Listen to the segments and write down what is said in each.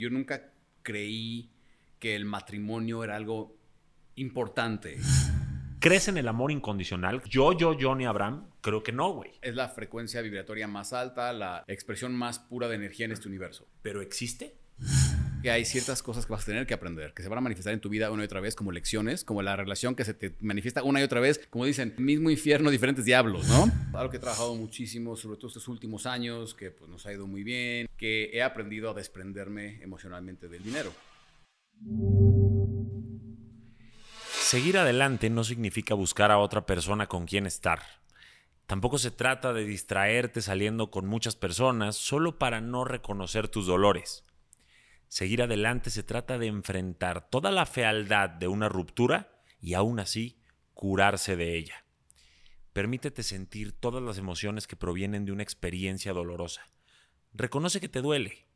Yo nunca creí que el matrimonio era algo importante. ¿Crees en el amor incondicional? Yo, yo, Johnny Abraham, creo que no, güey. Es la frecuencia vibratoria más alta, la expresión más pura de energía en este universo. ¿Pero existe? Que hay ciertas cosas que vas a tener que aprender, que se van a manifestar en tu vida una y otra vez como lecciones, como la relación que se te manifiesta una y otra vez, como dicen, mismo infierno, diferentes diablos, ¿no? Algo que he trabajado muchísimo, sobre todo estos últimos años, que pues, nos ha ido muy bien, que he aprendido a desprenderme emocionalmente del dinero. Seguir adelante no significa buscar a otra persona con quien estar. Tampoco se trata de distraerte saliendo con muchas personas solo para no reconocer tus dolores. Seguir adelante se trata de enfrentar toda la fealdad de una ruptura y aún así curarse de ella. Permítete sentir todas las emociones que provienen de una experiencia dolorosa. Reconoce que te duele,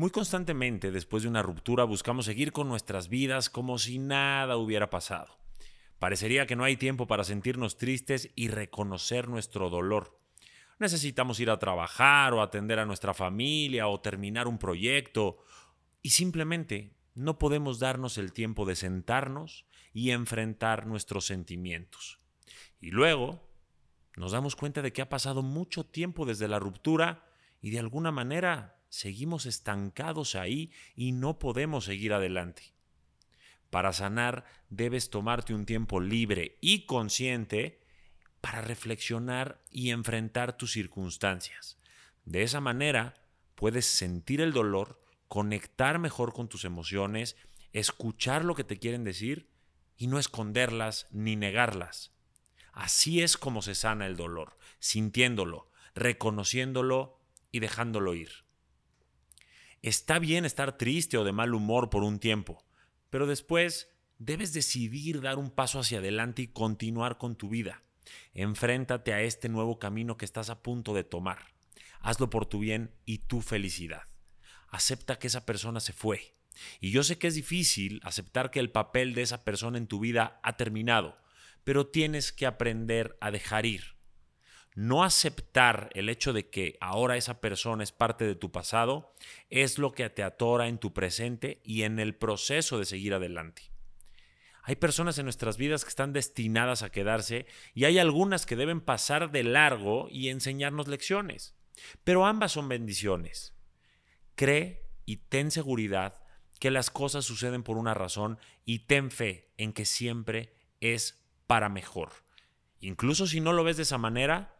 muy constantemente, después de una ruptura, buscamos seguir con nuestras vidas como si nada hubiera pasado. Parecería que no hay tiempo para sentirnos tristes y reconocer nuestro dolor. Necesitamos ir a trabajar o atender a nuestra familia o terminar un proyecto y simplemente no podemos darnos el tiempo de sentarnos y enfrentar nuestros sentimientos. Y luego nos damos cuenta de que ha pasado mucho tiempo desde la ruptura y de alguna manera seguimos estancados ahí y no podemos seguir adelante. Para sanar debes tomarte un tiempo libre y consciente para reflexionar y enfrentar tus circunstancias. De esa manera puedes sentir el dolor, conectar mejor con tus emociones, escuchar lo que te quieren decir y no esconderlas ni negarlas. Así es como se sana el dolor, sintiéndolo, reconociéndolo y dejándolo ir. Está bien estar triste o de mal humor por un tiempo, pero después debes decidir dar un paso hacia adelante y continuar con tu vida. Enfréntate a este nuevo camino que estás a punto de tomar. Hazlo por tu bien y tu felicidad. Acepta que esa persona se fue. Y yo sé que es difícil aceptar que el papel de esa persona en tu vida ha terminado, pero tienes que aprender a dejar ir. No aceptar el hecho de que ahora esa persona es parte de tu pasado es lo que te atora en tu presente y en el proceso de seguir adelante. Hay personas en nuestras vidas que están destinadas a quedarse y hay algunas que deben pasar de largo y enseñarnos lecciones. Pero ambas son bendiciones. Cree y ten seguridad que las cosas suceden por una razón y ten fe en que siempre es para mejor. Incluso si no lo ves de esa manera,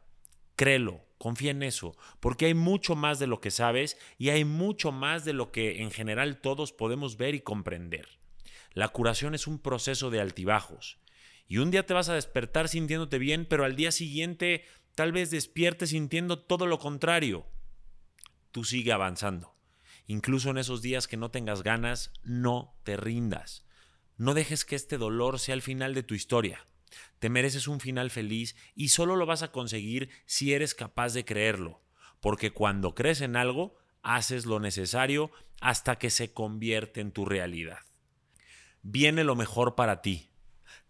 Créelo, confía en eso, porque hay mucho más de lo que sabes y hay mucho más de lo que en general todos podemos ver y comprender. La curación es un proceso de altibajos. Y un día te vas a despertar sintiéndote bien, pero al día siguiente tal vez despiertes sintiendo todo lo contrario. Tú sigue avanzando. Incluso en esos días que no tengas ganas, no te rindas. No dejes que este dolor sea el final de tu historia. Te mereces un final feliz y solo lo vas a conseguir si eres capaz de creerlo, porque cuando crees en algo, haces lo necesario hasta que se convierte en tu realidad. Viene lo mejor para ti.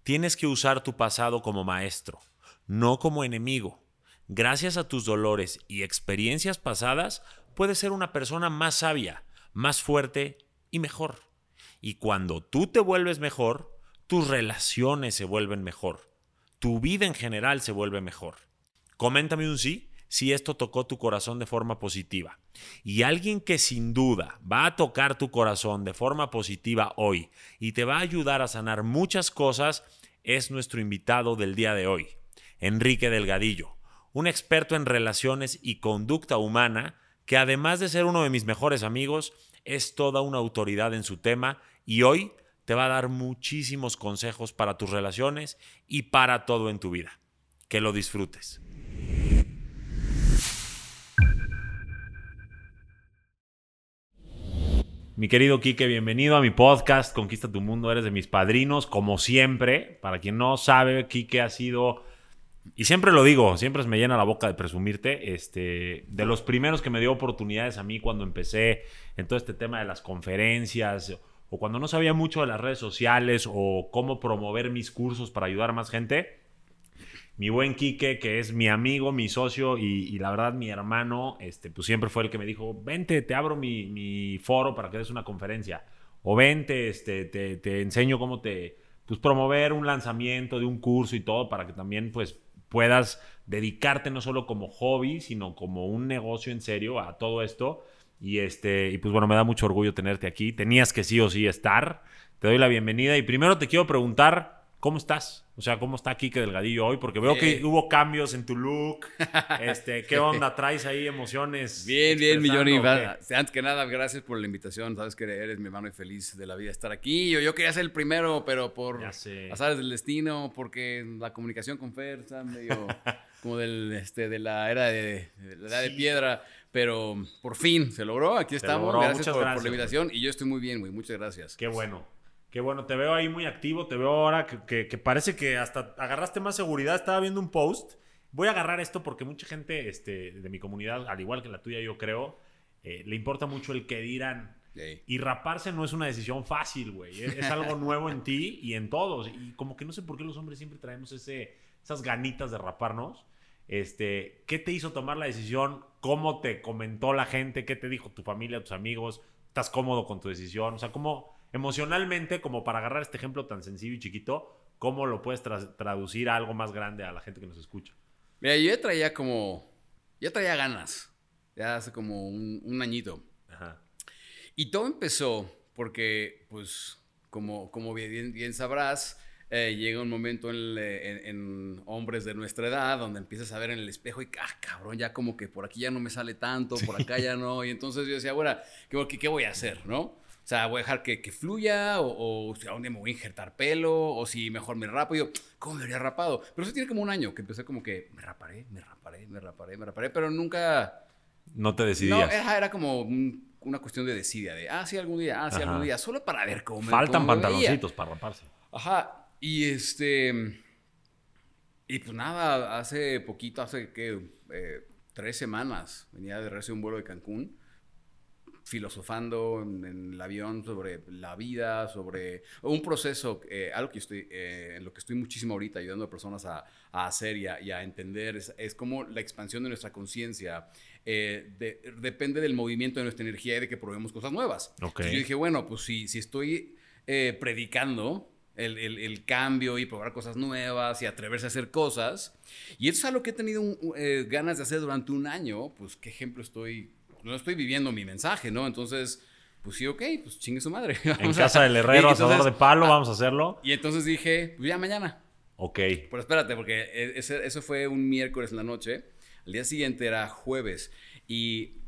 Tienes que usar tu pasado como maestro, no como enemigo. Gracias a tus dolores y experiencias pasadas, puedes ser una persona más sabia, más fuerte y mejor. Y cuando tú te vuelves mejor, tus relaciones se vuelven mejor, tu vida en general se vuelve mejor. Coméntame un sí si esto tocó tu corazón de forma positiva. Y alguien que sin duda va a tocar tu corazón de forma positiva hoy y te va a ayudar a sanar muchas cosas es nuestro invitado del día de hoy, Enrique Delgadillo, un experto en relaciones y conducta humana que además de ser uno de mis mejores amigos, es toda una autoridad en su tema y hoy te va a dar muchísimos consejos para tus relaciones y para todo en tu vida. Que lo disfrutes. Mi querido Quique, bienvenido a mi podcast Conquista tu Mundo, eres de mis padrinos, como siempre. Para quien no sabe, Quique ha sido, y siempre lo digo, siempre me llena la boca de presumirte, este, de los primeros que me dio oportunidades a mí cuando empecé en todo este tema de las conferencias o cuando no sabía mucho de las redes sociales o cómo promover mis cursos para ayudar a más gente, mi buen Quique, que es mi amigo, mi socio y, la verdad mi hermano, este, pues siempre fue el que me dijo, vente, te abro mi, foro para que des una conferencia. O vente, este, te, enseño cómo te, pues promover un lanzamiento de un curso y todo para que también pues puedas dedicarte no solo como hobby, sino como un negocio en serio a todo esto. Y este, y pues bueno, me da mucho orgullo tenerte aquí. Tenías que sí o sí estar. Te doy la bienvenida y primero te quiero preguntar, ¿Cómo estás? O sea, ¿cómo está Kike Delgadillo hoy? Porque veo que hubo cambios en tu look. Este, ¿Qué onda? ¿Traes ahí emociones? Bien, bien, mi Johnny. Antes que nada, gracias por la invitación. Sabes que eres mi hermano y feliz de la vida estar aquí. Yo, yo quería ser el primero, pero por azares del destino, porque la comunicación con Fer está medio como del, este, de la era de, la edad de piedra. Pero por fin se logró. Aquí estamos. Gracias, por, gracias, por, la invitación. Y yo estoy muy bien, güey. Muchas gracias. Qué bueno. Que bueno, te veo ahí muy activo, te veo ahora que, parece que hasta agarraste más seguridad. Estaba viendo un post. Voy a agarrar esto porque mucha gente este, de mi comunidad, al igual que la tuya, yo creo, eh, le importa mucho el que dirán. Y raparse no es una decisión fácil, güey. Es, algo nuevo en ti y en todos. Y como que no sé por qué los hombres siempre traemos ese, esas ganitas de raparnos. Este, ¿Qué te hizo tomar la decisión? ¿Cómo te comentó la gente? ¿Qué te dijo tu familia, tus amigos? ¿Estás cómodo con tu decisión? O sea, ¿cómo, emocionalmente, como para agarrar este ejemplo tan sencillo y chiquito, ¿cómo lo puedes traducir a algo más grande a la gente que nos escucha? Mira, yo ya traía como, ya traía ganas, ya hace como un, añito. Ajá. Y todo empezó porque, pues, como, como bien, bien sabrás, eh, llega un momento en, hombres de nuestra edad donde empiezas a ver en el espejo y, ah, cabrón, ya como que por aquí ya no me sale tanto, por acá ya no. Y entonces yo decía, bueno, ¿qué, qué voy a hacer, no? O sea, voy a dejar que, que fluya, o, o a dónde me voy a injertar pelo, o si mejor me rapo. Y yo, ¿cómo me habría rapado? Pero eso tiene como un año que empecé como que me raparé, me raparé, me raparé, me raparé, pero nunca. No te decidías. No, era, como una cuestión de decidia, de, ah, sí, algún día, ah, sí, algún día, solo para ver cómo me Faltan pantaloncitos para raparse. Ajá. Y este. Y pues nada, hace poquito, hace que eh, tres semanas, venía de regreso un vuelo de Cancún filosofando en, el avión sobre la vida, sobre un proceso, eh, algo que estoy, eh, en lo que estoy muchísimo ahorita ayudando a personas a, hacer y a, entender, es, como la expansión de nuestra conciencia eh, depende del movimiento de nuestra energía y de que probemos cosas nuevas. yo dije, bueno, pues si, si estoy predicando el, el, cambio y probar cosas nuevas y atreverse a hacer cosas. Y eso es algo que he tenido ganas de hacer durante un año. Pues, ¿qué ejemplo estoy no estoy viviendo mi mensaje, ¿no? Entonces, pues sí, ok, pues chingue su madre. en casa del herrero, asador de palo, vamos a hacerlo. Y entonces dije, pues ya mañana. Ok. Pero espérate, porque e, ese, eso fue un miércoles en la noche. El día siguiente era jueves. Y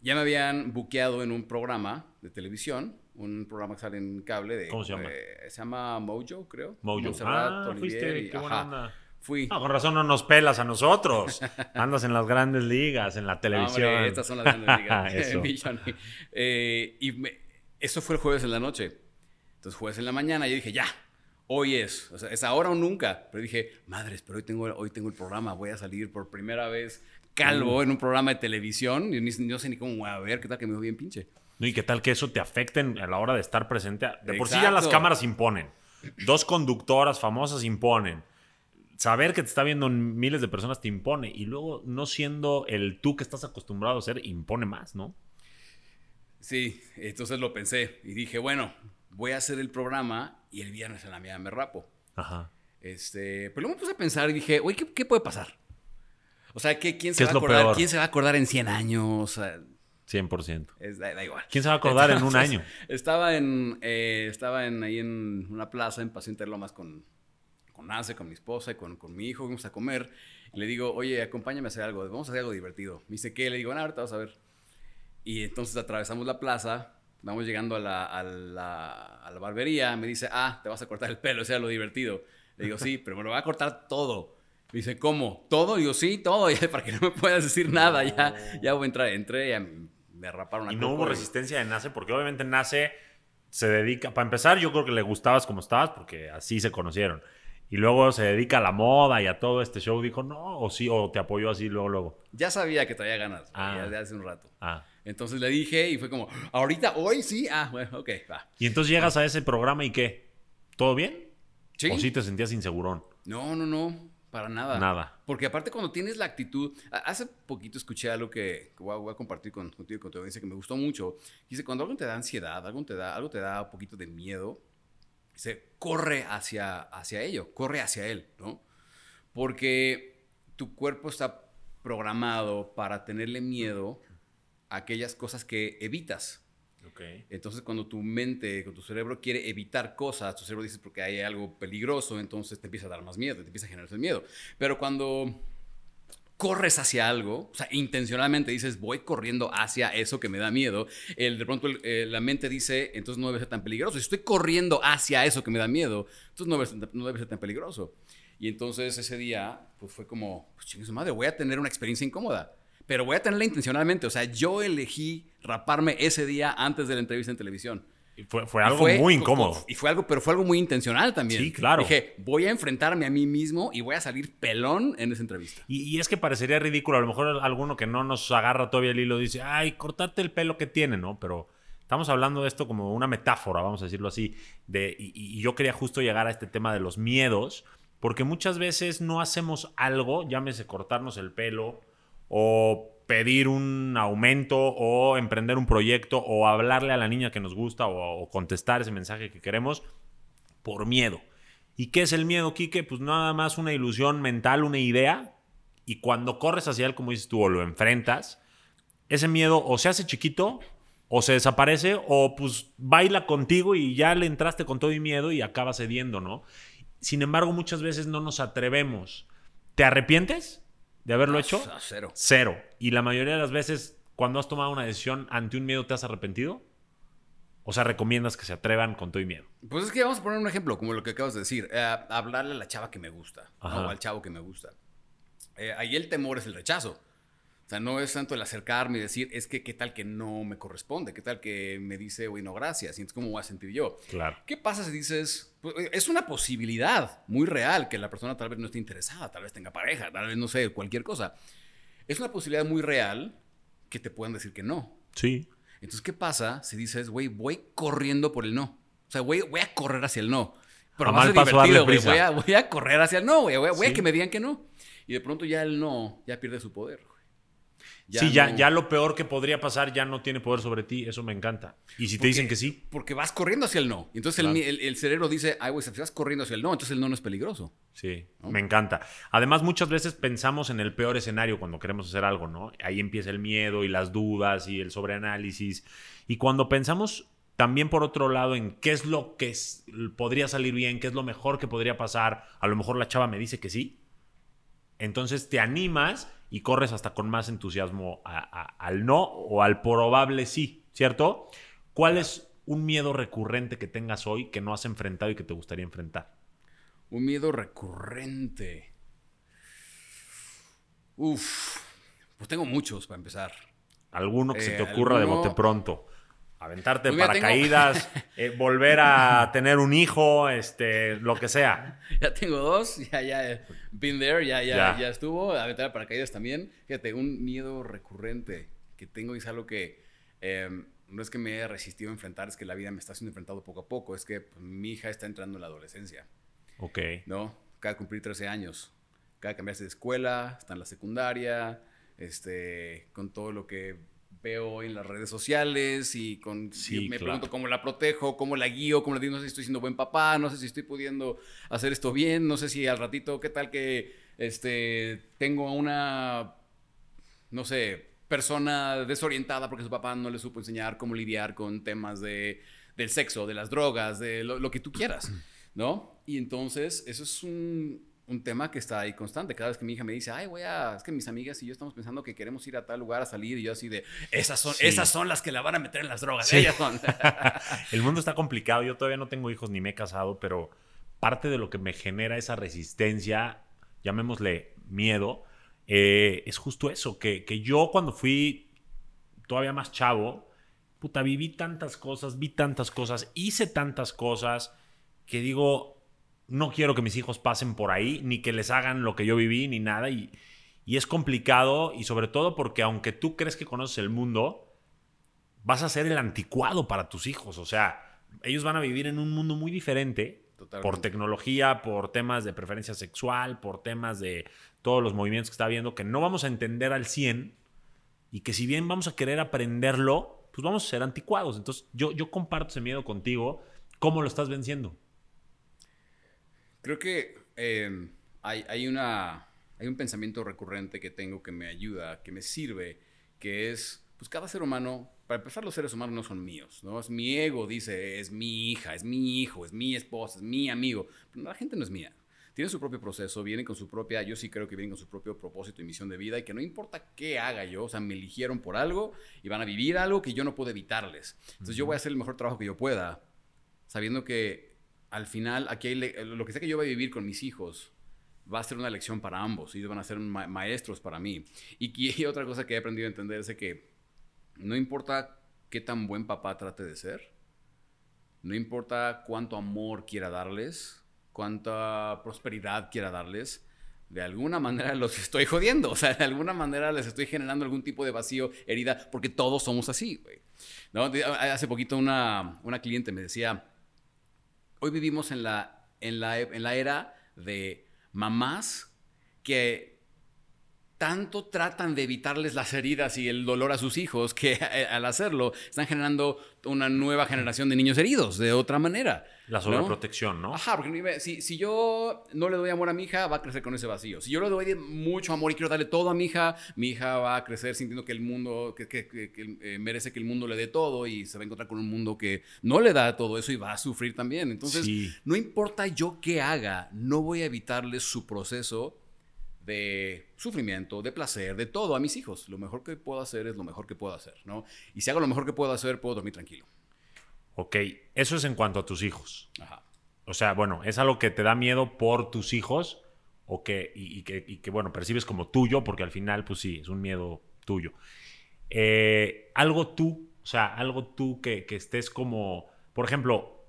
ya me habían buqueado en un programa de televisión, un programa que sale en cable. De, ¿Cómo se llama? Eh, se llama Mojo, creo. Mojo. ah, fuiste, qué buena onda. Fui. No, con razón no nos pelas a nosotros. Andas en las grandes ligas, en la televisión. estas son las grandes ligas. eso. Eh, y eso fue el jueves en la noche. Entonces, jueves en la mañana, yo dije, ya, hoy es. O sea, es ahora o nunca. Pero dije, madres, pero hoy tengo, hoy tengo el programa. Voy a salir por primera vez calvo mm. en un programa de televisión. Y no sé ni cómo voy a ver. ¿Qué tal que me veo bien pinche? No, y qué tal que eso te afecte a la hora de estar presente. De por sí ya las cámaras imponen. Dos conductoras famosas imponen saber que te está viendo miles de personas te impone y luego no siendo el tú que estás acostumbrado a ser, impone más, ¿no? Sí, entonces lo pensé y dije, bueno, voy a hacer el programa y el viernes en la mía me rapo. Ajá. Este, pero luego me puse a pensar y dije, oye, ¿qué, puede pasar? O sea, ¿quién, se va a acordar, ¿quién se va a acordar en 100 años? 100%. da, igual. ¿Quién se va a acordar en un año? Estaba en, eh, estaba en, ahí en una plaza en Paseo Interlomas con, con con mi esposa y con, con mi hijo, fuimos a comer. Y le digo, oye, acompáñame a hacer algo, vamos a hacer algo divertido. Me dice, ¿qué? Le digo, bueno, ahorita vas a ver. Y entonces atravesamos la plaza, vamos llegando a la, a la, a la barbería. Me dice, ah, te vas a cortar el pelo, o sea, lo divertido. Le digo, sí, pero me lo voy a cortar todo. Me dice, ¿cómo? ¿Todo? Y digo, sí, todo, para que no me puedas decir nada. Ya, ya voy a entrar. Entré, ya me raparon Y no hubo resistencia de Nace, porque obviamente Nace se dedica, para empezar, yo creo que le gustabas como estabas, porque así se conocieron y luego se dedica a la moda y a todo este show, dijo, no, o sí, o te apoyó así luego, luego. Ya sabía que traía ganas, ah. ya de hace un rato. Ah. Entonces le dije y fue como, ahorita, hoy sí, ah, bueno, ok, va. Y entonces llegas a ese programa y qué, ¿todo bien? Sí. ¿O sí te sentías insegurón? No, no, no. Para nada. Nada. Porque aparte cuando tienes la actitud, hace poquito escuché algo que, voy, a, compartir con, contigo y con tu audiencia que me gustó mucho. Dice, cuando algo te da ansiedad, algo te da, algo te da un poquito de miedo, se corre hacia, hacia ello, corre hacia él, ¿no? Porque tu cuerpo está programado para tenerle miedo a aquellas cosas que evitas. Entonces, cuando tu mente, cuando tu cerebro quiere evitar cosas, tu cerebro dice porque hay algo peligroso, entonces te empieza a dar más miedo, te empieza a generar ese miedo. Pero cuando corres hacia algo, o sea, intencionalmente dices, voy corriendo hacia eso que me da miedo, el, de pronto eh, la mente dice, entonces no debe ser tan peligroso. Si estoy corriendo hacia eso que me da miedo, entonces no debe ser, tan peligroso. Y entonces ese día, pues fue como, pues chingue su madre, voy a tener una experiencia incómoda pero voy a tenerla intencionalmente. O sea, yo elegí raparme ese día antes de la entrevista en televisión. Y fue, algo muy incómodo. Y fue algo, pero fue algo muy intencional también. Sí, claro. Dije, voy a enfrentarme a mí mismo y voy a salir pelón en esa entrevista. Y, es que parecería ridículo. A lo mejor alguno que no nos agarra todavía el hilo dice, ay, cortate el pelo que tiene, ¿no? Pero estamos hablando de esto como una metáfora, vamos a decirlo así. De, y yo quería justo llegar a este tema de los miedos, porque muchas veces no hacemos algo, llámese cortarnos el pelo o pedir un aumento o emprender un proyecto o hablarle a la niña que nos gusta o, contestar ese mensaje que queremos por miedo. ¿Y qué es el miedo, Quique? Pues nada más una ilusión mental, una idea. Y cuando corres hacia él, como dices tú, o lo enfrentas, ese miedo o se hace chiquito o se desaparece o pues baila contigo y ya le entraste con todo y miedo y acaba cediendo, ¿no? Sin embargo, muchas veces no nos atrevemos. ¿Te arrepientes? De haberlo ah, hecho? Cero. Cero. Y la mayoría de las veces, cuando has tomado una decisión ante un miedo, ¿te has arrepentido? O sea, recomiendas que se atrevan con todo y miedo. Pues es que vamos a poner un ejemplo, como lo que acabas de decir. Eh, hablarle a la chava que me gusta, o al chavo que me gusta. Eh, ahí el temor es el rechazo. O sea, no es tanto el acercarme y decir, es que qué tal que no me corresponde, qué tal que me dice, güey, no, gracias, y entonces cómo voy a sentir yo. Claro. ¿Qué pasa si dices, pues, eh, es una posibilidad muy real que la persona tal vez no esté interesada, tal vez tenga pareja, tal vez no sé, cualquier cosa. Es una posibilidad muy real que te puedan decir que no. Sí. Entonces, ¿qué pasa si dices, güey, voy corriendo por el no? O sea, voy, voy a correr hacia el no. Pero a divertido, güey. Voy a, voy a, correr hacia el no, güey. Voy, a que me digan que no. Y de pronto ya el no ya pierde su poder sí, ya, ya lo peor que podría pasar ya no tiene poder sobre ti, eso me encanta. Y si te dicen que sí. Porque vas corriendo hacia el no. Entonces el, cerebro dice, ay, güey, si vas corriendo hacia el no, entonces el no no es peligroso. Sí, me encanta. Además, muchas veces pensamos en el peor escenario cuando queremos hacer algo, ¿no? Ahí empieza el miedo y las dudas y el sobreanálisis. Y cuando pensamos también por otro lado en qué es lo que podría salir bien, qué es lo mejor que podría pasar, a lo mejor la chava me dice que sí. Entonces te animas y corres hasta con más entusiasmo al no o al probable sí, ¿cierto? ¿Cuál es un miedo recurrente que tengas hoy que no has enfrentado y que te gustaría enfrentar? Un miedo recurrente. Uf, pues tengo muchos para empezar. Alguno que se te eh, ocurra de bote pronto. Aventarte pues paracaídas, eh, volver a tener un hijo, este, lo que sea. Ya tengo dos, ya, ya, been there, ya, ya, ya. estuvo. Aventar paracaídas también. Fíjate, un miedo recurrente que tengo y es algo que em, no es que me haya resistido a enfrentar, es que la vida me está siendo enfrentado poco a poco. Es que pues, mi hija está entrando en la adolescencia. Ok. ¿No? De cumplir 13 años. De cambiarse de escuela, está en la secundaria, este, con todo lo que veo en las redes sociales y con me pregunto cómo la protejo, cómo la guío, cómo le digo, no sé si estoy siendo buen papá, no sé si estoy pudiendo hacer esto bien, no sé si al ratito, qué tal que este, tengo a una, no sé, persona desorientada porque su papá no le supo enseñar cómo lidiar con temas de, del sexo, de las drogas, de lo que tú quieras, ¿no? Y entonces, eso es un, un tema que está ahí constante. Cada vez que mi hija me dice, ay, voy a, es que mis amigas y yo estamos pensando que queremos ir a tal lugar a salir, y yo así de, esas son, esas son las que la van a meter en las drogas, ellas son. El mundo está complicado, yo todavía no tengo hijos ni me he casado, pero parte de lo que me genera esa resistencia, llamémosle miedo, eh, es justo eso, que, que yo cuando fui todavía más chavo, puta, viví tantas cosas, vi tantas cosas, hice tantas cosas, que digo, no quiero que mis hijos pasen por ahí, ni que les hagan lo que yo viví, ni nada. Y, es complicado, y sobre todo porque aunque tú crees que conoces el mundo, vas a ser el anticuado para tus hijos. O sea, ellos van a vivir en un mundo muy diferente por tecnología, por temas de preferencia sexual, por temas de todos los movimientos que está viendo, que no vamos a entender al 100 y que si bien vamos a querer aprenderlo, pues vamos a ser anticuados. Entonces yo, yo comparto ese miedo contigo. ¿Cómo lo estás venciendo? Creo que em, hay, hay, una, hay un pensamiento recurrente que tengo que me ayuda, que me sirve, que es, pues cada ser humano para empezar, los seres humanos no son míos, ¿no? Es mi ego, dice, es mi hija, es mi hijo, es mi esposa, es mi amigo. Pero la gente no es mía. Tiene su propio proceso, vienen con su propia, yo sí creo que vienen con su propio propósito y misión de vida y que no importa qué haga yo, o sea, me eligieron por algo y van a vivir algo que yo no puedo evitarles. Entonces yo voy a hacer el mejor trabajo que yo pueda, sabiendo que al final, aquí lo que sé que yo voy a vivir con mis hijos, va a ser una lección para ambos y van a ser maestros para mí. Y, y, otra cosa que he aprendido a entender es que no importa qué tan buen papá trate de ser, no importa cuánto amor quiera darles, cuánta prosperidad quiera darles, de alguna manera los estoy jodiendo, o sea, de alguna manera les estoy generando algún tipo de vacío, herida, porque todos somos así, güey. Hace poquito una, una cliente me decía, hoy vivimos en la, en la, en la era de mamás que tanto tratan de evitarles las heridas y el dolor a sus hijos que eh, al hacerlo están generando una nueva generación de niños heridos de otra manera. La sobreprotección, ¿no? Ajá, porque si, si, yo no le doy amor a mi hija, va a crecer con ese vacío. Si yo le doy mucho amor y quiero darle todo a mi hija, mi hija va a crecer sintiendo que el mundo, que, que, que, eh, merece que el mundo le dé todo y se va a encontrar con un mundo que no le da todo eso y va a sufrir también. Entonces, no importa yo qué haga, no voy a evitarle su proceso de sufrimiento, de placer, de todo a mis hijos. Lo mejor que puedo hacer es lo mejor que puedo hacer, ¿no? Y si hago lo mejor que puedo hacer, puedo dormir tranquilo. Ok, eso es en cuanto a tus hijos. Ajá. O sea, bueno, es algo que te da miedo por tus hijos o que, y, que, bueno, percibes como tuyo, porque al final, pues sí, es un miedo tuyo. Eh, algo tú, o sea, algo tú que, que estés como, por ejemplo,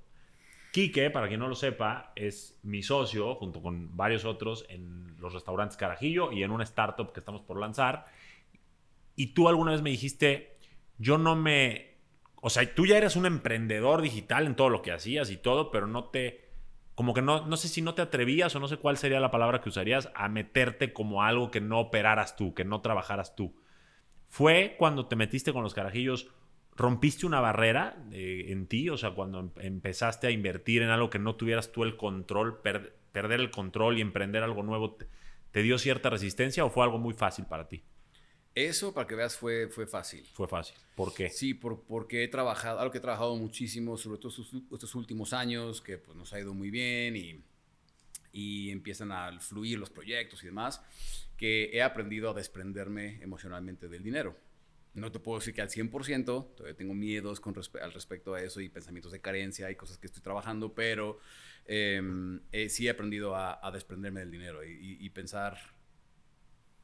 Quique, para quien no lo sepa, es mi socio, junto con varios otros, en los restaurantes Carajillo y en una startup que estamos por lanzar. Y tú alguna vez me dijiste, yo no me... O sea, tú ya eres un emprendedor digital en todo lo que hacías y todo, pero no te... Como que no, no sé si no te atrevías o no sé cuál sería la palabra que usarías a meterte como algo que no operaras tú, que no trabajaras tú. Fue cuando te metiste con los carajillos rompiste una barrera eh, en ti, o sea, cuando em, empezaste a invertir en algo que no tuvieras tú el control, perder el control y emprender algo nuevo, te, dio cierta resistencia o fue algo muy fácil para ti? Eso, para que veas, fue, fue fácil. Fue fácil. ¿Por qué? Sí, por, porque he trabajado, algo que he trabajado muchísimo, sobre todo estos, últimos años, que pues, nos ha ido muy bien y, y empiezan a fluir los proyectos y demás, que he aprendido a desprenderme emocionalmente del dinero. No te puedo decir que al 100%, todavía tengo miedos con al respecto a eso y pensamientos de carencia y cosas que estoy trabajando, pero em, eh, sí he aprendido a, desprenderme del dinero y, pensar,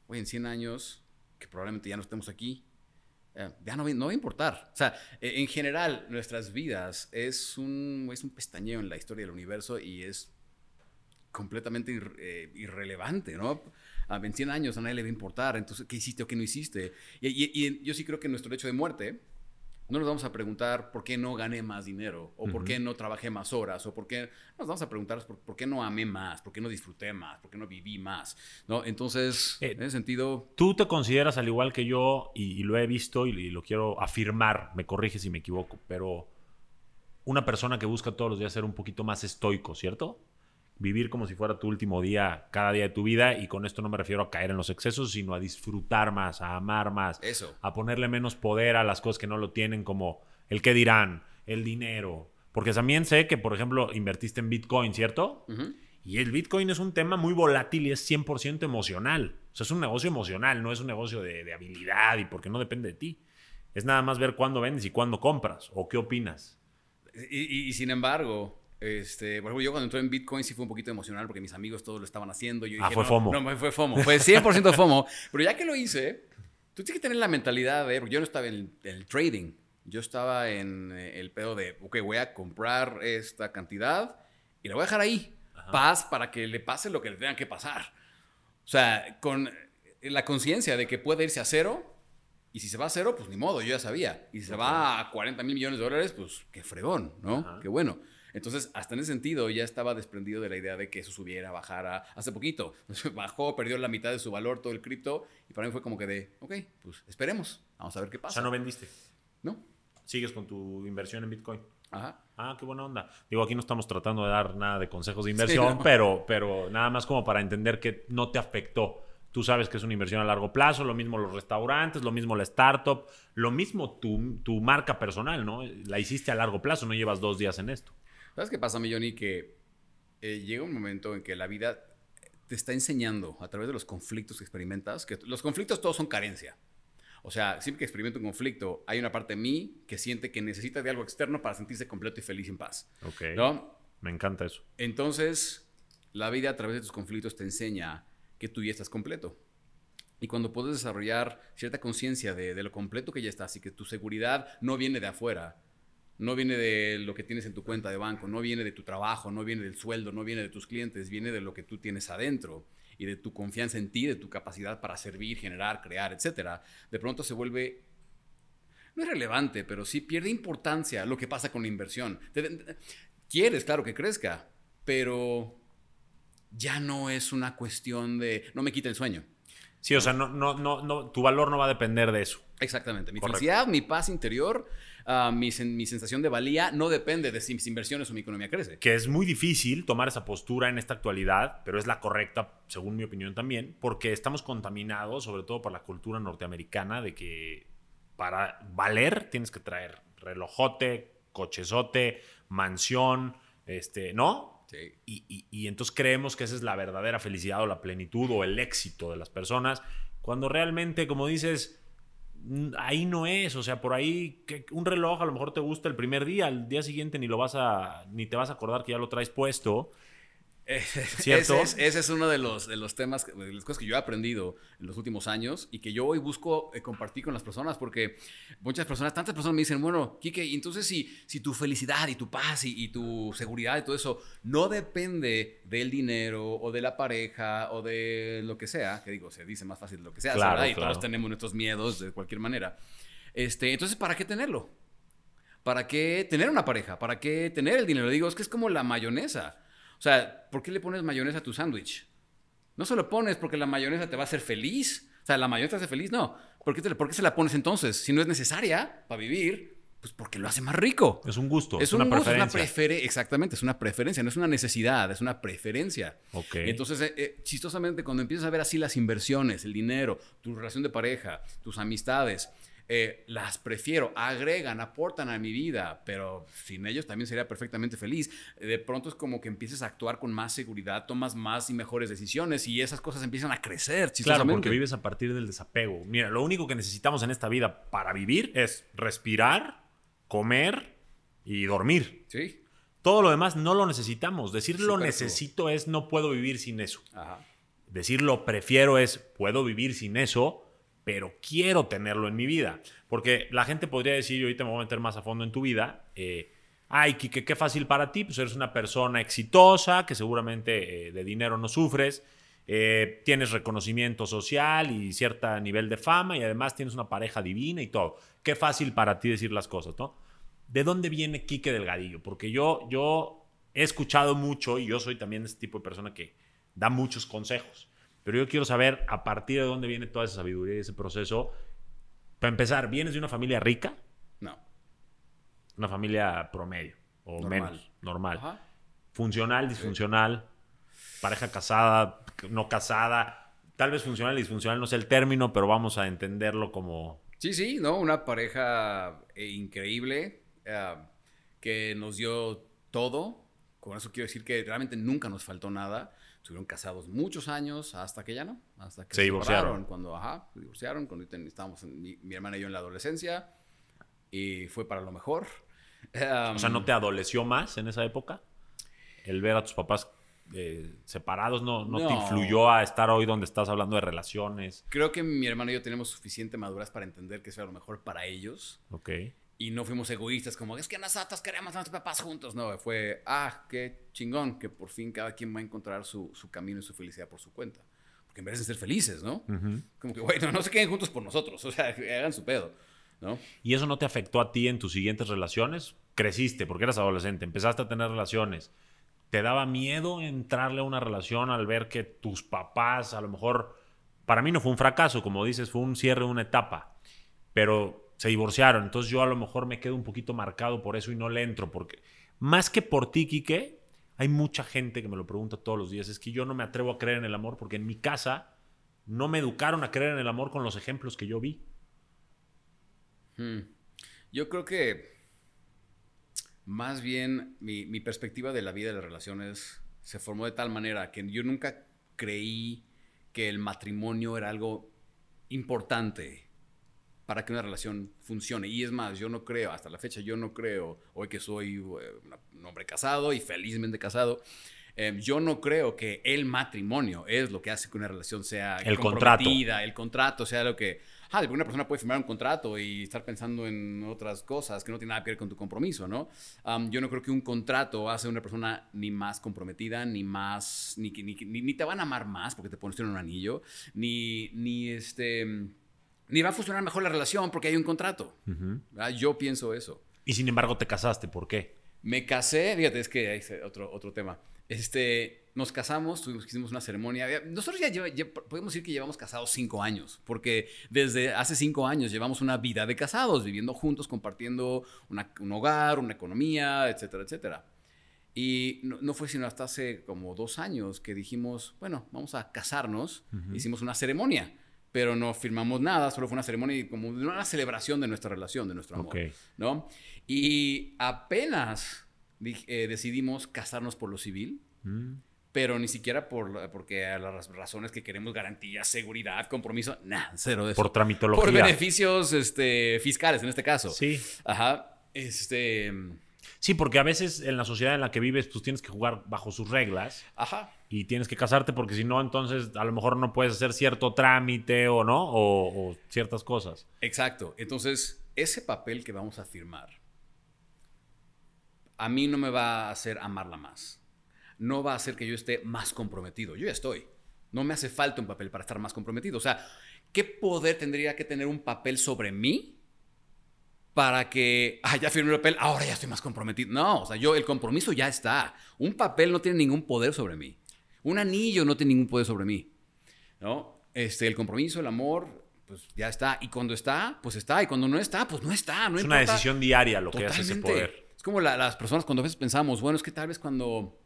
oye, en 100 años, que probablemente ya no estemos aquí, eh, ya no, no, va a importar. O sea, e, en general, nuestras vidas es un, es un pestañeo en la historia del universo y es completamente eh, irrelevante, ¿no? A 21 años a nadie le va a importar, entonces, ¿qué hiciste o qué no hiciste? Y, yo sí creo que en nuestro hecho de muerte no nos vamos a preguntar por qué no gané más dinero, o por qué no trabajé más horas, o por qué nos vamos a preguntar por, qué no amé más, por qué no disfruté más, por qué no viví más, ¿no? Entonces, eh, en ese sentido... Tú te consideras al igual que yo, y, lo he visto y, lo quiero afirmar, me corrige si me equivoco, pero una persona que busca todos los días ser un poquito más estoico, ¿cierto? Vivir como si fuera tu último día, cada día de tu vida, y con esto no me refiero a caer en los excesos, sino a disfrutar más, a amar más, Eso. a ponerle menos poder a las cosas que no lo tienen, como el qué dirán, el dinero. Porque también sé que, por ejemplo, invertiste en Bitcoin, ¿cierto? Y el Bitcoin es un tema muy volátil y es 100% emocional. O sea, es un negocio emocional, no es un negocio de, habilidad y porque no depende de ti. Es nada más ver cuándo vendes y cuándo compras o qué opinas. y sin embargo, este, por ejemplo, yo cuando entré en Bitcoin sí fue un poquito emocional porque mis amigos todos lo estaban haciendo. Yo ah, fue FOMO. No, fue FOMO. Fue 100% FOMO. Pero ya que lo hice, tú tienes que tener la mentalidad de, porque yo no estaba en el, trading. Yo estaba en eh, el pedo de, ok, voy a comprar esta cantidad y la voy a dejar ahí. Paz para que le pase lo que le tenga que pasar. O sea, con la conciencia de que puede irse a cero y si se va a cero, pues ni modo, yo ya sabía. Y si se va a 40 mil millones de dólares, pues qué fregón, ¿no? Qué bueno. Entonces, hasta en ese sentido, ya estaba desprendido de la idea de que eso subiera, bajara. Hace poquito, bajó, perdió la mitad de su valor todo el cripto. Y para mí fue como que de, ok, pues esperemos. Vamos a ver qué O pasa. sea, no vendiste. ¿No? Sigues con tu inversión en Bitcoin. Ajá. Ah, qué buena onda. Digo, aquí no estamos tratando de dar nada de consejos de inversión, no. pero, pero nada más como para entender que no te afectó. Tú sabes que es una inversión a largo plazo, lo mismo los restaurantes, lo mismo la startup, lo mismo tu, tu marca personal, ¿no? La hiciste a largo plazo, no llevas dos días en esto. ¿Sabes qué pasa, mi Johnny? Que eh, llega un momento en que la vida te está enseñando a través de los conflictos que experimentas, que los conflictos todos son carencia. O sea, siempre que experimento un conflicto, hay una parte de mí que siente que necesita de algo externo para sentirse completo y feliz y en paz. Ok. ¿No? Me encanta eso. Entonces, la vida a través de tus conflictos te enseña que tú ya estás completo. Y cuando puedes desarrollar cierta conciencia de, de lo completo que ya estás y que tu seguridad no viene de afuera, no viene de lo que tienes en tu cuenta de banco, no viene de tu trabajo, no viene del sueldo, no viene de tus clientes, viene de lo que tú tienes adentro y de tu confianza en ti, de tu capacidad para servir, generar, crear, etcétera, de pronto se vuelve no es relevante, pero sí pierde importancia lo que pasa con la inversión. Te- quieres, claro, que crezca, pero ya no es una cuestión de no me quita el sueño. Sí, o sea, no, no, no, no, tu valor no va a depender de eso. Exactamente. Mi Correcto. felicidad, mi paz interior, ah, mi, sen- mi sensación de valía no depende de si mis inversiones o mi economía crece. Que es muy difícil tomar esa postura en esta actualidad, pero es la correcta, según mi opinión también, porque estamos contaminados, sobre todo por la cultura norteamericana, de que para valer tienes que traer relojote, cochezote, mansión, este, ¿no? Sí. Y, y- y entonces creemos que esa es la verdadera felicidad o la plenitud o el éxito de las personas, cuando realmente, como dices, ahí no es, o sea, por ahí que un reloj a lo mejor te gusta el primer día, al día siguiente ni lo vas a, ni te vas a acordar que ya lo traes puesto. ¿Cierto? Ese es, ese es uno de los, de los temas, de las cosas que yo he aprendido en los últimos años y que yo hoy busco eh, compartir con las personas porque muchas personas, tantas personas me dicen, bueno, Kike, entonces si, si tu felicidad y tu paz y, y tu seguridad y todo eso no depende del dinero o de la pareja o de lo que sea, que digo, se dice más fácil de lo que sea, Claro, ¿verdad? Y claro. todos tenemos nuestros miedos de cualquier manera. Este, entonces, ¿para qué tenerlo? ¿Para qué tener una pareja? ¿Para qué tener el dinero? Digo, es que es como la mayonesa. O sea, ¿por qué le pones mayonesa a tu sándwich? No se lo pones porque la mayonesa te va a hacer feliz. O sea, la mayonesa te hace feliz, no. ¿Por qué, te- por qué se la pones entonces? Si no es necesaria para vivir, pues porque lo hace más rico. Es un gusto, es, una un gusto, es una preferencia. preferencia. Exactamente, es una preferencia, no es una necesidad, es una preferencia. Ok. Entonces, eh, eh, chistosamente, cuando empiezas a ver así las inversiones, el dinero, tu relación de pareja, tus amistades, eh, las prefiero, agregan, aportan a mi vida, pero sin ellos también sería perfectamente feliz. De pronto es como que empiezas a actuar con más seguridad, tomas más y mejores decisiones y esas cosas empiezan a crecer. Claro, porque vives a partir del desapego. Mira, lo único que necesitamos en esta vida para vivir es respirar, comer y dormir. Sí. Todo lo demás no lo necesitamos. Decir lo necesito es no puedo vivir sin eso. Ajá. Decir lo prefiero es puedo vivir sin eso, pero quiero tenerlo en mi vida. Porque la gente podría decir, y ahorita me voy a meter más a fondo en tu vida, eh, ay, Kike, qué fácil para ti, pues eres una persona exitosa, que seguramente eh, de dinero no sufres, eh, tienes reconocimiento social y cierto nivel de fama y además tienes una pareja divina y todo. Qué fácil para ti decir las cosas, ¿no? ¿De dónde viene Quique Delgadillo? Porque yo, yo he escuchado mucho y yo soy también ese tipo de persona que da muchos consejos. Pero yo quiero saber a partir de dónde viene toda esa sabiduría y ese proceso. Para empezar, ¿vienes de una familia rica? No. Una familia promedio o Normal. menos, normal. Ajá. Funcional, disfuncional, pareja casada, no casada. Tal vez funcional y disfuncional no sé el término, pero vamos a entenderlo como... Sí, sí, ¿no? Una pareja eh, increíble eh, que nos dio todo. Con eso quiero decir que realmente nunca nos faltó nada. Estuvieron casados muchos años hasta que ya no. Hasta que Se divorciaron. Cuando, ajá, se divorciaron. Cuando estábamos, en- mi, mi hermana y yo en la adolescencia. Y fue para lo mejor. O sea, ¿no te adoleció más en esa época? El ver a tus papás eh, separados no, no, te influyó a estar hoy donde estás hablando de relaciones. Creo que mi hermana y yo tenemos suficiente madurez para entender que eso era lo mejor para ellos. Ok. Y no fuimos egoístas, como es que nosotros queremos a nuestros papás juntos. No, fue, ah, qué chingón, que por fin cada quien va a encontrar su, su camino y su felicidad por su cuenta. Porque merecen ser felices, ¿no? Ujú. Como que, güey, no, no se queden juntos por nosotros, o sea, que hagan su pedo, ¿no? ¿Y eso no te afectó a ti en tus siguientes relaciones? creciste, porque eras adolescente, empezaste a tener relaciones, ¿te daba miedo entrarle a una relación al ver que tus papás, a lo mejor, para mí no fue un fracaso, como dices, fue un cierre de una etapa, pero se divorciaron, entonces yo a lo mejor me quedo un poquito marcado por eso y no le entro, porque más que por ti, Quique, hay mucha gente que me lo pregunta todos los días, es que yo no me atrevo a creer en el amor porque en mi casa no me educaron a creer en el amor con los ejemplos que yo vi. Hmm. Yo creo que más bien mi, perspectiva de la vida y las relaciones se formó de tal manera que yo nunca creí que el matrimonio era algo importante para que una relación funcione. Y es más, yo no creo, hasta la fecha yo no creo, hoy que soy eh, un hombre casado y felizmente casado, eh, yo no creo que el matrimonio es lo que hace que una relación sea el contrato. el contrato sea lo que ah, una persona puede firmar un contrato y estar pensando en otras cosas que no tienen nada que ver con tu compromiso, ¿no? yo no creo que un contrato hace a una persona ni más comprometida, ni más, ni, ni, ni, te van a amar más porque te pones en un anillo, ni, ni este, ni va a funcionar mejor la relación porque hay un contrato. Yo pienso eso. Y sin embargo te casaste, ¿por qué? Me casé, fíjate, es que hay otro, otro tema. Este, nos casamos, tuvimos, hicimos una ceremonia. Nosotros ya, podemos decir que llevamos casados cinco años, porque desde hace cinco años llevamos una vida de casados, viviendo juntos, compartiendo un hogar, una economía, etcétera, etcétera. Y no, fue sino hasta hace como dos años que dijimos, bueno, vamos a casarnos. Hicimos una ceremonia, pero no firmamos nada, solo fue una ceremonia como una celebración de nuestra relación, de nuestro amor. ¿no? Y apenas eh, decidimos casarnos por lo civil. Mm pero ni siquiera por porque a las razones que queremos garantía, seguridad, compromiso, nada, cero de eso. Por tramitología. Por beneficios este, fiscales en este caso. Sí. Ajá. Este. Sí, porque a veces en la sociedad en la que vives, pues tienes que jugar bajo sus reglas. Ajá. Y tienes que casarte porque si no, entonces a lo mejor no puedes hacer cierto trámite o no, o, ciertas cosas. Exacto. Entonces, ese papel que vamos a firmar, a mí no me va a hacer amarla más no va a hacer que yo esté más comprometido. Yo ya estoy. No me hace falta un papel para estar más comprometido. O sea, ¿qué poder tendría que tener un papel sobre mí para que, ah, ya firmé el papel, ahora ya estoy más comprometido? No, o sea, yo, el compromiso ya está. Un papel no tiene ningún poder sobre mí. Un anillo no tiene ningún poder sobre mí. ¿No? Este, el compromiso, el amor, pues ya está. Y cuando está, pues está. Y cuando no está, pues no está. No es una decisión diaria lo que hace ese poder. Es como las personas cuando a veces pensamos, bueno, es que tal vez cuando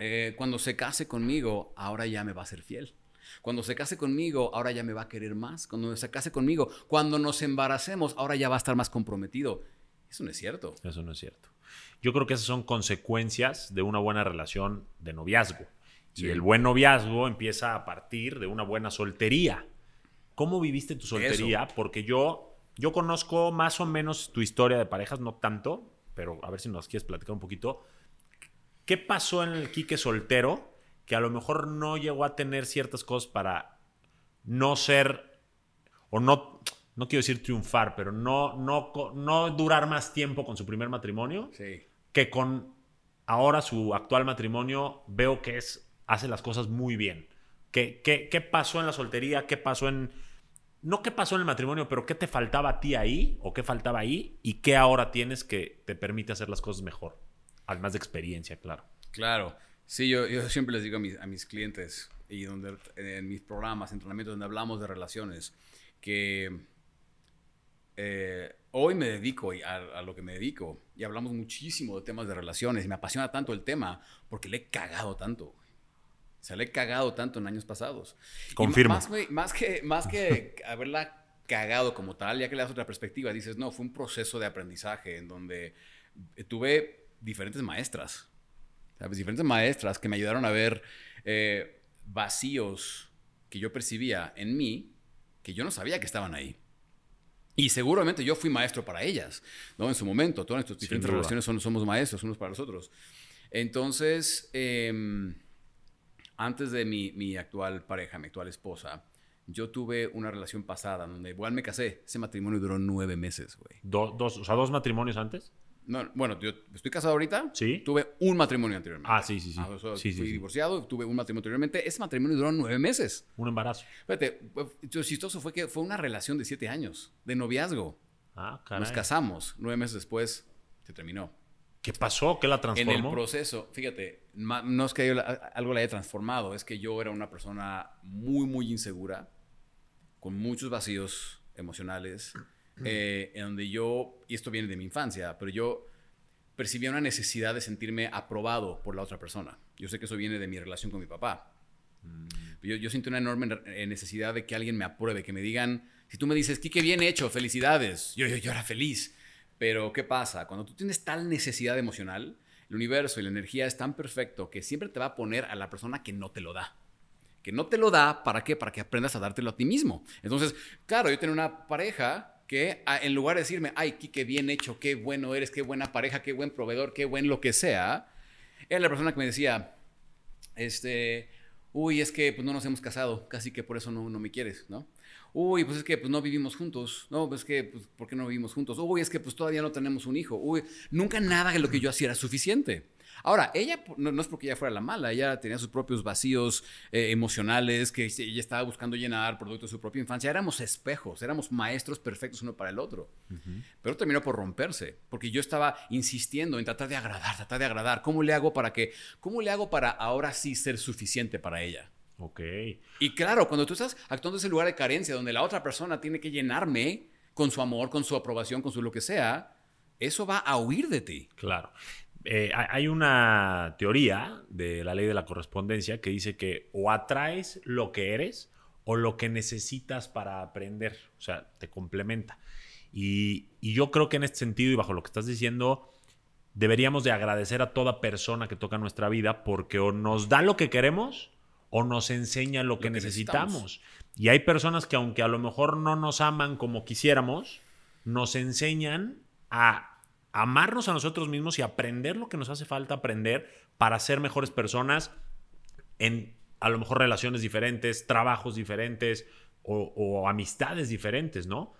eh, cuando se case conmigo, ahora ya me va a ser fiel. Cuando se case conmigo, ahora ya me va a querer más. Cuando se case conmigo, cuando nos embaracemos, ahora ya va a estar más comprometido. Eso no es cierto. Eso no es cierto. Yo creo que esas son consecuencias de una buena relación de noviazgo. Y el buen noviazgo empieza a partir de una buena soltería. ¿Cómo viviste tu soltería? Porque yo, yo conozco más o menos tu historia de parejas, no tanto, pero a ver si nos quieres platicar un poquito. ¿Qué pasó en el Quique soltero que a lo mejor no llegó a tener ciertas cosas para no ser o no no quiero decir triunfar, pero no, no, no durar más tiempo con su primer matrimonio sí. que con ahora su actual matrimonio veo que es hace las cosas muy bien. ¿Qué, qué, qué pasó en la soltería? ¿Qué pasó en... No qué pasó en el matrimonio, pero qué te faltaba a ti ahí o qué faltaba ahí y qué ahora tienes que te permite hacer las cosas mejor? Además de experiencia, claro. Claro. Sí, yo, yo siempre les digo a mis, a mis clientes y donde, en mis programas, entrenamientos donde hablamos de relaciones, que eh, hoy me dedico a, a, lo que me dedico y hablamos muchísimo de temas de relaciones me apasiona tanto el tema porque le he cagado tanto. O sea, le he cagado tanto en años pasados. Confirmo. Más, más, que, más que haberla cagado como tal, ya que le das otra perspectiva, dices, no, fue un proceso de aprendizaje en donde tuve diferentes maestras, diferentes maestras que me ayudaron a ver eh, vacíos que yo percibía en mí que yo no sabía que estaban ahí. Y seguramente yo fui maestro para ellas, ¿no? En su momento, todas nuestras diferentes relaciones somos maestros unos para los otros. Entonces, em, antes de mi, mi, actual pareja, mi actual esposa, yo tuve una relación pasada donde igual me casé. Ese matrimonio duró nueve meses, güey. dos, o sea, dos matrimonios antes. No, bueno, yo estoy casado ahorita. Sí. Tuve un matrimonio anteriormente. Ah, sí, sí, sí. Ah, fui divorciado, tuve un matrimonio anteriormente. Ese matrimonio duró nueve meses. Un embarazo. Fíjate, lo chistoso fue que fue una relación de siete años, de noviazgo. Ah, caray. Nos casamos. Nueve meses después se terminó. ¿Qué pasó? ¿Qué la transformó? En el proceso, fíjate, no es que algo la haya transformado, es que yo era una persona muy, muy insegura, con muchos vacíos emocionales, eh, en donde yo, y esto viene de mi infancia, pero yo percibía una necesidad de sentirme aprobado por la otra persona. Yo sé que eso viene de mi relación con mi papá. Mm. Yo, yo siento una enorme eh, necesidad de que alguien me apruebe, que me digan, si tú me dices, qué bien hecho, felicidades, yo, yo, yo era feliz. Pero ¿qué pasa? Cuando tú tienes tal necesidad emocional, el universo y la energía es tan perfecto que siempre te va a poner a la persona que no te lo da. Que no te lo da, ¿para qué? Para que aprendas a dártelo a ti mismo. Entonces, claro, yo tenía una pareja que ah, en lugar de decirme, ay, qué bien hecho, qué bueno eres, qué buena pareja, qué buen proveedor, qué buen lo que sea, era la persona que me decía, este, uy, es que pues, no nos hemos casado, casi que por eso no me quieres, ¿no? Uy, pues es que pues, no vivimos juntos. No, pues es que, pues, ¿por qué no vivimos juntos? Uy, es que pues todavía no tenemos un hijo. Uy, nunca nada de lo que yo hacía era suficiente. Ahora, ella no, es porque ella fuera la mala, ella tenía sus propios vacíos eh, emocionales que ella estaba buscando llenar producto de su propia infancia. Éramos espejos, éramos maestros perfectos uno para el otro. Pero terminó por romperse, porque yo estaba insistiendo en tratar de agradar, tratar de agradar. ¿Cómo le hago para que, cómo le hago para ahora sí ser suficiente para ella? Ok. Y claro, cuando tú estás actuando en ese lugar de carencia, donde la otra persona tiene que llenarme con su amor, con su aprobación, con su lo que sea, eso va a huir de ti. Claro. Eh, hay una teoría de la ley de la correspondencia que dice que o atraes lo que eres o lo que necesitas para aprender. O sea, te complementa. Y, y yo creo que en este sentido y bajo lo que estás diciendo, deberíamos de agradecer a toda persona que toca nuestra vida porque o nos da lo que queremos o nos enseña lo, que, necesitamos. Y hay personas que aunque a lo mejor no nos aman como quisiéramos, nos enseñan a amarnos a nosotros mismos y aprender lo que nos hace falta aprender para ser mejores personas en a lo mejor relaciones diferentes, trabajos diferentes o, o amistades diferentes, ¿no?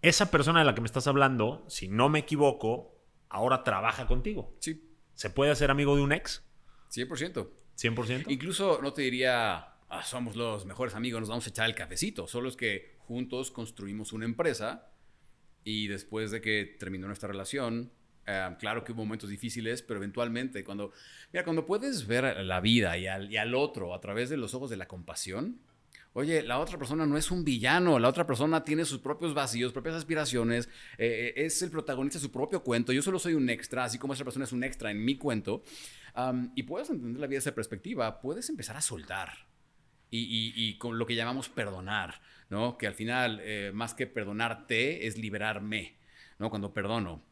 Esa persona de la que me estás hablando, si no me equivoco, ahora trabaja contigo. Sí. ¿Se puede hacer amigo de un ex? 100%. 100%. Incluso no te diría, ah, somos los mejores amigos, nos vamos a echar el cafecito. Solo es que juntos construimos una empresa y después de que terminó nuestra relación, eh, claro que hubo momentos difíciles, pero eventualmente cuando, mira, cuando puedes ver la vida y al, y al otro a través de los ojos de la compasión, Oye, la otra persona no es un villano, la otra persona tiene sus propios vacíos, propias aspiraciones, eh, es el protagonista de su propio cuento, yo solo soy un extra, así como esa persona es un extra en mi cuento, y puedes entender la vida desde esa perspectiva, puedes empezar a soltar y, con lo que llamamos perdonar, ¿no? Que al final, eh, más que perdonarte, es liberarme, ¿no? Cuando perdono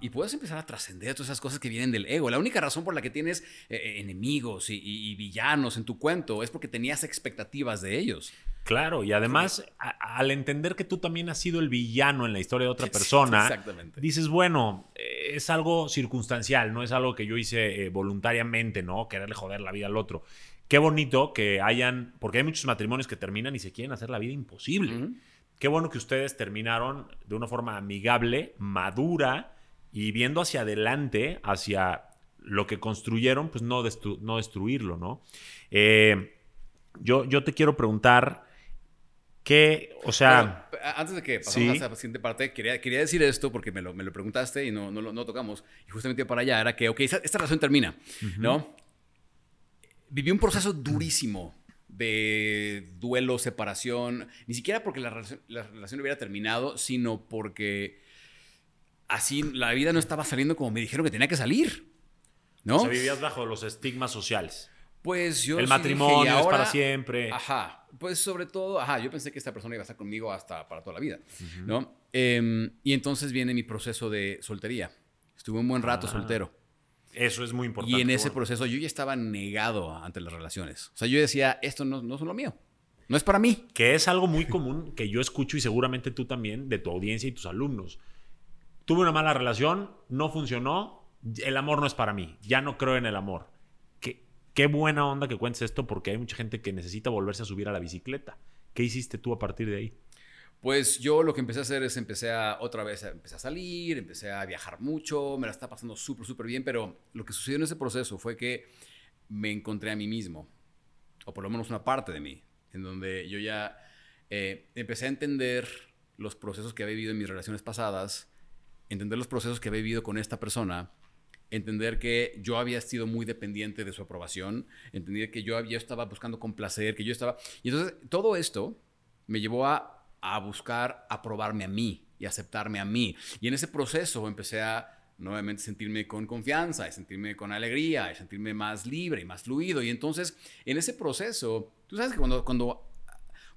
y puedes empezar a trascender todas esas cosas que vienen del ego. La única razón por la que tienes eh, eh, enemigos y, villanos en tu cuento es porque tenías expectativas de ellos. Claro, y además, al entender que tú también has sido el villano en la historia de otra persona, dices, bueno, eh, es algo circunstancial, no es algo que yo hice voluntariamente, ¿no? Quererle joder la vida al otro. Qué bonito que hayan, porque hay muchos matrimonios que terminan y se quieren hacer la vida imposible. Qué bueno que ustedes terminaron de una forma amigable, madura, y viendo hacia adelante, hacia lo que construyeron, pues no, no destruirlo, ¿no? Eh, yo, yo te quiero preguntar qué, o sea... antes de que pasemos a la siguiente parte, quería, quería decir esto porque me lo, me lo preguntaste y no, no, no tocamos. Y justamente para allá era que, ok, esta, relación termina, ¿no? Viví un proceso durísimo de duelo, separación, ni siquiera porque la relación, la relación hubiera terminado, sino porque así la vida no estaba saliendo como me dijeron que tenía que salir. ¿No? O sea, vivías bajo los estigmas sociales. Pues yo. El matrimonio es para siempre. Ajá. Pues sobre todo, ajá, yo pensé que esta persona iba a estar conmigo hasta para toda la vida, ¿no? Em, y entonces viene mi proceso de soltería. Estuve un buen rato ah. soltero. Eso es muy importante. Y en ese proceso yo ya estaba negado ante las relaciones. O sea, yo decía, esto no, no es lo mío. No es para mí. Que es algo muy común que yo escucho y seguramente tú también de tu audiencia y tus alumnos tuve una mala relación, no funcionó, el amor no es para mí, ya no creo en el amor. Qué, qué buena onda que cuentes esto porque hay mucha gente que necesita volverse a subir a la bicicleta. ¿Qué hiciste tú a partir de ahí? Pues yo lo que empecé a hacer es empecé a otra vez, empecé a salir, empecé a viajar mucho, me la estaba pasando súper, súper bien, pero lo que sucedió en ese proceso fue que me encontré a mí mismo, o por lo menos una parte de mí, en donde yo ya eh, empecé a entender los procesos que había vivido en mis relaciones pasadas entender los procesos que había vivido con esta persona, entender que yo había sido muy dependiente de su aprobación, entender que yo, había, estaba buscando complacer, que yo estaba... Y entonces todo esto me llevó a, a buscar aprobarme a mí y aceptarme a mí. Y en ese proceso empecé a nuevamente sentirme con confianza, y sentirme con alegría, y sentirme más libre y más fluido. Y entonces, en ese proceso, tú sabes que cuando, cuando,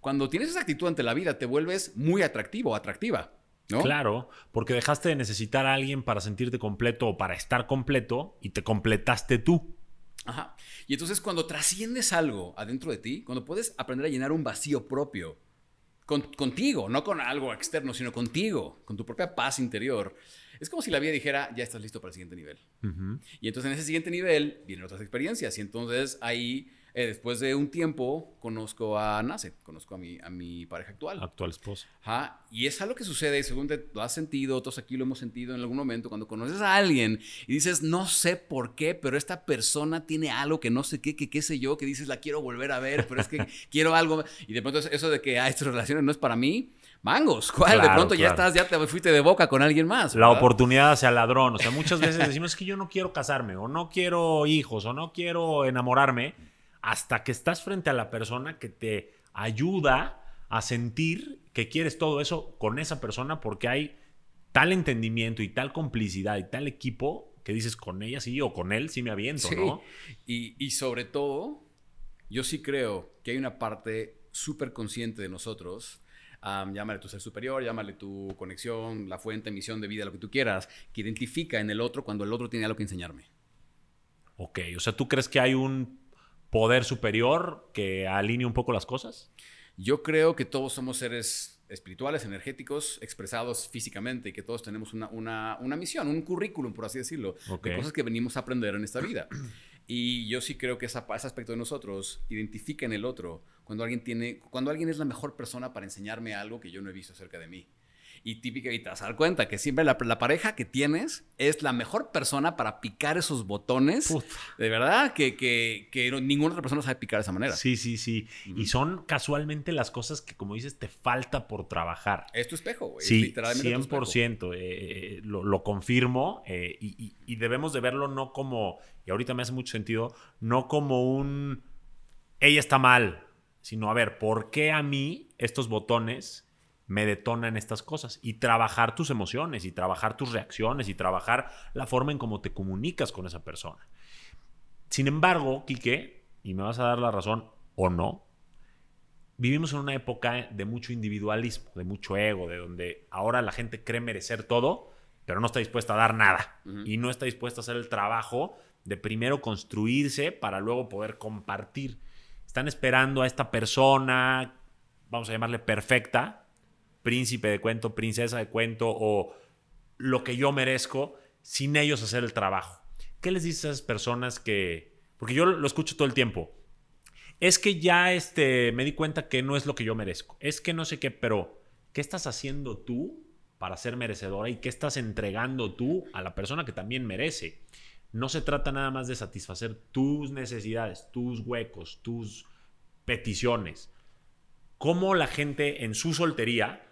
cuando tienes esa actitud ante la vida, te vuelves muy atractivo o atractiva. ¿No? Claro, porque dejaste de necesitar a alguien para sentirte completo o para estar completo y te completaste tú. Ajá. Y entonces cuando trasciendes algo adentro de ti, cuando puedes aprender a llenar un vacío propio, contigo, no con algo externo, sino contigo, con tu propia paz interior, es como si la vida dijera, ya estás listo para el siguiente nivel. Y entonces en ese siguiente nivel vienen otras experiencias. Y entonces ahí, eh, después de un tiempo, conozco a Nace, conozco a mi, a mi pareja actual. Actual esposa. Ajá. Y es algo que sucede, según te lo has sentido, todos aquí lo hemos sentido en algún momento, cuando conoces a alguien y dices, no sé por qué, pero esta persona tiene algo que no sé qué, que qué sé yo, que dices, la quiero volver a ver, pero es que quiero algo. Y de pronto eso de que, ah, estas relaciones no es para mí mangos, ¿cuál? de pronto ya estás, ya te fuiste de boca con alguien más. La oportunidad hacia ladrón. O sea, muchas veces decimos es que yo no quiero casarme, o no quiero hijos, o no quiero enamorarme, hasta que estás frente a la persona que te ayuda a sentir que quieres todo eso con esa persona porque hay tal entendimiento y tal complicidad y tal equipo que dices con ella sí o con él sí me aviento, ¿no? Y, y sobre todo, yo sí creo que hay una parte súper consciente de nosotros llámale tu ser superior, llámale tu conexión, la fuente, misión de vida, lo que tú quieras, que identifica en el otro cuando el otro tiene algo que enseñarme. Ok, o sea, ¿tú crees que hay un poder superior que alinee un poco las cosas? Yo creo que todos somos seres espirituales, energéticos, expresados físicamente y que todos tenemos una, una, una misión, un currículum, por así decirlo, de cosas que venimos a aprender en esta vida. Y yo sí creo que ese aspecto de nosotros identifica en el otro cuando alguien tiene, cuando alguien es la mejor persona para enseñarme algo que yo no he visto acerca de mí. Y típica, y te vas a dar cuenta que siempre la, pareja que tienes es la mejor persona para picar esos botones. De verdad, que, que, que, ninguna otra persona sabe picar de esa manera. Sí, sí, sí. Y son casualmente las cosas que, como dices, te falta por trabajar. Es tu espejo, güey. Sí, literalmente 100%. Eh, eh, lo, lo, confirmo. Eh, y, y debemos de verlo no como, y ahorita me hace mucho sentido, no como un, ella está mal, sino a ver, ¿por qué a mí estos botones me detonan estas cosas y trabajar tus emociones y trabajar tus reacciones y trabajar la forma en cómo te comunicas con esa persona. Sin embargo, Quique, y me vas a dar la razón o no, vivimos en una época de mucho individualismo, de mucho ego, de donde ahora la gente cree merecer todo, pero no está dispuesta a dar nada y no está dispuesta a hacer el trabajo de primero construirse para luego poder compartir. Están esperando a esta persona, vamos a llamarle perfecta, príncipe de cuento, princesa de cuento o lo que yo merezco sin ellos hacer el trabajo. ¿Qué les dices a esas personas que, porque yo lo escucho todo el tiempo, es que ya este, me di cuenta que no es lo que yo merezco, es que no sé qué, pero ¿qué estás haciendo tú para ser merecedora y qué estás entregando tú a la persona que también merece? No se trata nada más de satisfacer tus necesidades, tus huecos, tus peticiones. Cómo la gente en su soltería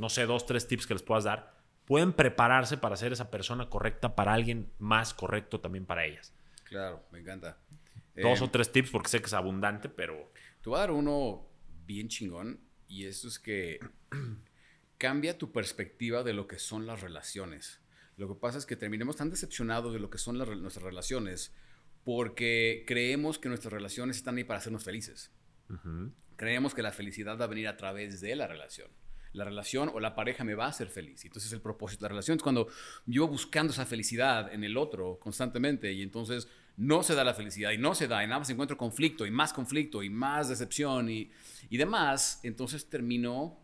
no sé, dos, tres tips que les puedas dar, pueden prepararse para ser esa persona correcta para alguien más correcto también para ellas. Claro, me encanta. Dos eh, o tres tips porque sé que es abundante, pero... Te voy a dar uno bien chingón y eso es que cambia tu perspectiva de lo que son las relaciones. Lo que pasa es que terminemos tan decepcionados de lo que son nuestras relaciones porque creemos que nuestras relaciones están ahí para hacernos felices. Creemos que la felicidad va a venir a través de la relación la relación o la pareja me va a hacer feliz. Entonces el propósito de la relación es cuando yo buscando esa felicidad en el otro constantemente y entonces no se da la felicidad y no se da y nada más encuentro conflicto y más conflicto y más decepción y, y demás, entonces termino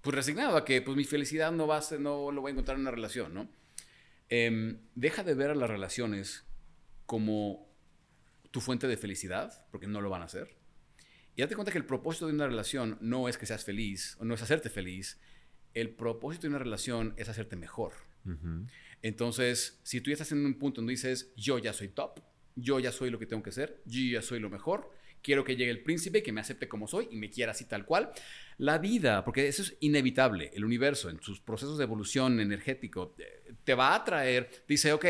pues resignado a que pues mi felicidad no va no lo voy a encontrar en una relación, ¿no? Em, deja de ver a las relaciones como tu fuente de felicidad, porque no lo van a hacer y date cuenta que el propósito de una relación no es que seas feliz o no es hacerte feliz. El propósito de una relación es hacerte mejor. Entonces, si tú ya estás en un punto donde dices, yo ya soy top, yo ya soy lo que tengo que ser, yo ya soy lo mejor, quiero que llegue el príncipe, que me acepte como soy y me quiera así tal cual. La vida, porque eso es inevitable, el universo en sus procesos de evolución energético, eh, te va a traer, dice, ok,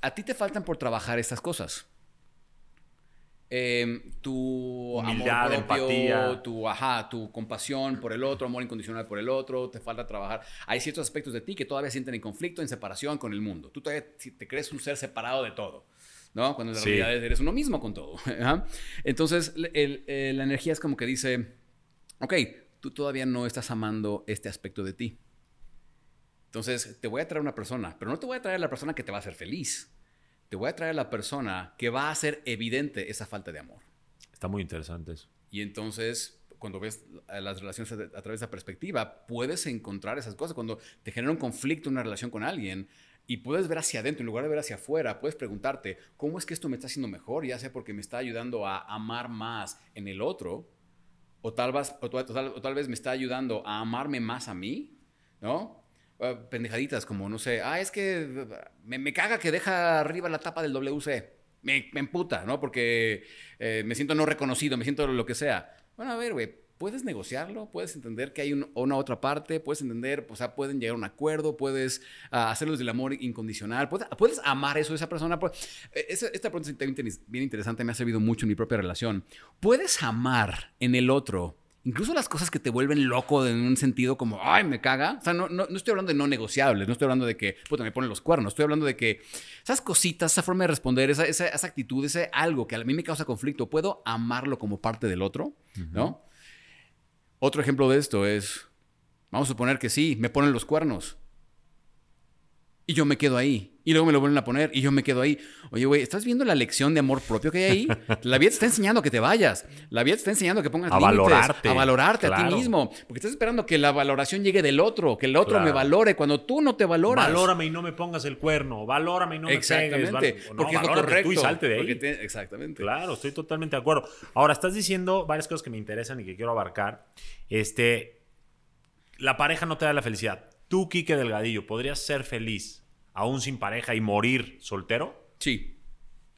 a ti te faltan por trabajar estas cosas. Em, tu Humildad, amor propio, empatía. tu, ajá, tu compasión por el otro, amor incondicional por el otro, te falta trabajar. Hay ciertos aspectos de ti que todavía sienten en conflicto, en separación con el mundo. Tú todavía te crees un ser separado de todo, ¿no? Cuando en Sí. realidad eres uno mismo con todo. Entonces, el- el- eh, la energía es como que dice, ok, tú todavía no estás amando este aspecto de ti. Entonces, te voy a traer una persona, pero no te voy a traer la persona que te va a hacer feliz. Te voy a traer a la persona que va a hacer evidente esa falta de amor. Está muy interesante eso. Y entonces, cuando ves las relaciones a, a través de esa perspectiva, puedes encontrar esas cosas. Cuando te genera un conflicto, una relación con alguien, y puedes ver hacia adentro en lugar de ver hacia afuera, puedes preguntarte, ¿cómo es que esto me está haciendo mejor? Ya sea porque me está ayudando a amar más en el otro, o tal vez, o tal, o tal- o tal vez me está ayudando a amarme más a mí, ¿no? Eh, pendejaditas como, no sé, ah, es que me, me caga que deja arriba la tapa del WC. Me, me emputa, ¿no? Porque eh, me siento no reconocido, me siento lo que sea. Bueno, a ver, güey, puedes negociarlo, puedes entender que hay un- una otra parte, puedes entender, o sea, pueden llegar a un acuerdo, puedes ah, hacerlo desde el amor incondicional, puedes, amar eso de esa persona. eh, esa- esta pregunta es bien interesante, me ha servido mucho en mi propia relación. ¿Puedes amar en el otro Incluso las cosas que te vuelven loco en un sentido como, ay, me caga. O sea, no, no, no estoy hablando de no negociables, no estoy hablando de que, puta, me ponen los cuernos. Estoy hablando de que esas cositas, esa forma de responder, esa, esa, esa actitud, ese algo que a mí me causa conflicto, puedo amarlo como parte del otro, ¿no? Otro ejemplo de esto es, vamos a suponer que sí, me ponen los cuernos. Y yo me quedo ahí. Y luego me lo vuelven a poner y yo me quedo ahí. Oye, güey, ¿estás viendo la lección de amor propio que hay ahí? La vida te está enseñando que te vayas. La vida te está enseñando que pongas A límites, valorarte. A valorarte a ti mismo. Porque estás esperando que la valoración llegue del otro, que el otro me valore cuando tú no te valoras. Valórame y no me pongas el cuerno. Valórame y no me Exactamente. pegues. val- no, porque es lo correcto. tú y salte de ahí. te- exactamente. Claro, estoy totalmente de acuerdo. Ahora, estás diciendo varias cosas que me interesan y que quiero abarcar. Este, la pareja no te da la felicidad. Tú, Quique Delgadillo, ¿podrías ser feliz aún sin pareja y morir soltero? Sí.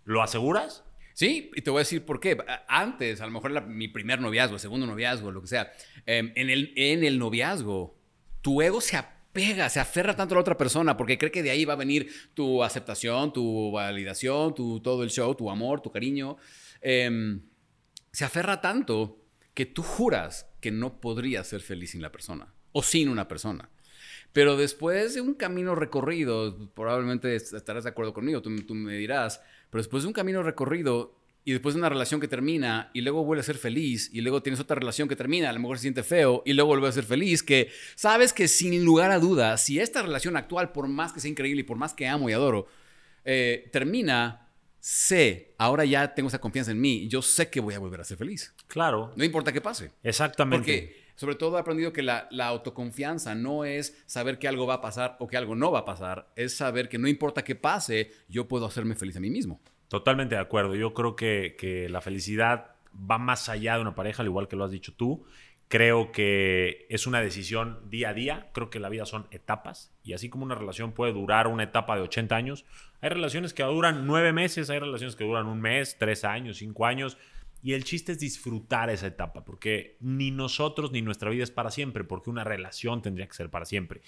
¿Lo aseguras? Sí, y te voy a decir por qué. Antes, a lo mejor mi primer noviazgo, segundo noviazgo, lo que sea. em, en, el, en el noviazgo, tu ego se apega, se aferra tanto a la otra persona porque cree que de ahí va a venir tu aceptación, tu validación, tu, todo el show, tu amor, tu cariño. Em, se aferra tanto que tú juras que no podrías ser feliz sin la persona o sin una persona. Pero después de un camino recorrido, probablemente est- estarás de acuerdo conmigo, tú, tú me dirás, pero después de un camino recorrido y después de una relación que termina y luego vuelve a ser feliz y luego tienes otra relación que termina, a lo mejor se siente feo y luego vuelve a ser feliz, que sabes que sin lugar a dudas, si esta relación actual, por más que sea increíble y por más que amo y adoro, eh, termina, sé, ahora ya tengo esa confianza en mí, yo sé que voy a volver a ser feliz. Claro, No importa qué pase. exactamente. Porque sobre todo he aprendido que la, la autoconfianza no es saber que algo va a pasar o que algo no va a pasar, es saber que no importa qué pase, yo puedo hacerme feliz a mí mismo. Totalmente de acuerdo. Yo creo que, que la felicidad va más allá de una pareja, al igual que lo has dicho tú. Creo que es una decisión día a día. Creo que la vida son etapas. Y así como una relación puede durar una etapa de 80 años, hay relaciones que duran nueve meses, hay relaciones que duran un mes, tres años, cinco años. Y el chiste es disfrutar esa etapa, porque ni nosotros ni nuestra vida es para siempre, porque una relación tendría que ser para siempre.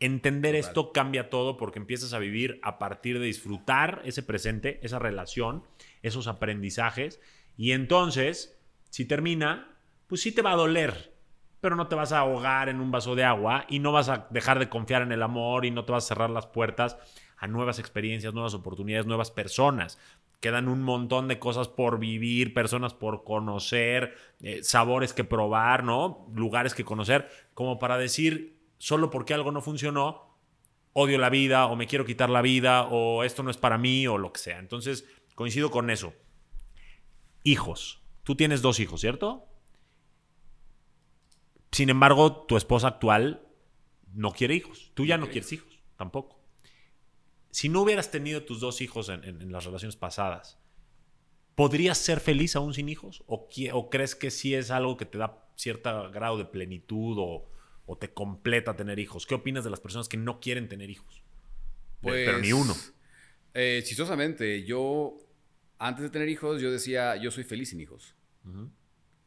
Entender Total. esto cambia todo porque empiezas a vivir a partir de disfrutar ese presente, esa relación, esos aprendizajes. Y entonces, si termina, pues sí te va a doler, pero no te vas a ahogar en un vaso de agua y no vas a dejar de confiar en el amor y no te vas a cerrar las puertas a nuevas experiencias, nuevas oportunidades, nuevas personas. Quedan un montón de cosas por vivir, personas por conocer, eh, sabores que probar, ¿no? Lugares que conocer, como para decir, solo porque algo no funcionó, odio la vida o me quiero quitar la vida o esto no es para mí o lo que sea. Entonces, coincido con eso. Hijos. Tú tienes dos hijos, ¿cierto? Sin embargo, tu esposa actual no quiere hijos. Tú ya no, quiere quieres hijos, tampoco. Si no hubieras tenido tus dos hijos en, en- en las relaciones pasadas, ¿podrías ser feliz aún sin hijos? ¿O, crees que sí es algo que te da cierto grado de plenitud o, o te completa tener hijos? ¿Qué opinas de las personas que no quieren tener hijos? Pero- pero ni uno. Eh, chistosamente, yo antes de tener hijos, yo decía, yo soy feliz sin hijos.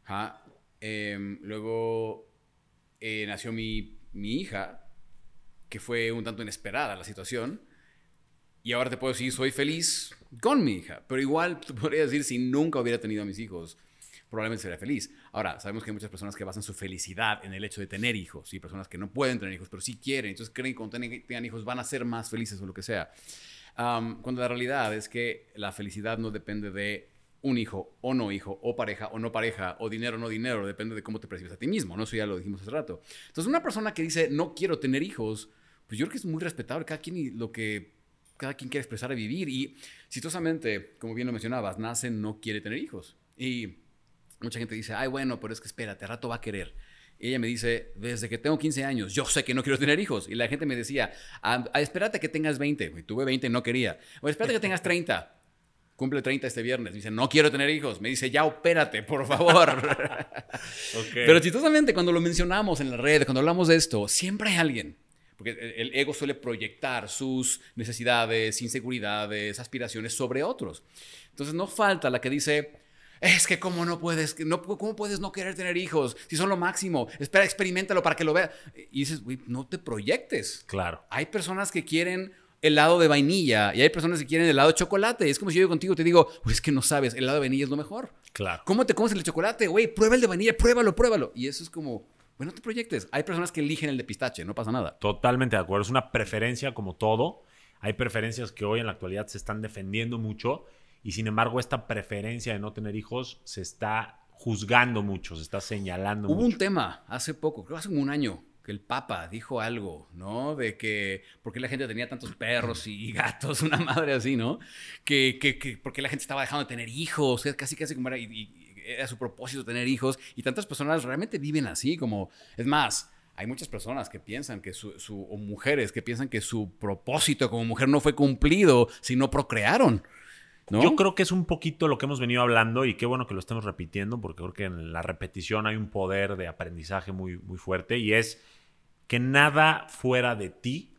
Ajá. Em, luego eh, nació mi, mi hija, que fue un tanto inesperada la situación. Y ahora te puedo decir, soy feliz con mi hija. Pero igual te podría decir, si nunca hubiera tenido a mis hijos, probablemente sería feliz. Ahora, sabemos que hay muchas personas que basan su felicidad en el hecho de tener hijos y personas que no pueden tener hijos, pero sí quieren. Entonces creen que cuando tengan hijos van a ser más felices o lo que sea. cuando la realidad es que la felicidad no depende de un hijo o no hijo, o pareja o no pareja, o dinero o no dinero, depende de cómo te percibes a ti mismo, ¿no? Eso ya lo dijimos hace rato. Entonces, una persona que dice, no quiero tener hijos, pues yo creo que es muy respetable, cada quien y lo que cada quien quiere expresar a vivir, y chistosamente, como bien lo mencionabas, nace no quiere tener hijos, y mucha gente dice, ay, bueno, pero es que espérate, a rato va a querer. ella me dice, desde que tengo 15 años, yo sé que no quiero tener hijos. Y la gente me decía, ah, ah, espérate que tengas 20. Y tuve 20, no quería. O espérate que tengas 30 cumple 30 este viernes. Me dice, no quiero tener hijos. Me dice, ya opérate, por favor. Pero chistosamente, cuando lo mencionamos en la red, cuando hablamos de esto, siempre hay alguien. Porque el ego suele proyectar sus necesidades, inseguridades, aspiraciones sobre otros. Entonces no falta la que dice, es que cómo no puedes, no, cómo puedes no querer tener hijos si son lo máximo. Espera, experimentalo para que lo veas. Y dices, güey, no te proyectes. Claro. Hay personas que quieren helado de vainilla y hay personas que quieren helado de chocolate. Es como si yo contigo te digo, pues es que no sabes, el helado de vainilla es lo mejor. Claro. ¿Cómo te comes el de chocolate? Güey, prueba el de vainilla, pruébalo, pruébalo. Y eso es como, bueno, no te proyectes. Hay personas que eligen el de pistache, no pasa nada. Totalmente de acuerdo. Es una preferencia como todo. Hay preferencias que hoy en la actualidad se están defendiendo mucho y sin embargo esta preferencia de no tener hijos se está juzgando mucho, se está señalando Hubo un tema hace poco, creo hace un año, el Papa dijo algo, ¿no? De que, ¿por qué la gente tenía tantos perros y gatos? Una madre así, ¿no? Que, que, que ¿por qué la gente estaba dejando de tener hijos? Casi, casi como era, y, era su propósito tener hijos. Y tantas personas realmente viven así, como, es más, hay muchas personas que piensan que su, mujeres que piensan que su propósito como mujer no fue cumplido si no procrearon. ¿No? Yo creo que es un poquito lo que hemos venido hablando y qué bueno que lo estemos repitiendo porque creo que en la repetición hay un poder de aprendizaje muy, muy fuerte y es que nada fuera de ti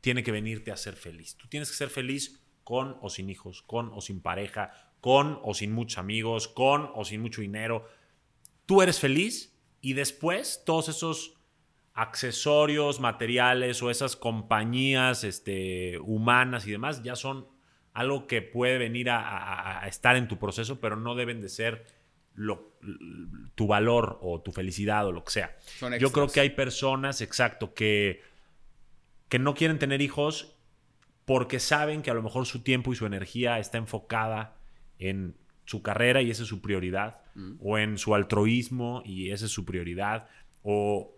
tiene que venirte a ser feliz. Tú tienes que ser feliz con o sin hijos, con o sin pareja, con o sin muchos amigos, con o sin mucho dinero. Tú eres feliz y después todos esos accesorios, materiales o esas compañías este, humanas y demás ya son algo que puede venir a, a estar en tu proceso, pero no deben de ser tu valor o tu felicidad o lo que sea. Yo creo que hay personas, exacto, que, que no quieren tener hijos porque saben que a lo mejor su tiempo y su energía está enfocada en su carrera y esa es su prioridad, mm. o en su altruismo y esa es su prioridad, o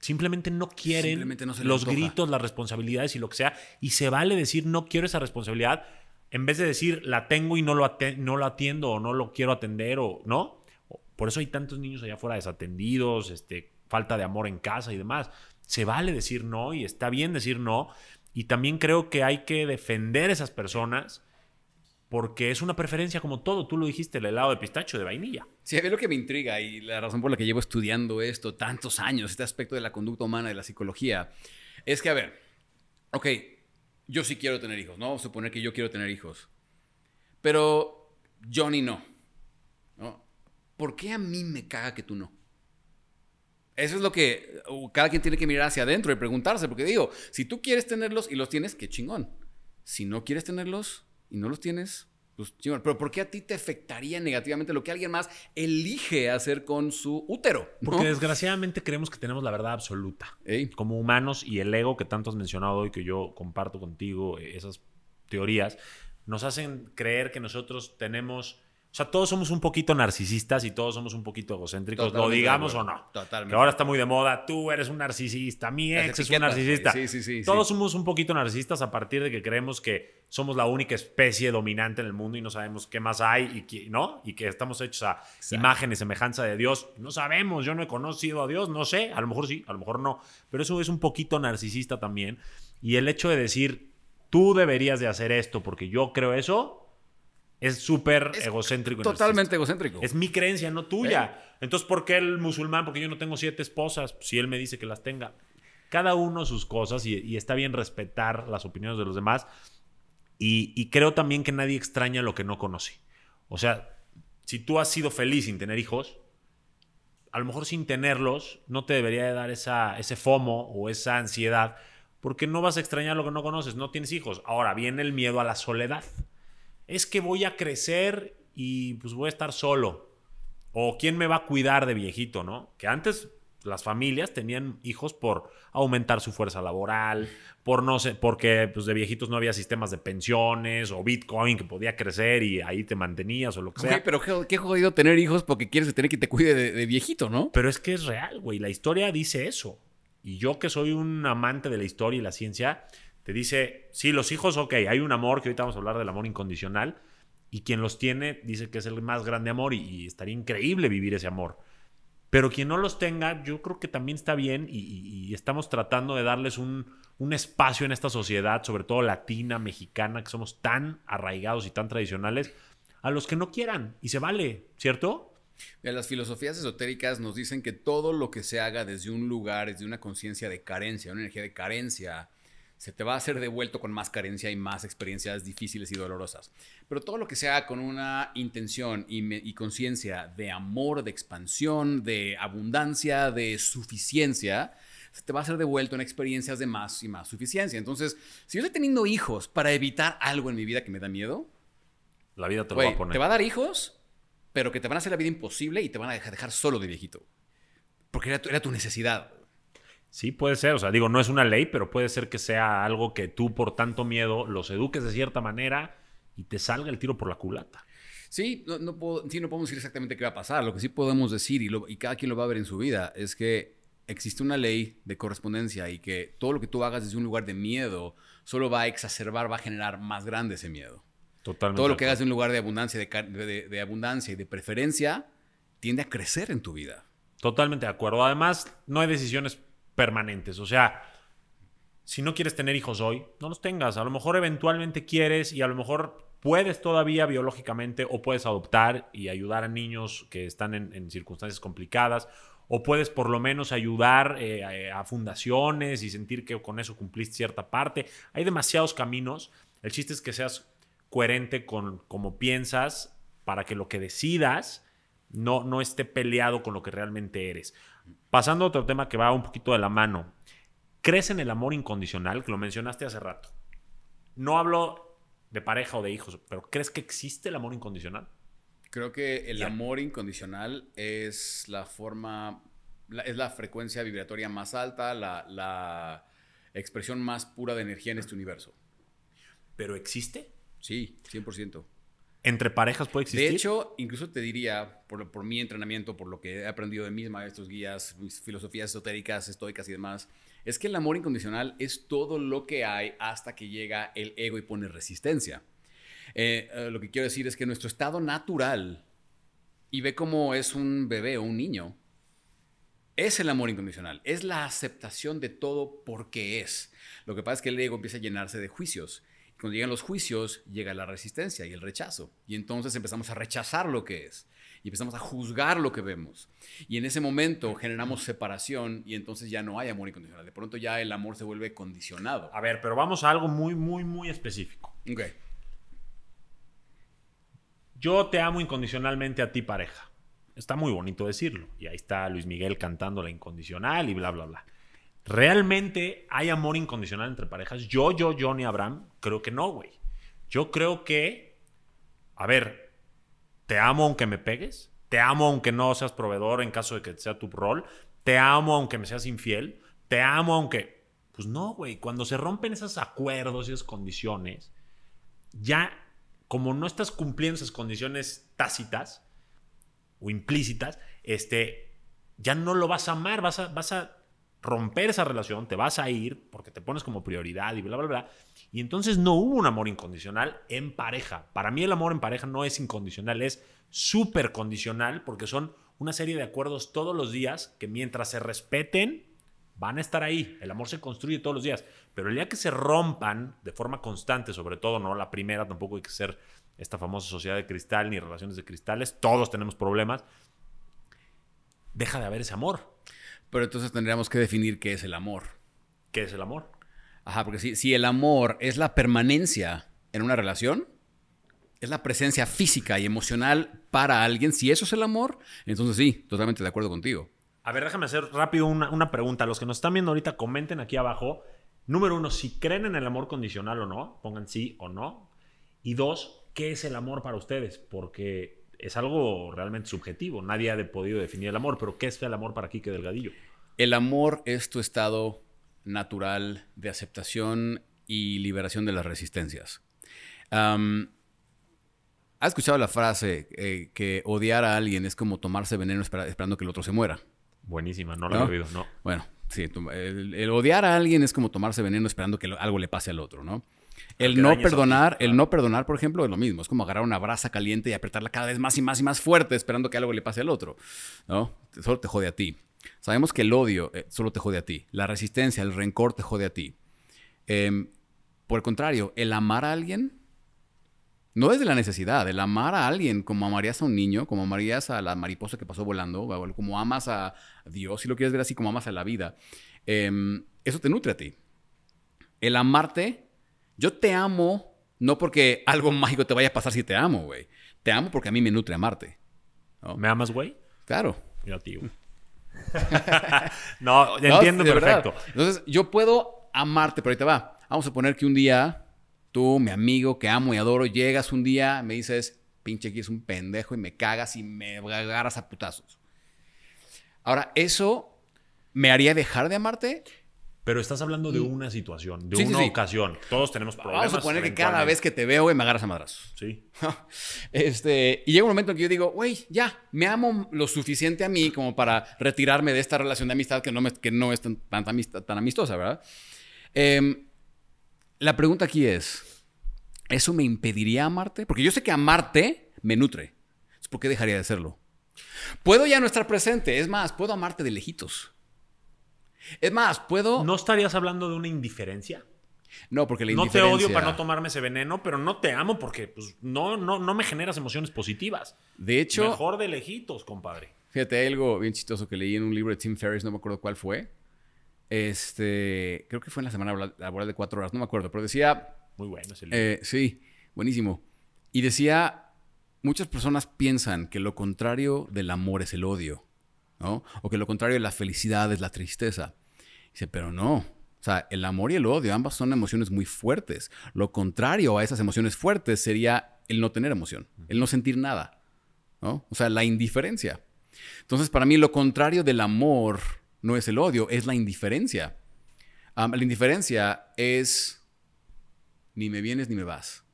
simplemente no quieren los gritos, las responsabilidades y lo que sea, y se vale decir no quiero esa responsabilidad en vez de decir la tengo y no lo, no lo atiendo o no lo quiero atender o no. Por eso hay tantos niños allá afuera desatendidos, este, falta de amor en casa y demás. Se vale decir no y está bien decir no. Y también creo que hay que defender a esas personas porque es una preferencia como todo. Tú lo dijiste, el helado de pistacho de vainilla. Sí, a mí lo que me intriga y la razón por la que llevo estudiando esto tantos años, este aspecto de la conducta humana, de la psicología, es que, a ver, ok, yo sí quiero tener hijos, ¿no? Suponer que yo quiero tener hijos. Pero Johnny no. ¿no? ¿Por qué a mí me caga que tú no? Eso es lo que cada quien tiene que mirar hacia adentro y preguntarse, porque digo, si tú quieres tenerlos y los tienes, qué chingón. Si no quieres tenerlos y no los tienes, pues, pero ¿por qué a ti te afectaría negativamente lo que alguien más elige hacer con su útero? Porque desgraciadamente creemos que tenemos la verdad absoluta. Como humanos y el ego que tanto has mencionado hoy, que yo comparto contigo, eh, esas teorías, nos hacen creer que nosotros tenemos o sea, todos somos un poquito narcisistas y todos somos un poquito egocéntricos, lo digamos o no. Totalmente. Que ahora está muy de moda, tú eres un narcisista, mi ex es un narcisista. Sí, sí, sí, todos somos un poquito narcisistas a partir de que creemos que somos la única especie dominante en el mundo y no sabemos qué más hay y ¿no? Y que estamos hechos a imagen y semejanza de Dios. No sabemos, yo no he conocido a Dios, no sé, a lo mejor sí, a lo mejor no, pero eso es un poquito narcisista también. Y el hecho de decir, tú deberías de hacer esto porque yo creo eso, es súper egocéntrico. Totalmente egocéntrico. Es mi creencia, no tuya. Entonces, ¿por qué el musulmán? Porque yo no tengo siete esposas. Si él me dice que las tenga. Cada uno sus cosas y, está bien respetar las opiniones de los demás. Y, y creo también que nadie extraña lo que no conoce. O sea, si tú has sido feliz sin tener hijos, a lo mejor sin tenerlos no te debería de dar esa, ese FOMO o esa ansiedad, porque no vas a extrañar lo que no conoces, no tienes hijos. Ahora viene el miedo a la soledad. Es que voy a crecer y pues voy a estar solo. O quién me va a cuidar de viejito, ¿no? Que antes las familias tenían hijos por aumentar su fuerza laboral, por no sé, porque pues, de viejitos no había sistemas de pensiones o Bitcoin que podía crecer y ahí te mantenías o lo que sea. pero qué, jodido tener hijos porque quieres tener que te cuide de, viejito, ¿no? Pero es que es real, güey. La historia dice eso. Y yo que soy un amante de la historia y la ciencia, te dice, sí, los hijos, ok, hay un amor, que ahorita vamos a hablar del amor incondicional, y quien los tiene dice que es el más grande amor y estaría increíble vivir ese amor. Pero quien no los tenga, yo creo que también está bien y, estamos tratando de darles un, espacio en esta sociedad, sobre todo latina, mexicana, que somos tan arraigados y tan tradicionales, a los que no quieran y se vale, ¿cierto? las filosofías esotéricas nos dicen que todo lo que se haga desde un lugar, desde una conciencia de carencia, una energía de carencia, se te va a hacer devuelto con más carencia y más experiencias difíciles y dolorosas. Pero todo lo que sea con una intención y, conciencia de amor, de expansión, de abundancia, de suficiencia, se te va a hacer devuelto en experiencias de más y más suficiencia. Entonces, si yo estoy teniendo hijos para evitar algo en mi vida que me da miedo, la vida te lo va a poner. Te va a dar hijos, pero que te van a hacer la vida imposible y te van a dejar, solo de viejito. Porque era era tu necesidad. Sí, puede ser. O sea, digo, no es una ley, pero puede ser que sea algo que tú por tanto miedo los eduques de cierta manera y te salga el tiro por la culata. Sí, no, no, sí, no podemos decir exactamente qué va a pasar. Lo que sí podemos decir, y, y cada quien lo va a ver en su vida, es que existe una ley de correspondencia y que todo lo que tú hagas desde un lugar de miedo solo va a exacerbar, va a generar más grande ese miedo. Totalmente. Todo lo que hagas de un lugar de abundancia, de, de abundancia y de preferencia tiende a crecer en tu vida. Totalmente de acuerdo. Además, no hay decisiones permanentes. O sea, si no quieres tener hijos hoy, no los tengas. A lo mejor eventualmente quieres y a lo mejor puedes todavía biológicamente o puedes adoptar y ayudar a niños que están en, circunstancias complicadas o puedes por lo menos ayudar eh, a, fundaciones y sentir que con eso cumpliste cierta parte. Hay demasiados caminos. El chiste es que seas coherente con cómo piensas para que lo que decidas no, no esté peleado con lo que realmente eres. Pasando a otro tema que va un poquito de la mano. ¿Crees en el amor incondicional? Que lo mencionaste hace rato. No hablo de pareja o de hijos, pero ¿crees que existe el amor incondicional? Creo que el amor incondicional es la forma, es la frecuencia vibratoria más alta, la, la expresión más pura de energía en este universo. ¿Pero existe? Sí, 100%. ¿Entre parejas puede existir? De hecho, incluso te diría, por, por mi entrenamiento, por lo que he aprendido de mis maestros, guías, mis filosofías esotéricas, estoicas y demás, es que el amor incondicional es todo lo que hay hasta que llega el ego y pone resistencia. Eh, eh, lo que quiero decir es que nuestro estado natural, y ve cómo es un bebé o un niño, es el amor incondicional, es la aceptación de todo porque es. Lo que pasa es que el ego empieza a llenarse de juicios cuando llegan los juicios, llega la resistencia y el rechazo. Y entonces empezamos a rechazar lo que es. Y empezamos a juzgar lo que vemos. Y en ese momento generamos separación y entonces ya no hay amor incondicional. De pronto ya el amor se vuelve condicionado. A ver, pero vamos a algo muy, muy, muy específico. Ok. Yo te amo incondicionalmente a ti, pareja. Está muy bonito decirlo. Y ahí está Luis Miguel cantando la incondicional y bla, bla, bla. ¿Realmente hay amor incondicional entre parejas? Yo, yo, Johnny Abraham, creo que no, güey. Yo creo que, a ver, te amo aunque me pegues, te amo aunque no seas proveedor en caso de que sea tu rol, te amo aunque me seas infiel, te amo aunque... Pues no, güey, cuando se rompen esos acuerdos y esas condiciones, ya como no estás cumpliendo esas condiciones tácitas o implícitas, este, ya no lo vas a amar, vas a, vas a romper esa relación, te vas a ir porque te pones como prioridad y bla, bla, bla. Y entonces no hubo un amor incondicional en pareja. Para mí el amor en pareja no es incondicional, es súper condicional porque son una serie de acuerdos todos los días que mientras se respeten van a estar ahí. El amor se construye todos los días. Pero el día que se rompan de forma constante, sobre todo, no la primera, tampoco hay que ser esta famosa sociedad de cristal ni relaciones de cristales, todos tenemos problemas, deja de haber ese amor. Pero entonces tendríamos que definir qué es el amor. ¿Qué es el amor? Ajá, porque si, si el amor es la permanencia, en una relación es la presencia física y emocional para alguien. Si eso es el amor, entonces sí, totalmente de acuerdo contigo. A ver, déjame hacer rápido una, una pregunta. Los que nos están viendo ahorita, comenten aquí abajo. Número uno, si creen en el amor condicional o no, pongan sí o no. Y dos, ¿qué es el amor para ustedes? Porque es algo realmente subjetivo. Nadie ha podido definir el amor, pero ¿qué es el amor para Kike Delgadillo? El amor es tu estado natural de aceptación y liberación de las resistencias. ¿Has escuchado la frase eh, que odiar a alguien es como tomarse veneno espera- esperando que el otro se muera? Buenísima, no la ¿No? he oído, no. Bueno, sí, el, el odiar a alguien es como tomarse veneno esperando que lo- algo le pase al otro, ¿no? El no perdonar, el no perdonar, por ejemplo, es lo mismo. Es como agarrar una brasa caliente y apretarla cada vez más y más y más fuerte esperando que algo le pase al otro, ¿no? Solo te jode a ti. Sabemos que el odio eh, solo te jode a ti. La resistencia, el rencor te jode a ti. Em, por el contrario, el amar a alguien no es de la necesidad. El amar a alguien como amarías a un niño, como amarías a la mariposa que pasó volando, como amas a Dios, si lo quieres ver así, como amas a la vida. em, eso te nutre a ti. El amarte, yo te amo no porque algo mágico te vaya a pasar si te amo, güey. Te amo porque a mí me nutre amarte. ¿Me amas, güey? Claro. Yo, tío. no, No, entiendo de verdad. perfecto. Entonces, yo puedo amarte, pero ahorita va. Vamos a poner que un día, tú, mi amigo que amo y adoro, llegas un día, me dices, pinche aquí es un pendejo y me cagas y me agarras a putazos. Ahora, ¿eso me haría dejar de amarte? Pero estás hablando de una situación, de Sí, una sí. ocasión. Todos tenemos problemas. Vamos a suponer que cada vez que te veo, güey, me agarras a madrazos. Sí. Este, y llega un momento en que yo digo, güey, ya, me amo lo suficiente a mí como para retirarme de esta relación de amistad que no, me- que no es tan, tan, amist- tan amistosa, ¿verdad? Em, la pregunta aquí es, ¿eso me impediría amarte? Porque yo sé que amarte me nutre. ¿Por qué dejaría de hacerlo? Puedo ya no estar presente. Es más, puedo amarte de lejitos. Es más, puedo... ¿No estarías hablando de una indiferencia? No, porque la No te odio indiferencia- para no tomarme ese veneno, pero no te amo porque pues, no, no, no me generas emociones positivas. De hecho... Mejor de lejitos, compadre. Fíjate, hay algo bien chistoso que leí en un libro de Tim Ferriss, no me acuerdo cuál fue. Este, creo que fue en la semana labora- laboral de cuatro horas, no me acuerdo, pero decía, Muy bueno ese libro. eh, sí, buenísimo. Y decía, muchas personas piensan que lo contrario del amor es el odio, ¿no? O que lo contrario de la felicidad es la tristeza. Dice, pero no. O sea, el amor y el odio, ambas son emociones muy fuertes. Lo contrario a esas emociones fuertes sería el no tener emoción, el no sentir nada, ¿no? O sea, la indiferencia. Entonces, para mí, lo contrario del amor no es el odio, es la indiferencia. La indiferencia es ni me vienes ni me vas,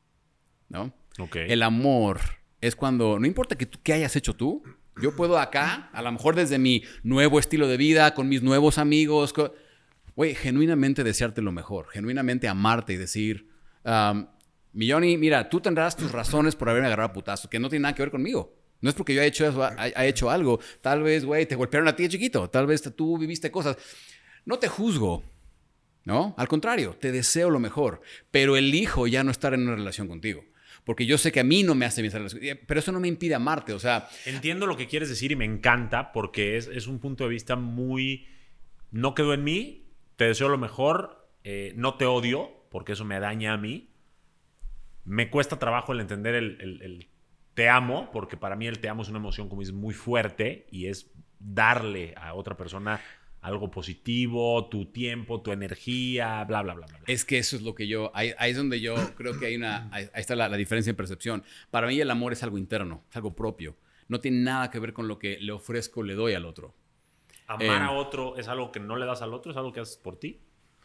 ¿no? ok. El amor es cuando, no importa que tú- qué hayas hecho tú, yo puedo acá, a lo mejor desde mi nuevo estilo de vida, con mis nuevos amigos, güey, genuinamente desearte lo mejor, genuinamente amarte y decir, um, mi Johnny, mira, tú tendrás tus razones por haberme agarrado a putazo, que no tiene nada que ver conmigo. No es porque yo haya hecho, eso, ha- ha hecho algo. Tal vez, güey, te golpearon a ti de chiquito. Tal vez tú viviste cosas. No te juzgo. ¿No? Al contrario, te deseo lo mejor, pero elijo ya no estar en una relación contigo. Porque yo sé que a mí no me hace bien relación. Eh, Pero eso no me impide amarte. O sea, Entiendo lo que quieres decir y me encanta porque es, es un punto de vista muy... No quedó en mí, te deseo lo mejor, eh, no te odio porque eso me daña a mí. Me cuesta trabajo el entender el, el- el te amo porque para mí el te amo es una emoción como es muy fuerte y es darle a otra persona algo positivo, tu tiempo, tu energía, bla, bla, bla, bla. bla. es que eso es lo que yo. Ahí, ahí es donde yo creo que hay una. Ahí, ahí está la, la diferencia en percepción. Para mí, el amor es algo interno, es algo propio. No tiene nada que ver con lo que le ofrezco, le doy al otro. Amar eh, a otro es algo que no le das al otro, es algo que haces por ti.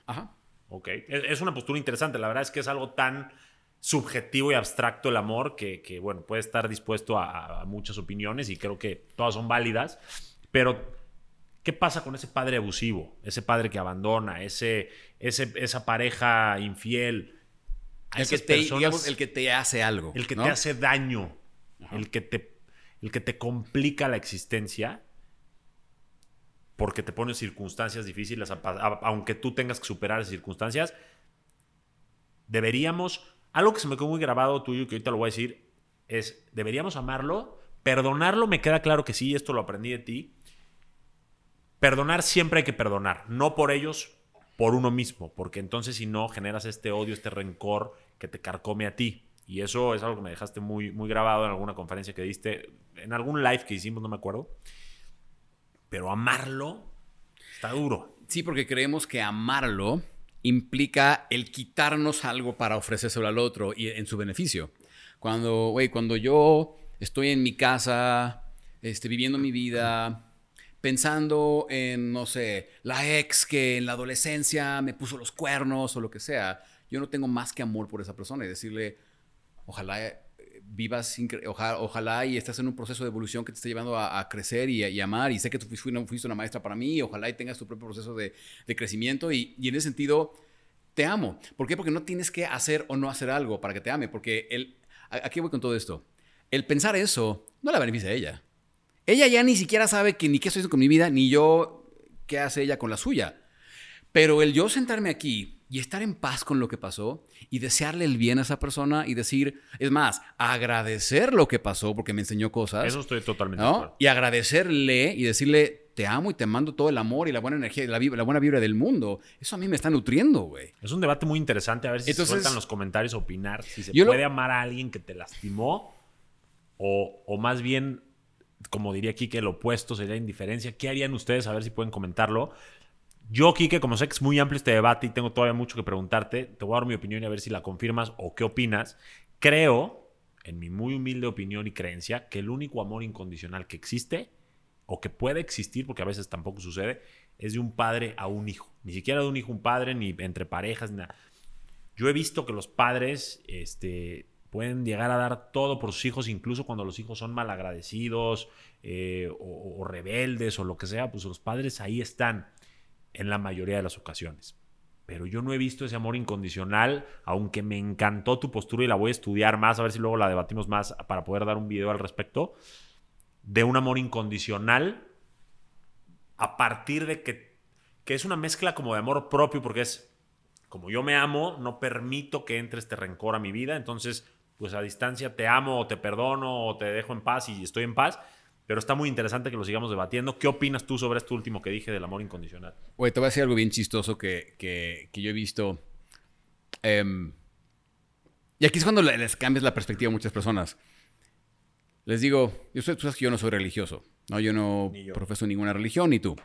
Ajá. Ok. Es, es una postura interesante. La verdad es que es algo tan subjetivo y abstracto el amor que, que, bueno, puede estar dispuesto a, a muchas opiniones y creo que todas son válidas. Pero, ¿qué pasa con ese padre abusivo? Ese padre que abandona, ese, ese, esa pareja infiel. El que, te, personas- digamos, el que te hace algo. el que ¿no? te hace daño, el que te, el que te complica la existencia porque te pone circunstancias difíciles, a- a- aunque tú tengas que superar esas circunstancias, deberíamos, algo que se me quedó muy grabado tuyo, que ahorita lo voy a decir, es, deberíamos amarlo, perdonarlo, me queda claro que sí, esto lo aprendí de ti. Perdonar siempre hay que perdonar, no por ellos, por uno mismo, porque entonces si no generas este odio, este rencor que te carcome a ti. Y eso es algo que me dejaste muy, muy grabado en alguna conferencia que diste, en algún live que hicimos, no me acuerdo. Pero amarlo está duro. Sí, porque creemos que amarlo implica el quitarnos algo para ofrecérselo al otro y en su beneficio. Cuando, güey, cuando yo estoy en mi casa, este, viviendo mi vida, pensando en, no sé, la ex que en la adolescencia me puso los cuernos o lo que sea, yo no tengo más que amor por esa persona y decirle, ojalá eh, vivas, ojalá, ojalá, y estás en un proceso de evolución que te esté llevando a, crecer y, amar, y sé que tú fuiste una maestra para mí, ojalá y tengas tu propio proceso de, crecimiento, y, en ese sentido, te amo. ¿Por qué? Porque no tienes que hacer o no hacer algo para que te ame, porque el, aquí voy con todo esto. El pensar eso no la beneficia a ella. Ella ya ni siquiera sabe que ni qué estoy haciendo con mi vida, ni yo qué hace ella con la suya. Pero el yo sentarme aquí y estar en paz con lo que pasó y desearle el bien a esa persona y decir, es más, agradecer lo que pasó porque me enseñó cosas. Eso estoy totalmente ¿no? Y agradecerle y decirle, te amo y te mando todo el amor y la buena energía y la, la buena vibra del mundo. Eso a mí me está nutriendo, güey. Es un debate muy interesante. A ver si Entonces, se sueltan los comentarios opinar si se puede amar a alguien que te lastimó o, o más bien como diría que el opuesto sería indiferencia. ¿Qué harían ustedes? A ver si pueden comentarlo. Yo, Kike, como sé que es muy amplio este debate y tengo todavía mucho que preguntarte, te voy a dar mi opinión y a ver si la confirmas o qué opinas. Creo, en mi muy humilde opinión y creencia, que el único amor incondicional que existe o que puede existir, porque a veces tampoco sucede, es de un padre a un hijo. Ni siquiera de un hijo a un padre, ni entre parejas, nada. Yo he visto que los padres este, pueden llegar a dar todo por sus hijos, incluso cuando los hijos son malagradecidos eh, o, rebeldes o lo que sea, pues los padres ahí están en la mayoría de las ocasiones. Pero yo no he visto ese amor incondicional, aunque me encantó tu postura y la voy a estudiar más, a ver si luego la debatimos más para poder dar un video al respecto, de un amor incondicional a partir de que, que es una mezcla como de amor propio, porque es como yo me amo, no permito que entre este rencor a mi vida, entonces pues a distancia te amo o te perdono o te dejo en paz y estoy en paz. Pero está muy interesante que lo sigamos debatiendo. ¿Qué opinas tú sobre esto último que dije del amor incondicional? Oye, te voy a decir algo bien chistoso que, que, yo he visto. Em, y aquí es cuando les cambias la perspectiva a muchas personas. Les digo, yo tú sabes que yo no soy religioso. ¿no? Yo no profeso ninguna religión, ni tú.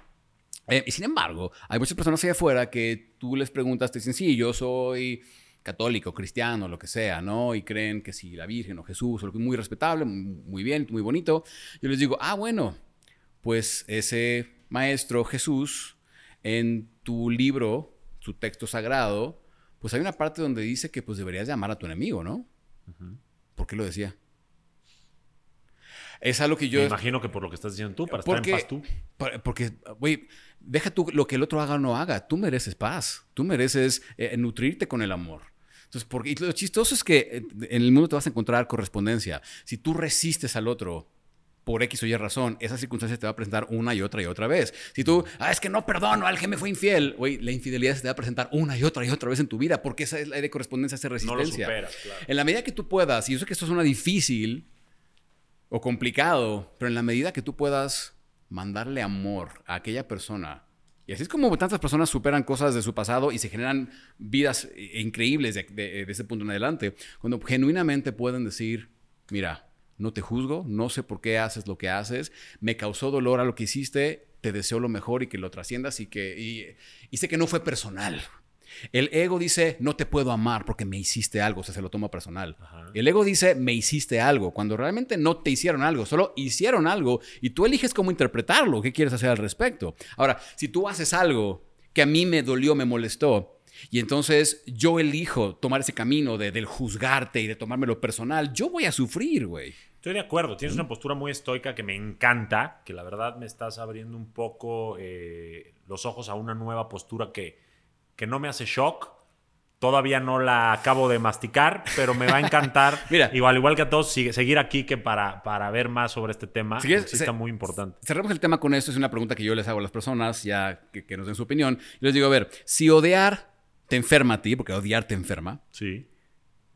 Eh, y sin embargo, hay muchas personas allá afuera que tú les preguntas, te dicen, sí, yo soy católico, cristiano, lo que sea, ¿no? Y creen que si la Virgen o Jesús, o lo que es muy respetable, muy bien, muy bonito. Yo les digo, ah, bueno, pues ese maestro Jesús, en tu libro, su texto sagrado, pues hay una parte donde dice que pues deberías llamar a tu enemigo, ¿no? ¿Por qué lo decía? Es algo que yo... Me imagino que por lo que estás diciendo tú, para estar en paz tú. Porque, güey, deja tú lo que el otro haga o no haga. Tú mereces paz. Tú mereces eh, nutrirte con el amor. Entonces, porque, y lo chistoso es que eh, en el mundo te vas a encontrar correspondencia. Si tú resistes al otro por X o Y razón, esa circunstancia te va a presentar una y otra y otra vez. Si tú, ah, es que no perdono al que me fue infiel, güey, la infidelidad se te va a presentar una y otra y otra vez en tu vida, porque esa es la de correspondencia, esa resistencia. No lo superas, claro. En la medida que tú puedas, y yo sé que esto suena difícil o complicado, pero en la medida que tú puedas mandarle amor a aquella persona y así es como tantas personas superan cosas de su pasado y se generan vidas increíbles de, ese punto en adelante. Cuando genuinamente pueden decir, mira, no te juzgo, no sé por qué haces lo que haces, me causó dolor a lo que hiciste, te deseo lo mejor y que lo trasciendas y que y sé que no fue personal. El ego dice, no te puedo amar porque me hiciste algo, o sea, se lo toma personal. El ego dice, me hiciste algo, cuando realmente no te hicieron algo, solo hicieron algo y tú eliges cómo interpretarlo, qué quieres hacer al respecto. Ahora, si tú haces algo que a mí me dolió, me molestó, y entonces yo elijo tomar ese camino de, del juzgarte y de tomármelo personal, yo voy a sufrir, güey. Estoy de acuerdo, tienes una postura muy estoica que me encanta, que la verdad me estás abriendo un poco eh, los ojos a una nueva postura que que no me hace shock. Todavía no la acabo de masticar, pero me va a encantar. Mira, igual, igual que a todos, seguir aquí que para, para ver más sobre este tema. Sí, está muy importante. Cerramos el tema con esto. Es una pregunta que yo les hago a las personas, ya que, nos den su opinión. Les digo, a ver, si odiar te enferma a ti, porque odiar te enferma. Sí.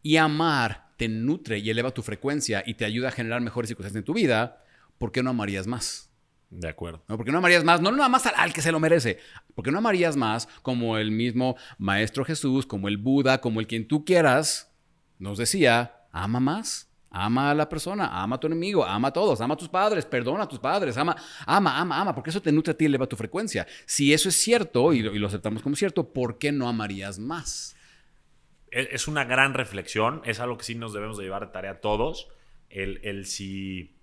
Y amar te nutre y eleva tu frecuencia y te ayuda a generar mejores circunstancias en tu vida, ¿por qué no amarías más? De acuerdo. ¿no? Porque no amarías más, no nada más al, al que se lo merece, porque no amarías más como el mismo Maestro Jesús, como el Buda, como el quien tú quieras, nos decía, ama más. Ama a la persona, ama a tu enemigo, ama a todos, ama a tus padres, perdona a tus padres, ama, ama, ama, ama, porque eso te nutre a ti y eleva tu frecuencia. Si eso es cierto y lo, y lo aceptamos como cierto, ¿por qué no amarías más? Es es una gran reflexión, es algo que sí nos debemos de llevar de tarea todos. El, el si...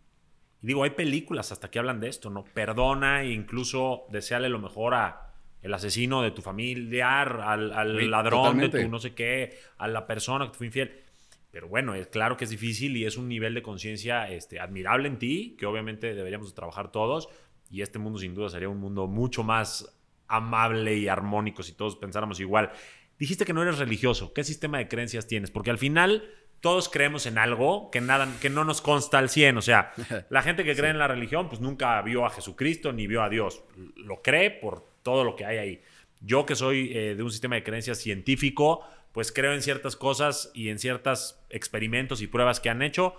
y Digo, hay películas hasta que hablan de esto, ¿no? Perdona e incluso deseale lo mejor a el asesino de tu familiar, al, al Sí, ladrón de totalmente. tu no sé qué, a la persona que te fue infiel. Pero bueno, es claro que es difícil y es un nivel de conciencia este, admirable en ti, que obviamente deberíamos de trabajar todos. Y este mundo sin duda sería un mundo mucho más amable y armónico si todos pensáramos igual. Dijiste que no eres religioso. ¿Qué sistema de creencias tienes? Porque al final todos creemos en algo que, nada, que no nos consta al 100. O sea, la gente que cree en la religión pues nunca vio a Jesucristo ni vio a Dios. Lo cree por todo lo que hay ahí. Yo que soy eh, de un sistema de creencias científico, pues creo en ciertas cosas y en ciertos experimentos y pruebas que han hecho,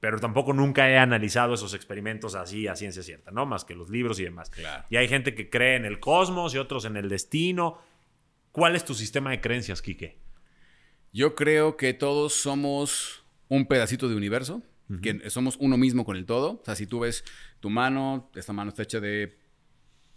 pero tampoco nunca he analizado esos experimentos así a ciencia cierta, ¿no? Más que los libros y demás. Claro. Y hay gente que cree en el cosmos y otros en el destino. ¿Cuál es tu sistema de creencias, Quique? Yo creo que todos somos un pedacito de universo, que somos uno mismo con el todo. O sea, si tú ves tu mano, esta mano está hecha de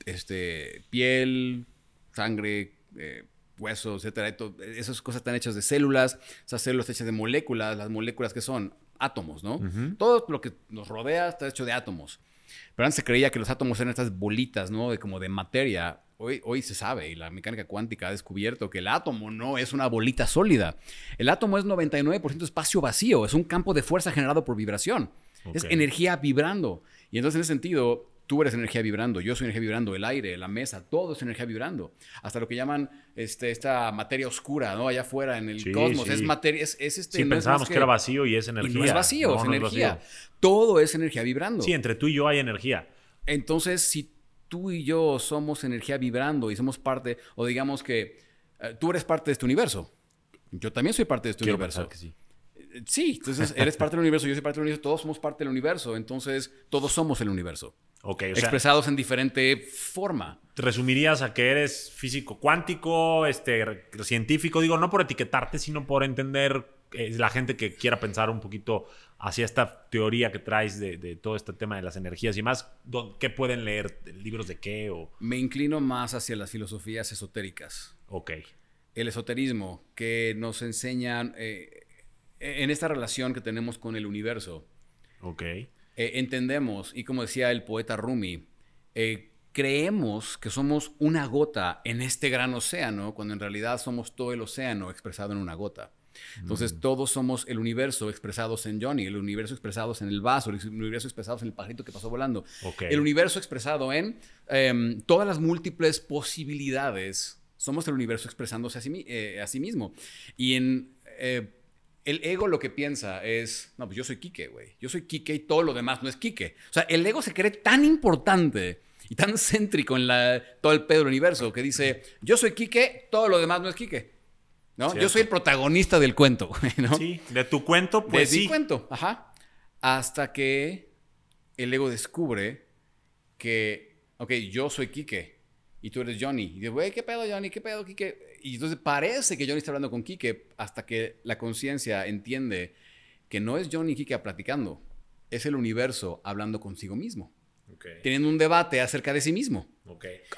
este, piel, sangre, eh, huesos, etcétera. Esas cosas están hechas de células, esas células están hechas de moléculas, las moléculas que son átomos, ¿no? Todo lo que nos rodea está hecho de átomos. Pero antes se creía que los átomos eran estas bolitas, ¿no? De, como de materia. Hoy, hoy se sabe y la mecánica cuántica ha descubierto que el átomo no es una bolita sólida. El átomo es 99% espacio vacío, es un campo de fuerza generado por vibración. Es energía vibrando. Y entonces en ese sentido, tú eres energía vibrando, yo soy energía vibrando, el aire, la mesa, todo es energía vibrando. Hasta lo que llaman este, esta materia oscura, ¿no? Allá afuera en el Sí, cosmos. sí. Es materia, es, es este... Sí, no es pensábamos que... era vacío y es energía. y no es vacío, No, es no energía. vacío. Todo es energía vibrando. Sí, entre tú y yo hay energía. Entonces, si tú y yo somos energía vibrando y somos parte, o digamos que eh, tú eres parte de este universo, yo también soy parte de este Quiero universo. que sí. Eh, Sí, entonces eres parte del universo, yo soy parte del universo, todos somos parte del universo, entonces todos somos el universo, Ok, o sea, expresados en diferente forma. ¿te resumirías a que eres físico cuántico, este, científico? Digo, no por etiquetarte, sino por entender eh, la gente que quiera pensar un poquito hacia esta teoría que traes de, de todo este tema de las energías y más. ¿dó- ¿Qué pueden leer? ¿Libros de qué? O, Me inclino más hacia las filosofías esotéricas. ok. el esoterismo que nos enseñan eh, en esta relación que tenemos con el universo. Ok. eh, entendemos, y como decía el poeta Rumi, eh, creemos que somos una gota en este gran océano, cuando en realidad somos todo el océano expresado en una gota. Entonces, todos somos el universo expresados en Johnny, el universo expresados en el vaso, el universo expresados en el pajarito que pasó volando, el universo expresado en em, todas las múltiples posibilidades. Somos el universo expresándose a sí, eh, a sí mismo. Y en eh, el ego lo que piensa es, no, pues yo soy Quique, güey. Yo soy Quique y todo lo demás no es Quique. O sea, el ego se cree tan importante y tan céntrico en la, todo el pedo del universo que dice, yo soy Quique, todo lo demás no es Quique. ¿No? Yo soy el protagonista del cuento, güey, ¿no? Sí, de tu cuento, de pues mi sí. cuento, ajá. Hasta que el ego descubre que, ok, yo soy Quique y tú eres Johnny. Y dice, güey, ¿qué pedo, Johnny? ¿Qué pedo, Quique? Y entonces parece que Johnny está hablando con Quique hasta que la conciencia entiende que no es Johnny y Quique platicando, es el universo hablando consigo mismo, Ok. teniendo un debate acerca de sí mismo,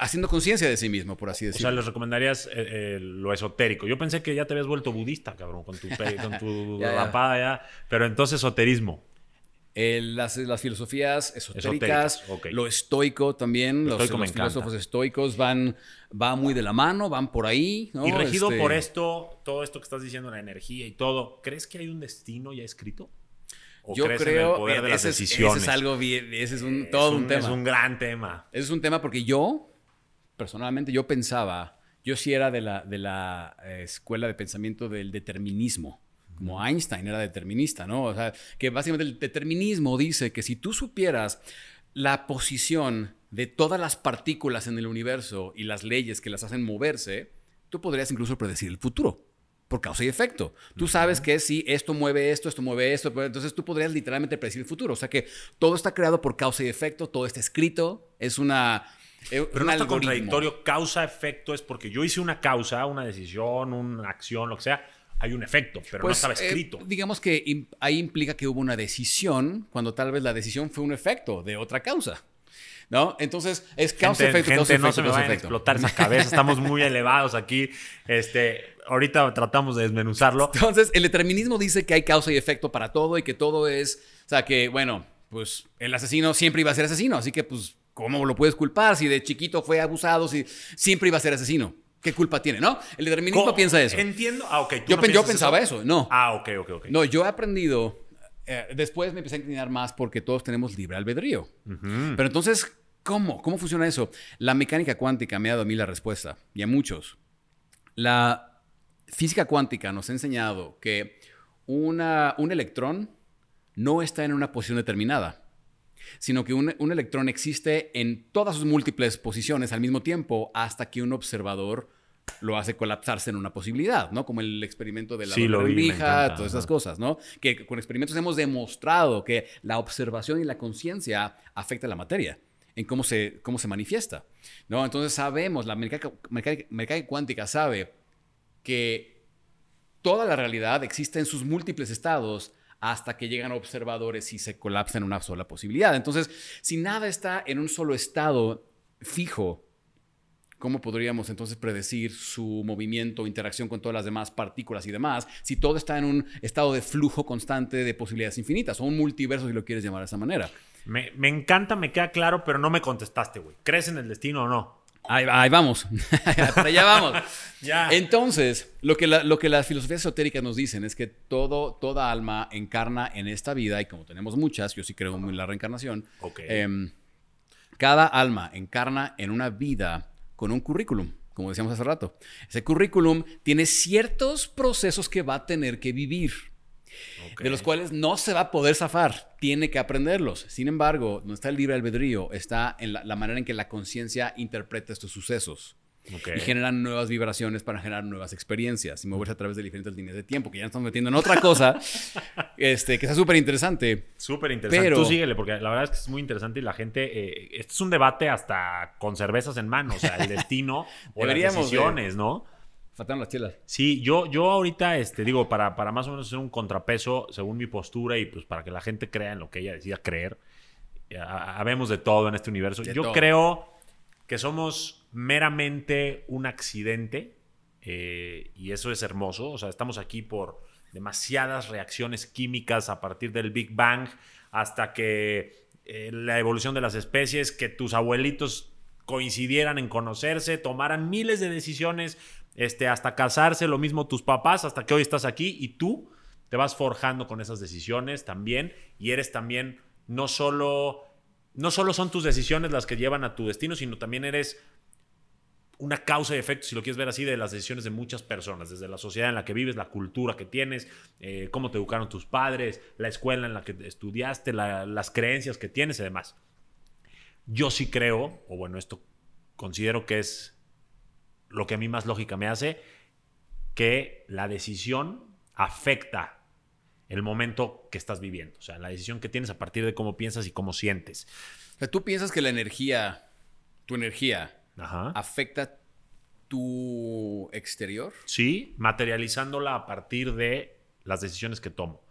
haciendo conciencia de sí mismo, por así O decirlo. sea, les recomendarías eh, eh, lo esotérico. Yo pensé que ya te habías vuelto budista, cabrón, con tu, con tu Ya, rapada ya. Pero entonces esoterismo. Eh, las, las filosofías esotéricas, lo estoico también, Lo los, estoico los encanta. filósofos estoicos van, va muy de la mano, van por ahí. ¿no? Y regido Este, por esto, todo esto que estás diciendo, la energía y todo, ¿crees que hay un destino ya escrito? ¿O Yo crees en creo, el poder de las ese, es, decisiones? ese es algo bien, ese es un, Es todo un, tema. Es un gran tema. Ese es un tema porque yo, personalmente, yo pensaba, yo sí era de la, de la eh, escuela de pensamiento del determinismo. Como Einstein era determinista, ¿no? O sea, que básicamente el determinismo dice que si tú supieras la posición de todas las partículas en el universo y las leyes que las hacen moverse, tú podrías incluso predecir el futuro. Por causa y efecto. Tú sabes que si esto mueve esto, esto mueve esto, pues, entonces tú podrías literalmente predecir el futuro. O sea que todo está creado por causa y efecto, todo está escrito, es una... Eh, Pero no está contradictorio, causa-efecto es porque yo hice una causa, una decisión, una acción, lo que sea, hay un efecto, pero no pues, estaba eh, escrito. digamos que ahí implica que hubo una decisión cuando tal vez la decisión fue un efecto de otra causa. ¿No? Entonces, es causa-efecto. Causa, no se me va a explotar esa cabeza. Estamos muy elevados aquí. Este, ahorita tratamos de desmenuzarlo. Entonces, el determinismo dice que hay causa y efecto para todo y que todo es. O sea, que, bueno, pues el asesino siempre iba a ser asesino. Así que, pues, ¿cómo lo puedes culpar si de chiquito fue abusado? Si siempre iba a ser asesino. ¿Qué culpa tiene? ¿No? El determinismo piensa eso. Entiendo. Ah, ok. yo, yo pensaba eso? No. Ah, ok, ok, ok. No, yo he aprendido. Eh, después me empecé a inclinar más porque todos tenemos libre albedrío. Pero entonces, ¿cómo? ¿Cómo funciona eso? La mecánica cuántica me ha dado a mí la respuesta y a muchos. La física cuántica nos ha enseñado que una, un electrón no está en una posición determinada sino que un, electrón existe en todas sus múltiples posiciones al mismo tiempo hasta que un observador lo hace colapsarse en una posibilidad, ¿no? Como el experimento de la sí, todas esas cosas, ¿no? Que con experimentos hemos demostrado que la observación y la conciencia afecta la materia en cómo se, cómo se manifiesta, ¿no? Entonces sabemos, la mecánica, mecánica cuántica sabe que toda la realidad existe en sus múltiples estados hasta que llegan observadores y se colapsa en una sola posibilidad. Entonces, si nada está en un solo estado fijo, ¿cómo podríamos entonces predecir su movimiento, interacción con todas las demás partículas y demás, si todo está en un estado de flujo constante de posibilidades infinitas, o un multiverso, si lo quieres llamar de esa manera? Me, me encanta, me queda claro, pero no me contestaste, güey. ¿Crees en el destino o no? Ahí, vamos, para allá vamos. ya. Entonces, lo que, lo que las filosofías esotéricas nos dicen es que todo, toda alma encarna en esta vida, y como tenemos muchas, yo sí creo en la reencarnación, em, cada alma encarna en una vida con un currículum, como decíamos hace rato. Ese currículum tiene ciertos procesos que va a tener que vivir de los cuales no se va a poder zafar, tiene que aprenderlos. Sin embargo, no está el libre albedrío, está en la, manera en que la conciencia interpreta estos sucesos. Y generan nuevas vibraciones para generar nuevas experiencias y moverse a través de diferentes líneas de tiempo, que ya estamos metiendo en otra cosa, este, que está súper interesante. Súper interesante. Pero... Tú síguele, porque la verdad es que es muy interesante y la gente, eh, este es un debate hasta con cervezas en mano, o sea, el destino o las decisiones, ¿no? Faltan las chelas. Sí, yo, yo ahorita, este, digo, para, para más o menos hacer un contrapeso según mi postura y pues para que la gente crea en lo que ella decida creer. Habemos de todo en este universo. yo creo que somos meramente un accidente eh, y eso es hermoso. O sea, estamos aquí por demasiadas reacciones químicas a partir del Big Bang hasta que eh, la evolución de las especies, que tus abuelitos coincidieran en conocerse, tomaran miles de decisiones este, hasta casarse, lo mismo tus papás, hasta que hoy estás aquí y tú te vas forjando con esas decisiones también y eres también no solo no solo son tus decisiones las que llevan a tu destino, sino también eres una causa y efecto, si lo quieres ver así, de las decisiones de muchas personas, desde la sociedad en la que vives, la cultura que tienes, eh, cómo te educaron tus padres, la escuela en la que estudiaste, las creencias que tienes y demás. Yo sí creo, o bueno, esto considero que es lo que a mí más lógica me hace, que la decisión afecta el momento que estás viviendo. O sea, la decisión que tienes a partir de cómo piensas y cómo sientes. O sea, ¿tú piensas que la energía, tu energía, afecta tu exterior? Sí, materializándola a partir de las decisiones que tomo.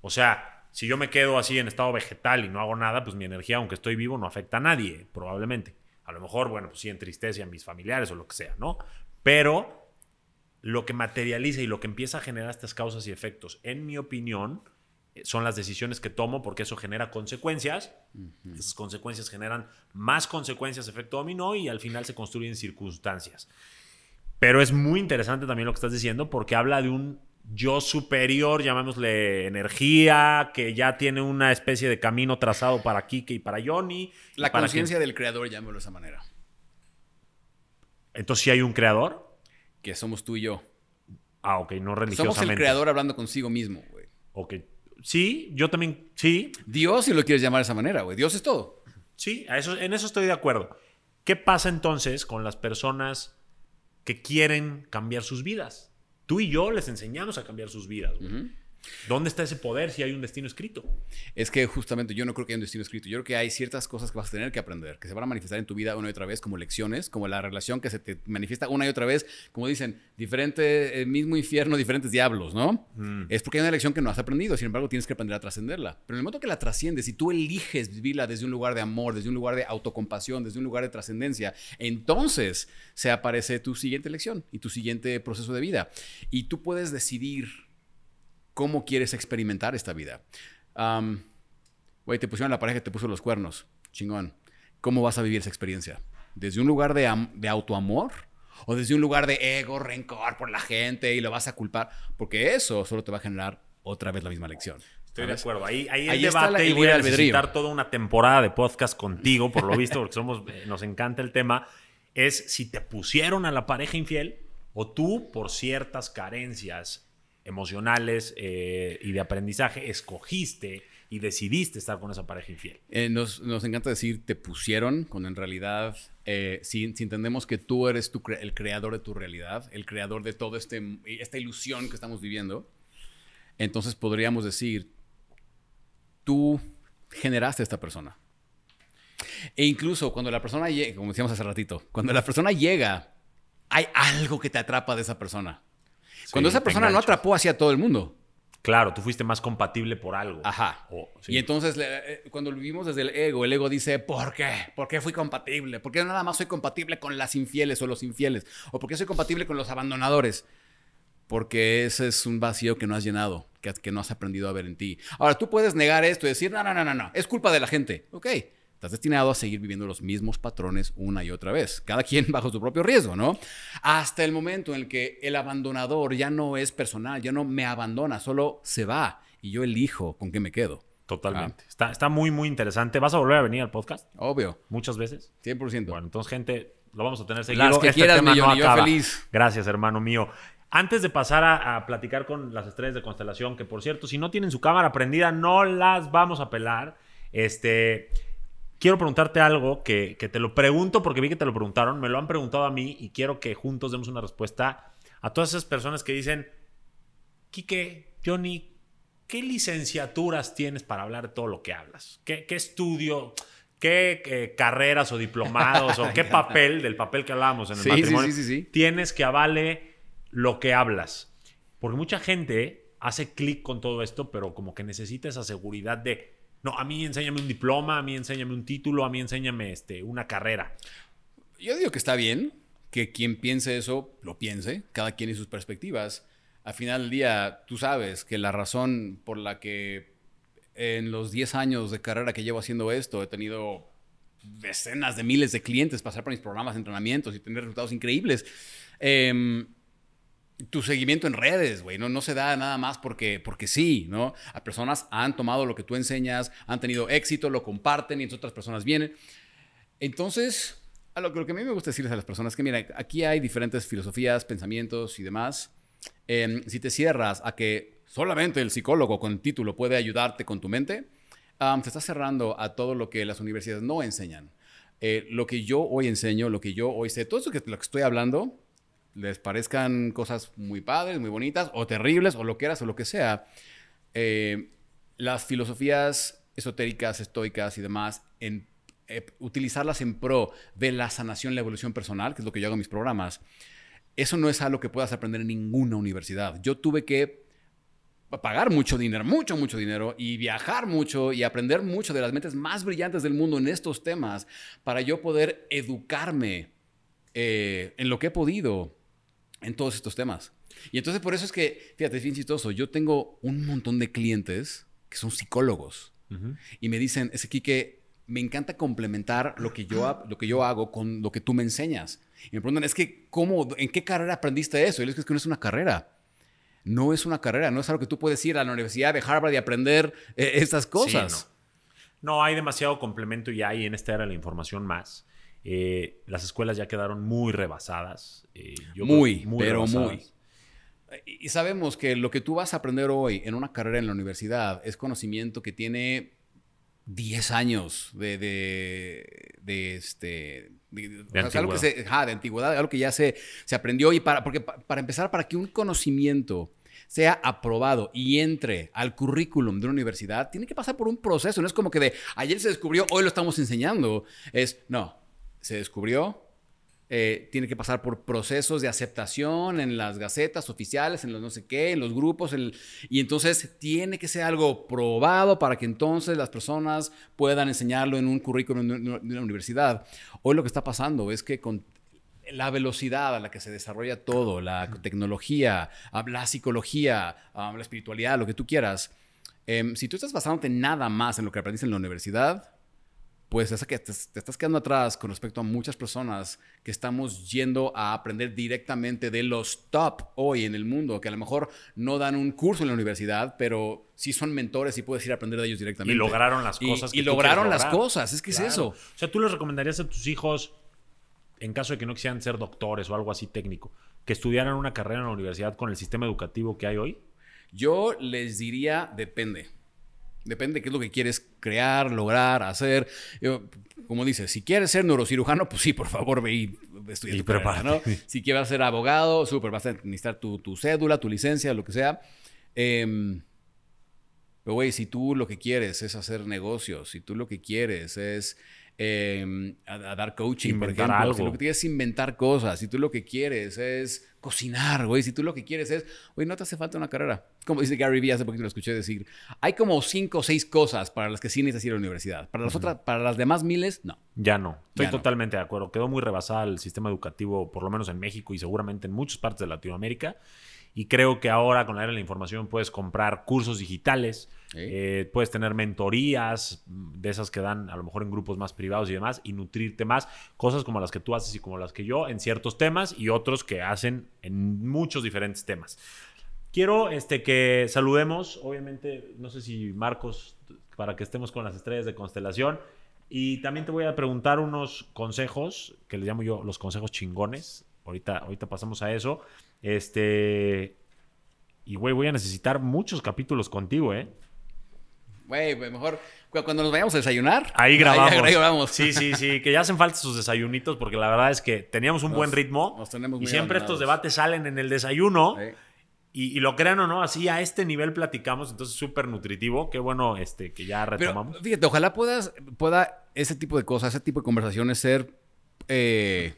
O sea, si yo me quedo así en estado vegetal y no hago nada, pues mi energía, aunque estoy vivo, no afecta a nadie, probablemente. A lo mejor, bueno, pues sí entristece a mis familiares o lo que sea, ¿no? Pero lo que materializa y lo que empieza a generar estas causas y efectos, en mi opinión, son las decisiones que tomo porque eso genera consecuencias. Esas consecuencias generan más consecuencias, efecto dominó, y al final se construyen circunstancias. Pero es muy interesante también lo que estás diciendo porque habla de un yo superior, llamémosle energía, que ya tiene una especie de camino trazado para Kike y para Johnny. La conciencia del creador, llamémoslo de esa manera. Entonces, ¿sí hay un creador? Que somos tú y yo. Ah, ok, no religiosamente. Somos el creador hablando consigo mismo, güey. Ok. Sí, yo también, sí. Dios, si lo quieres llamar de esa manera, güey. Dios es todo. Sí, eso, en eso estoy de acuerdo. ¿Qué pasa entonces con las personas que quieren cambiar sus vidas? Tú y yo les enseñamos a cambiar sus vidas. ¿Dónde está ese poder si hay un destino escrito? Es que justamente yo no creo que haya un destino escrito. Yo creo que hay ciertas cosas que vas a tener que aprender, que se van a manifestar en tu vida una y otra vez como lecciones, como la relación que se te manifiesta una y otra vez, como dicen, diferente, el mismo infierno, diferentes diablos, ¿no? Mm. Es porque hay una lección que no has aprendido, sin embargo tienes que aprender a trascenderla. Pero en el momento que la trasciendes, si tú eliges vivirla desde un lugar de amor, desde un lugar de autocompasión, desde un lugar de trascendencia, entonces se aparece tu siguiente lección y tu siguiente proceso de vida. Y tú puedes decidir cómo quieres experimentar esta vida. Güey, te pusieron la pareja que te puso los cuernos. Chingón. ¿Cómo vas a vivir esa experiencia? ¿Desde un lugar de, de autoamor? ¿O desde un lugar de ego, rencor por la gente y lo vas a culpar? Porque eso solo te va a generar otra vez la misma lección. Estoy de acuerdo. Ahí, ahí, el debate y voy a necesitar toda una temporada de podcast contigo, por lo visto, porque somos, eh, nos encanta el tema. Es si te pusieron a la pareja infiel o tú, por ciertas carencias emocionales eh, y de aprendizaje, escogiste y decidiste estar con esa pareja infiel. Eh, nos, encanta decir te pusieron, cuando en realidad, eh, si, entendemos que tú eres el creador de tu realidad, el creador de toda este, esta ilusión que estamos viviendo, entonces podríamos decir, tú generaste a esta persona. E incluso cuando la persona llega, como decíamos hace ratito, cuando la persona llega, hay algo que te atrapa de esa persona. Cuando esa persona no atrapó hacia todo el mundo. Claro, tú fuiste más compatible por algo. Ajá. Y entonces, eh, cuando lo vivimos desde el ego, el ego dice, ¿por qué? ¿Por qué fui compatible? ¿Por qué nada más soy compatible con las infieles o los infieles? ¿O por qué soy compatible con los abandonadores? Porque ese es un vacío que no has llenado, que, que no has aprendido a ver en ti. Ahora, tú puedes negar esto y decir, no, no, no, no, no, es culpa de la gente. Ok, Estás destinado a seguir viviendo los mismos patrones una y otra vez, cada quien bajo su propio riesgo, ¿no? Hasta el momento en el que el abandonador ya no es personal, ya no me abandona, solo se va y yo elijo con qué me quedo. Totalmente. Está, está muy, muy interesante. ¿Vas a volver a venir al podcast? Obvio. ¿Muchas veces? 100%. Bueno, entonces, gente, lo vamos a tener seguido. Las que este quieras, tema no yo feliz. Gracias, hermano mío. Antes de pasar a, a, platicar con las estrellas de constelación, que por cierto, si no tienen su cámara prendida, no las vamos a pelar. Este, quiero preguntarte algo que, te lo pregunto porque vi que te lo preguntaron, me lo han preguntado a mí y quiero que juntos demos una respuesta a todas esas personas que dicen, Quique, Johnny, ¿qué licenciaturas tienes para hablar de todo lo que hablas? ¿Qué, qué qué carreras o diplomados o qué papel, del papel que hablábamos en el matrimonio, tienes que avale lo que hablas? Porque mucha gente hace clic con todo esto, pero como que necesita esa seguridad de no, a mí enséñame un diploma, a mí enséñame un título, a mí enséñame este, una carrera. Yo digo que está bien que quien piense eso lo piense, cada quien y sus perspectivas. Al final del día, tú sabes que la razón por la que en los 10 años de carrera que llevo haciendo esto he tenido decenas de miles de clientes pasar por mis programas entrenamientos y tener resultados increíbles. Eh, tu seguimiento en redes, güey, no, no se da nada más porque, porque sí, ¿no? A personas han tomado lo que tú enseñas, han tenido éxito, lo comparten y otras personas vienen. Entonces, a lo, que a mí me gusta decirles a las personas que, mira, aquí hay diferentes filosofías, pensamientos y demás. Em, si te cierras a que solamente el psicólogo con título puede ayudarte con tu mente, te estás cerrando a todo lo que las universidades no enseñan. Eh, lo que yo hoy enseño, lo que yo hoy sé, todo eso que, lo que estoy hablando, les parezcan cosas muy padres, muy bonitas, o terribles, o lo que eras, o lo que sea, eh, las filosofías esotéricas, estoicas y demás, en, eh, utilizarlas en pro de la sanación, la evolución personal, que es lo que yo hago en mis programas, eso no es algo que puedas aprender en ninguna universidad. Yo tuve que pagar mucho dinero, mucho, mucho dinero, y viajar mucho y aprender mucho de las mentes más brillantes del mundo en estos temas para yo poder educarme eh, en lo que he podido en todos estos temas. Y entonces por eso es que, fíjate, es bien chistoso. Yo tengo un montón de clientes que son psicólogos y me dicen, es aquí que me encanta complementar lo que, yo, lo que yo hago con lo que tú me enseñas. Y me preguntan, es que, ¿cómo, en qué carrera aprendiste eso? Y les digo, es que no es una carrera. No es una carrera, no es algo que tú puedes ir a la Universidad de Harvard y aprender eh, estas cosas. no. no. hay demasiado complemento y en esta era la información más. Eh, las escuelas ya quedaron muy rebasadas. Eh, muy, pero muy. Y sabemos que lo que tú vas a aprender hoy en una carrera en la universidad es conocimiento que tiene 10 años de, de, de este... De, De o sea, algo que antigüedad. se- de antigüedad, algo que ya se, se aprendió y para, porque pa- para empezar, para que un conocimiento sea aprobado y entre al currículum de una universidad, tiene que pasar por un proceso. No es como que de ayer se descubrió, hoy lo estamos enseñando. Es, no, se descubrió, eh, tiene que pasar por procesos de aceptación en las gacetas oficiales, en los no sé qué, en los grupos, en- y entonces tiene que ser algo probado para que entonces las personas puedan enseñarlo en un currículum de una, universidad. Hoy lo que está pasando es que con la velocidad a la que se desarrolla todo, la tecnología, la psicología, la espiritualidad, lo que tú quieras, em, si tú estás basándote nada más en lo que aprendiste en la universidad, pues es que te, te estás quedando atrás con respecto a muchas personas que estamos yendo a aprender directamente de los top hoy en el mundo, que a lo mejor no dan un curso en la universidad, pero sí son mentores y puedes ir a aprender de ellos directamente. Y lograron las Y- cosas y, que tú lograron las cosas, es que Claro. es eso. O sea, tú les recomendarías a tus hijos, en caso de que no quisieran ser doctores o algo así técnico, que estudiaran una carrera en la universidad con el sistema educativo que hay hoy. Yo les diría, depende. Depende de qué es lo que quieres crear, lograr, hacer. Yo, como dices, si quieres ser neurocirujano, pues sí, por favor, ve y estudia Y tu carrera, ¿no? prepárate. Si quieres ser abogado, súper, vas a necesitar tu, tu cédula, tu licencia, lo que sea. Em, pero, güey, si tú lo que quieres es hacer negocios, si tú lo que quieres es em, a, a dar coaching, por Inventar ejemplo, algo. si lo que quieres es inventar cosas, si tú lo que quieres es cocinar, güey, si tú lo que quieres es, güey, no te hace falta una carrera. Como dice Gary Vee, hace poquito lo escuché decir, hay como cinco o seis cosas para las que sí necesitas ir a la universidad. Para las otras, para las demás miles, no. Ya no. Estoy Ya no. totalmente de acuerdo. Quedó muy rebasada el sistema educativo, por lo menos en México y seguramente en muchas partes de Latinoamérica. Y creo que ahora con la era de la información puedes comprar cursos digitales, Eh, puedes tener mentorías mm, de esas que dan a lo mejor en grupos más privados y demás y nutrirte más. Cosas como las que tú haces y como las que yo en ciertos temas y otros que hacen en muchos diferentes temas. Quiero este, que saludemos, obviamente, no sé si Marcos, para que estemos con las estrellas de constelación. Y también te voy a preguntar unos consejos, que les llamo yo los consejos chingones. Ahorita, ahorita pasamos a eso. Este. Y, güey, voy a necesitar muchos capítulos contigo, ¿eh? Güey, güey, mejor cu- cuando nos vayamos a desayunar. Ahí grabamos. Ahí, grabamos. Sí, sí, sí. Que ya hacen falta sus desayunitos porque la verdad es que teníamos un Nos- buen ritmo. nos tenemos y muy siempre estos debates salen en el desayuno. Sí. Y, y lo crean o no, así a este nivel platicamos, entonces súper nutritivo. Qué bueno este, que ya Pero retomamos. fíjate, ojalá puedas, pueda ese tipo de cosas, ese tipo de conversaciones ser eh,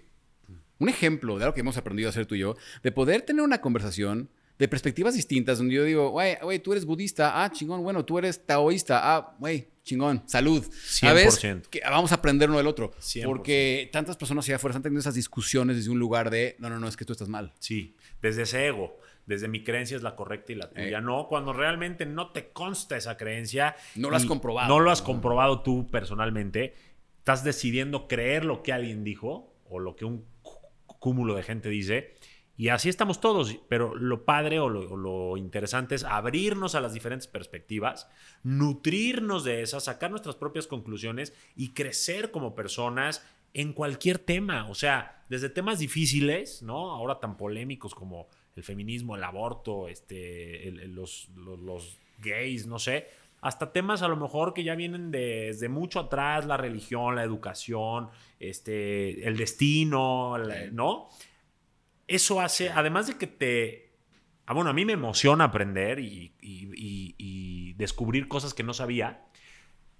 un ejemplo de algo que hemos aprendido a hacer tú y yo, de poder tener una conversación de perspectivas distintas, donde yo digo, güey, güey, tú eres budista, ah, chingón, bueno, tú eres taoísta, ah, güey, chingón, salud. ¿Sabes? 100%. Que vamos a aprender uno del otro. 100%. Porque tantas personas allá afuera están teniendo esas discusiones desde un lugar de, no, no, no, es que tú estás mal. Sí, desde ese ego, desde mi creencia es la correcta y la tuya Eh. no, cuando realmente no te consta esa creencia. No lo has comprobado. No lo has comprobado tú personalmente. Estás decidiendo creer lo que alguien dijo o lo que un cúmulo de gente dice. Y así estamos todos, pero lo padre o lo, o lo interesante es abrirnos a las diferentes perspectivas, nutrirnos de esas, sacar nuestras propias conclusiones y crecer como personas en cualquier tema. O sea, desde temas difíciles, ¿no? Ahora tan polémicos como el feminismo, el aborto, este, el- el- los, los- los gays, no sé, hasta temas a lo mejor que ya vienen desde mucho atrás, la religión, la educación, este, el destino, la- ¿no? Eso hace, además de que te... Ah, bueno, a mí me emociona aprender y, y- y- y descubrir cosas que no sabía.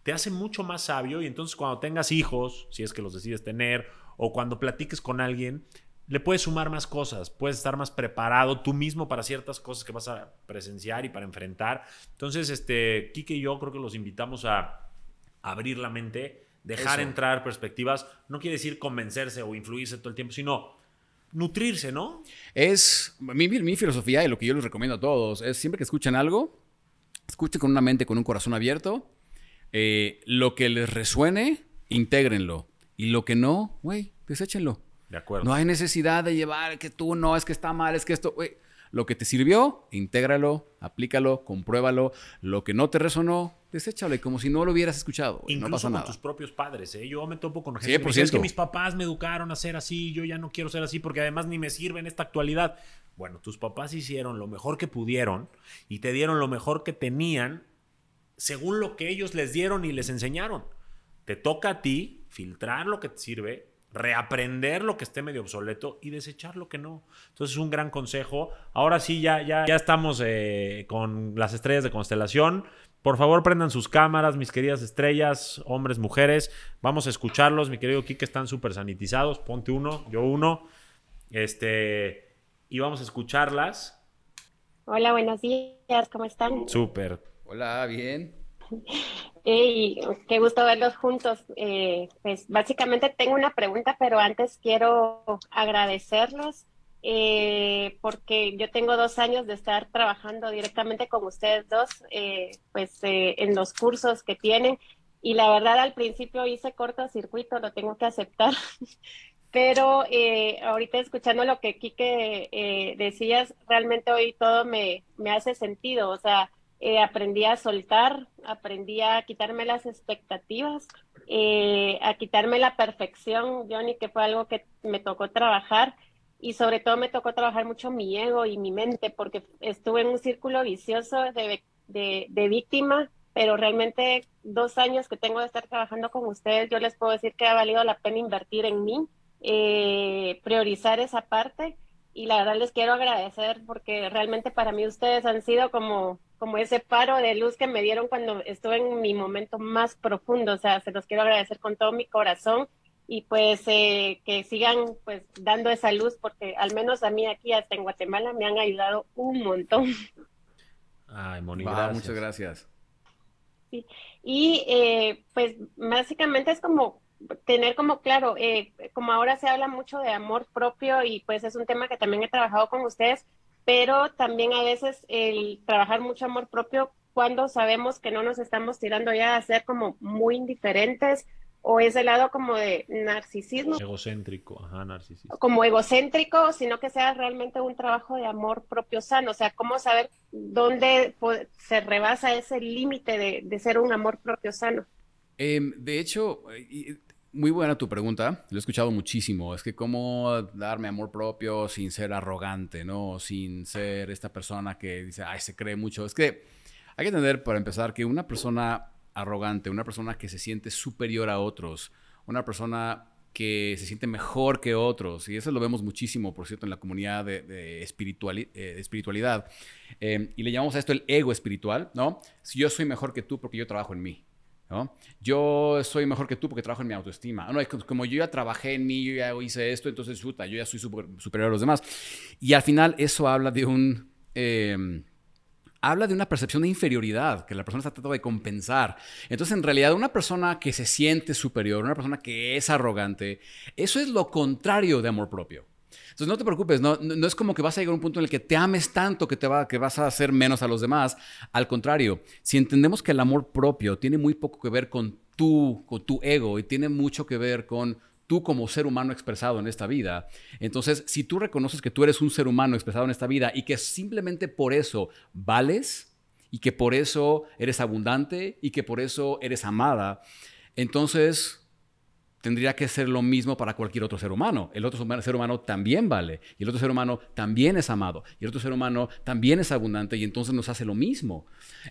Te hace mucho más sabio y entonces cuando tengas hijos, si es que los decides tener, o cuando platiques con alguien, le puedes sumar más cosas, puedes estar más preparado tú mismo para ciertas cosas que vas a presenciar y para enfrentar. Entonces, este, Kike y yo creo que los invitamos a abrir la mente, dejar Eso. entrar perspectivas. No quiere decir convencerse o influirse todo el tiempo, sino nutrirse, ¿no? Es mi, mi- mi filosofía y lo que yo les recomiendo a todos es siempre que escuchen algo, escuchen con una mente, con un corazón abierto. eh, lo que les resuene, intégrenlo. Y lo que no, güey, deséchenlo. De acuerdo. No hay necesidad de llevar que tú no, es que está mal, es que esto, güey. Lo que te sirvió, intégralo, aplícalo, compruébalo. Lo que no te resonó, deséchalo. Y como si no lo hubieras escuchado. Incluso no pasa con nada. tus propios padres, ¿eh? Yo me topo con gente que me dice, 100%. es que mis papás me educaron a ser así, yo ya no quiero ser así porque además ni me sirve en esta actualidad. Bueno, tus papás hicieron lo mejor que pudieron y te dieron lo mejor que tenían según lo que ellos les dieron y les enseñaron. Te toca a ti filtrar lo que te sirve, reaprender lo que esté medio obsoleto y desechar lo que no. Entonces es un gran consejo. Ahora sí, ya, ya, ya estamos eh, con las estrellas de constelación. Por favor, prendan sus cámaras, mis queridas estrellas, hombres, mujeres. Vamos a escucharlos. Mi querido Kike, están súper sanitizados. Ponte uno, yo uno. Este, y vamos a escucharlas. Hola, buenos días, ¿cómo están? Súper. Hola, bien. Hey, qué gusto verlos juntos. Eh, pues básicamente tengo una pregunta, pero antes quiero agradecerlos eh, porque yo tengo dos años de estar trabajando directamente con ustedes dos, eh, pues en los cursos que tienen. Y la verdad al principio hice cortocircuito, lo tengo que aceptar. Pero ahorita escuchando lo que Quique decías, realmente hoy todo me, me hace sentido. O sea, eh, aprendí a soltar, aprendí a quitarme las expectativas, eh, a quitarme la perfección, Johnny, que fue algo que me tocó trabajar y sobre todo me tocó trabajar mucho mi ego y mi mente porque estuve en un círculo vicioso de, de, víctima, pero realmente dos años que tengo de estar trabajando con ustedes, yo les puedo decir que ha valido la pena invertir en mí, eh, priorizar esa parte y la verdad les quiero agradecer porque realmente para mí ustedes han sido como como ese paro de luz que me dieron cuando estuve en mi momento más profundo. O sea, se los quiero agradecer con todo mi corazón y pues eh, que sigan pues dando esa luz porque al menos a mí aquí hasta en Guatemala me han ayudado un montón. Ay, Moni, Muchas gracias. Sí. Y eh, pues básicamente es como tener como claro, eh, como ahora se habla mucho de amor propio y pues es un tema que también he trabajado con ustedes, pero también a veces el trabajar mucho amor propio cuando sabemos que no nos estamos tirando ya a ser como muy indiferentes o ese lado como de narcisismo. Egocéntrico, ajá, narcisismo. Como egocéntrico, sino que sea realmente un trabajo de amor propio sano, o sea, cómo saber dónde se rebasa ese límite de, de, ser un amor propio sano. Em, de hecho, muy buena tu pregunta, lo he escuchado muchísimo. Es que cómo darme amor propio sin ser arrogante, ¿no? Sin ser esta persona que dice, ay, se cree mucho. Es que hay que entender, para empezar, que una persona arrogante, una persona que se siente superior a otros, una persona que se siente mejor que otros, y eso lo vemos muchísimo, por cierto, en la comunidad de, eh, espiritualidad, eh, y le llamamos a esto el ego espiritual, ¿no? Si yo soy mejor que tú porque yo trabajo en mí. Yo soy mejor que tú porque trabajo en mi autoestima. No, es como yo ya trabajé en mí, yo ya hice esto, entonces, chuta, yo ya soy superior a los demás. Y al final eso habla de un... Em, habla de una percepción de inferioridad que la persona está tratando de compensar. Entonces, en realidad, una persona que se siente superior, una persona que es arrogante, eso es lo contrario de amor propio. Entonces no te preocupes, no, es como que vas a llegar a un punto en el que te ames tanto que, te va, que vas a hacer menos a los demás. Al contrario, si entendemos que el amor propio tiene muy poco que ver con tú, con tu ego y tiene mucho que ver con tú como ser humano expresado en esta vida. Entonces, si tú reconoces que tú eres un ser humano expresado en esta vida y que simplemente por eso vales y que por eso eres abundante y que por eso eres amada, entonces tendría que ser lo mismo para cualquier otro ser humano. El otro ser humano también vale, y el otro ser humano también es amado, y el otro ser humano también es abundante, y entonces nos hace lo mismo.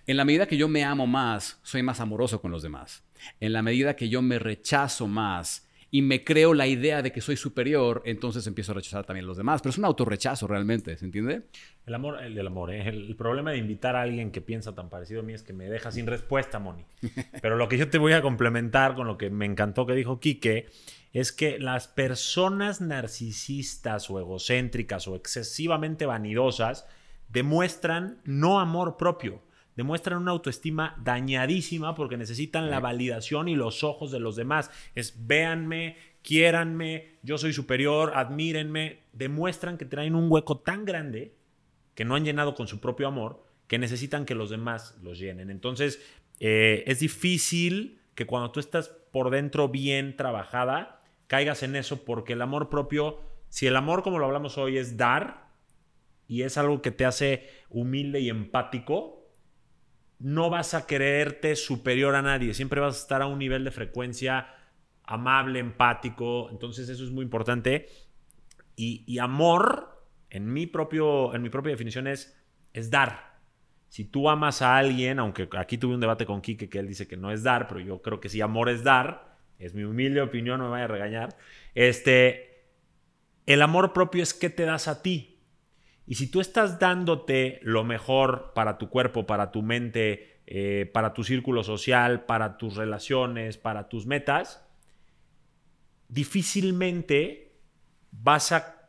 En la medida que yo me amo más, soy más amoroso con los demás. En la medida que yo me rechazo más, y me creo la idea de que soy superior, entonces empiezo a rechazar también a los demás. Pero es un autorrechazo realmente, ¿se entiende? El amor, el del amor, ¿eh? el, problema de invitar a alguien que piensa tan parecido a mí es que me deja sin respuesta, Moni. Pero lo que yo te voy a complementar con lo que me encantó que dijo Quique es que las personas narcisistas o egocéntricas o excesivamente vanidosas demuestran no amor propio demuestran una autoestima dañadísima porque necesitan la validación y los ojos de los demás. Es véanme, quiéranme, yo soy superior, admírenme. Demuestran que traen un hueco tan grande que no han llenado con su propio amor que necesitan que los demás los llenen. Entonces, eh, es difícil que cuando tú estás por dentro bien trabajada, caigas en eso porque el amor propio, si el amor como lo hablamos hoy es dar y es algo que te hace humilde y empático, no vas a creerte superior a nadie, siempre vas a estar a un nivel de frecuencia amable, empático, entonces eso es muy importante. Y, amor, en mi, propio, en mi propia definición, es, dar. Si tú amas a alguien, aunque aquí tuve un debate con Quique que él dice que no es dar, pero yo creo que sí, amor es dar, es mi humilde opinión, no me vaya a regañar. Este, el amor propio es qué te das a ti. Y si tú estás dándote lo mejor para tu cuerpo, para tu mente, eh, para tu círculo social, para tus relaciones, para tus metas, difícilmente vas a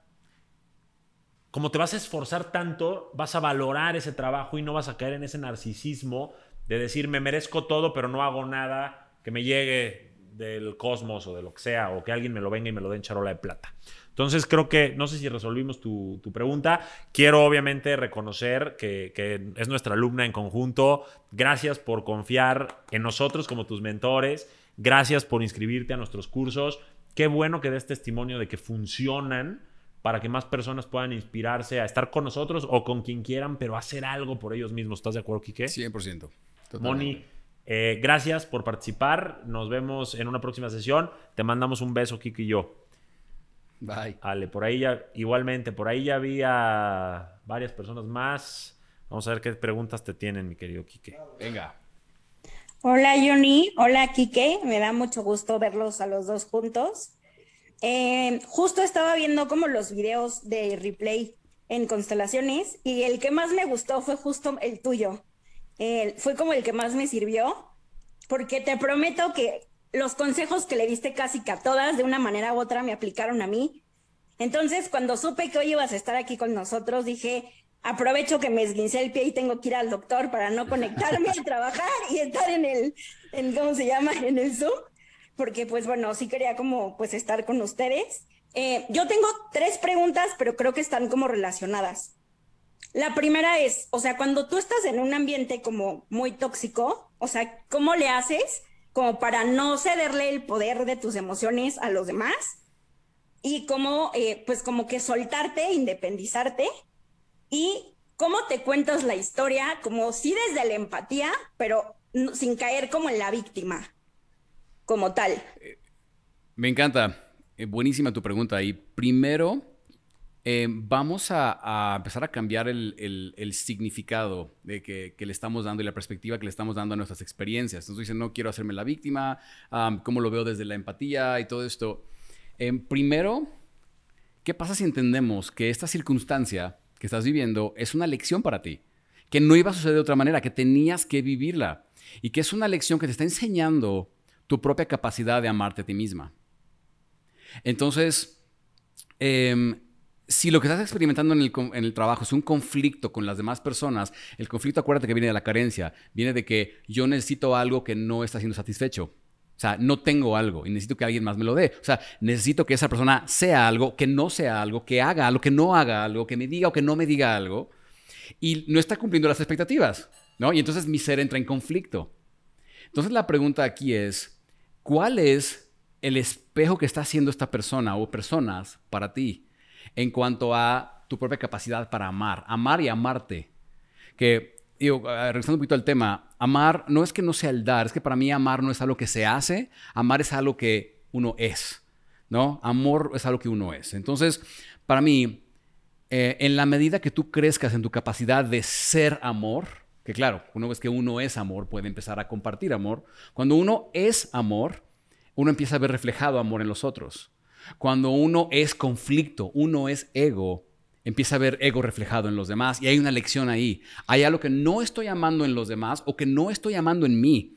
como te vas a esforzar tanto, vas a valorar ese trabajo y no vas a caer en ese narcisismo de decir me merezco todo pero no hago nada que me llegue del cosmos o de lo que sea o que alguien me lo venga y me lo dé en charola de plata. Entonces creo que, no sé si resolvimos tu, pregunta, quiero obviamente reconocer que, que, es nuestra alumna en conjunto, gracias por confiar en nosotros como tus mentores, gracias por inscribirte a nuestros cursos, qué bueno que des testimonio de que funcionan para que más personas puedan inspirarse a estar con nosotros o con quien quieran, pero hacer algo por ellos mismos. ¿Estás de acuerdo, Quique? 100%. Moni, eh, gracias por participar. Nos vemos en una próxima sesión. Te mandamos un beso, Quique y yo. Bye. Vale, por ahí ya, igualmente, por ahí ya había varias personas más. Vamos a ver qué preguntas te tienen, mi querido Quique. Venga. Hola, Johnny. Hola, Quique. Me da mucho gusto verlos a los dos juntos. Eh, justo estaba viendo como los videos de replay en constelaciones y el que más me gustó fue justo el tuyo. fue como el que más me sirvió porque te prometo que los consejos que le diste casi que a todas de una manera u otra me aplicaron a mí. Entonces, cuando supe que hoy ibas a estar aquí con nosotros, dije, aprovecho que me esguincé el pie y tengo que ir al doctor para no conectarme a trabajar y estar en el, en, ¿cómo se llama? En el Zoom porque pues bueno, sí quería como pues estar con ustedes. Eh, yo tengo tres preguntas, pero creo que están como relacionadas. La primera es, o sea, cuando tú estás en un ambiente como muy tóxico, o sea, ¿cómo le haces como para no cederle el poder de tus emociones a los demás? Y cómo, eh, pues como que soltarte, independizarte. Y cómo te cuentas la historia, como sí desde la empatía, pero sin caer como en la víctima como tal. Me encanta. Eh, buenísima tu pregunta. Y primero, eh, vamos a, empezar a cambiar el, significado de que, le estamos dando y la perspectiva que le estamos dando a nuestras experiencias. Entonces dicen, no quiero hacerme la víctima, cómo lo veo desde la empatía y todo esto. Eh, primero, ¿qué pasa si entendemos que esta circunstancia que estás viviendo es una lección para ti? Que no iba a suceder de otra manera, que tenías que vivirla. Y que es una lección que te está enseñando tu propia capacidad de amarte a ti misma. Entonces, em, si lo que estás experimentando en el, trabajo es un conflicto con las demás personas, el conflicto, acuérdate que viene de la carencia, viene de que yo necesito algo que no está siendo satisfecho. O sea, no tengo algo y necesito que alguien más me lo dé. O sea, necesito que esa persona sea algo, que no sea algo, que haga algo, que no haga algo, que me diga o que no me diga algo. Y no está cumpliendo las expectativas, ¿no? Y entonces mi ser entra en conflicto. Entonces la pregunta aquí es, ¿Cuál es el espejo que está haciendo esta persona o personas para ti en cuanto a tu propia capacidad para amar? Amar y amarte. Que, digo, regresando un poquito al tema, amar no es que no sea el dar, es que para mí amar no es algo que se hace, amar es algo que uno es, ¿no? Amor es algo que uno es. Entonces, para mí, eh, en la medida que tú crezcas en tu capacidad de ser amor, que claro, una vez que uno es amor, puede empezar a compartir amor. Cuando uno es amor, uno empieza a ver reflejado amor en los otros. Cuando uno es conflicto, uno es ego, empieza a ver ego reflejado en los demás y hay una lección ahí. Hay algo que no estoy amando en los demás o que no estoy amando en mí.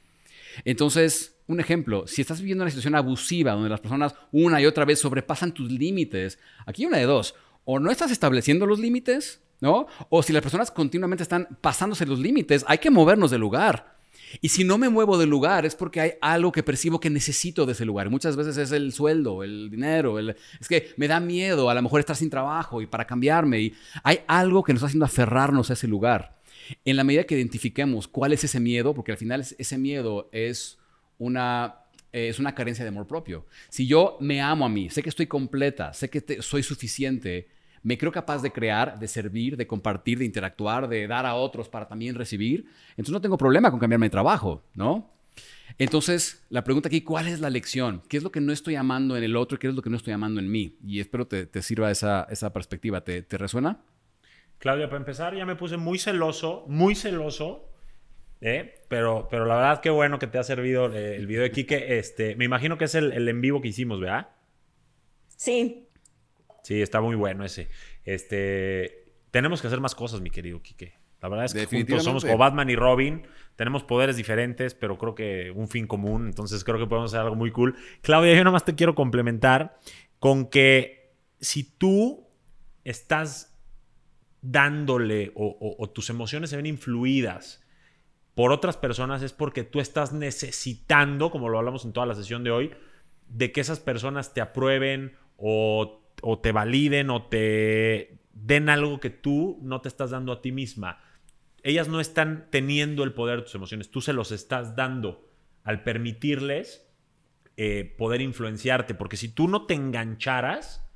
Entonces, un ejemplo, si estás viviendo una situación abusiva donde las personas una y otra vez sobrepasan tus límites, aquí una de dos, o no estás estableciendo los límites ¿no? O si las personas continuamente están pasándose los límites, hay que movernos del lugar. Y si no me muevo del lugar es porque hay algo que percibo que necesito de ese lugar. Muchas veces es el sueldo, el dinero, es que me da miedo a lo mejor estar sin trabajo y para cambiarme. Y hay algo que nos está haciendo aferrarnos a ese lugar. En la medida que identifiquemos cuál es ese miedo, porque al final ese miedo es una, es una carencia de amor propio. Si yo me amo a mí, sé que estoy completa, sé que soy suficiente, me creo capaz de crear, de servir, de compartir, de interactuar, de dar a otros para también recibir, entonces no tengo problema con cambiarme de trabajo, ¿no? Entonces, la pregunta aquí, ¿cuál es la lección? ¿Qué es lo que no estoy amando en el otro y qué es lo que no estoy amando en mí? Y espero te, te sirva esa, esa perspectiva. ¿Te, ¿Te, resuena? Claudia, para empezar, ya me puse muy celoso, muy celoso. ¿eh? Pero, pero la verdad, qué bueno que te ha servido eh, el video de Quique. Este, me imagino que es el, el en vivo que hicimos, ¿verdad? Sí. Sí, está muy bueno ese. Este, tenemos que hacer más cosas, mi querido Quique. La verdad es que juntos somos como Batman y Robin. Tenemos poderes diferentes, pero creo que un fin común. Entonces creo que podemos hacer algo muy cool. Claudia, yo nada más te quiero complementar con que si tú estás dándole o, tus emociones se ven influidas por otras personas es porque tú estás necesitando, como lo hablamos en toda la sesión de hoy, de que esas personas te aprueben o, o te validen o te den algo que tú no te estás dando a ti misma. Ellas no están teniendo el poder de tus emociones, tú se los estás dando al permitirles eh, poder influenciarte, porque si tú no te engancharas,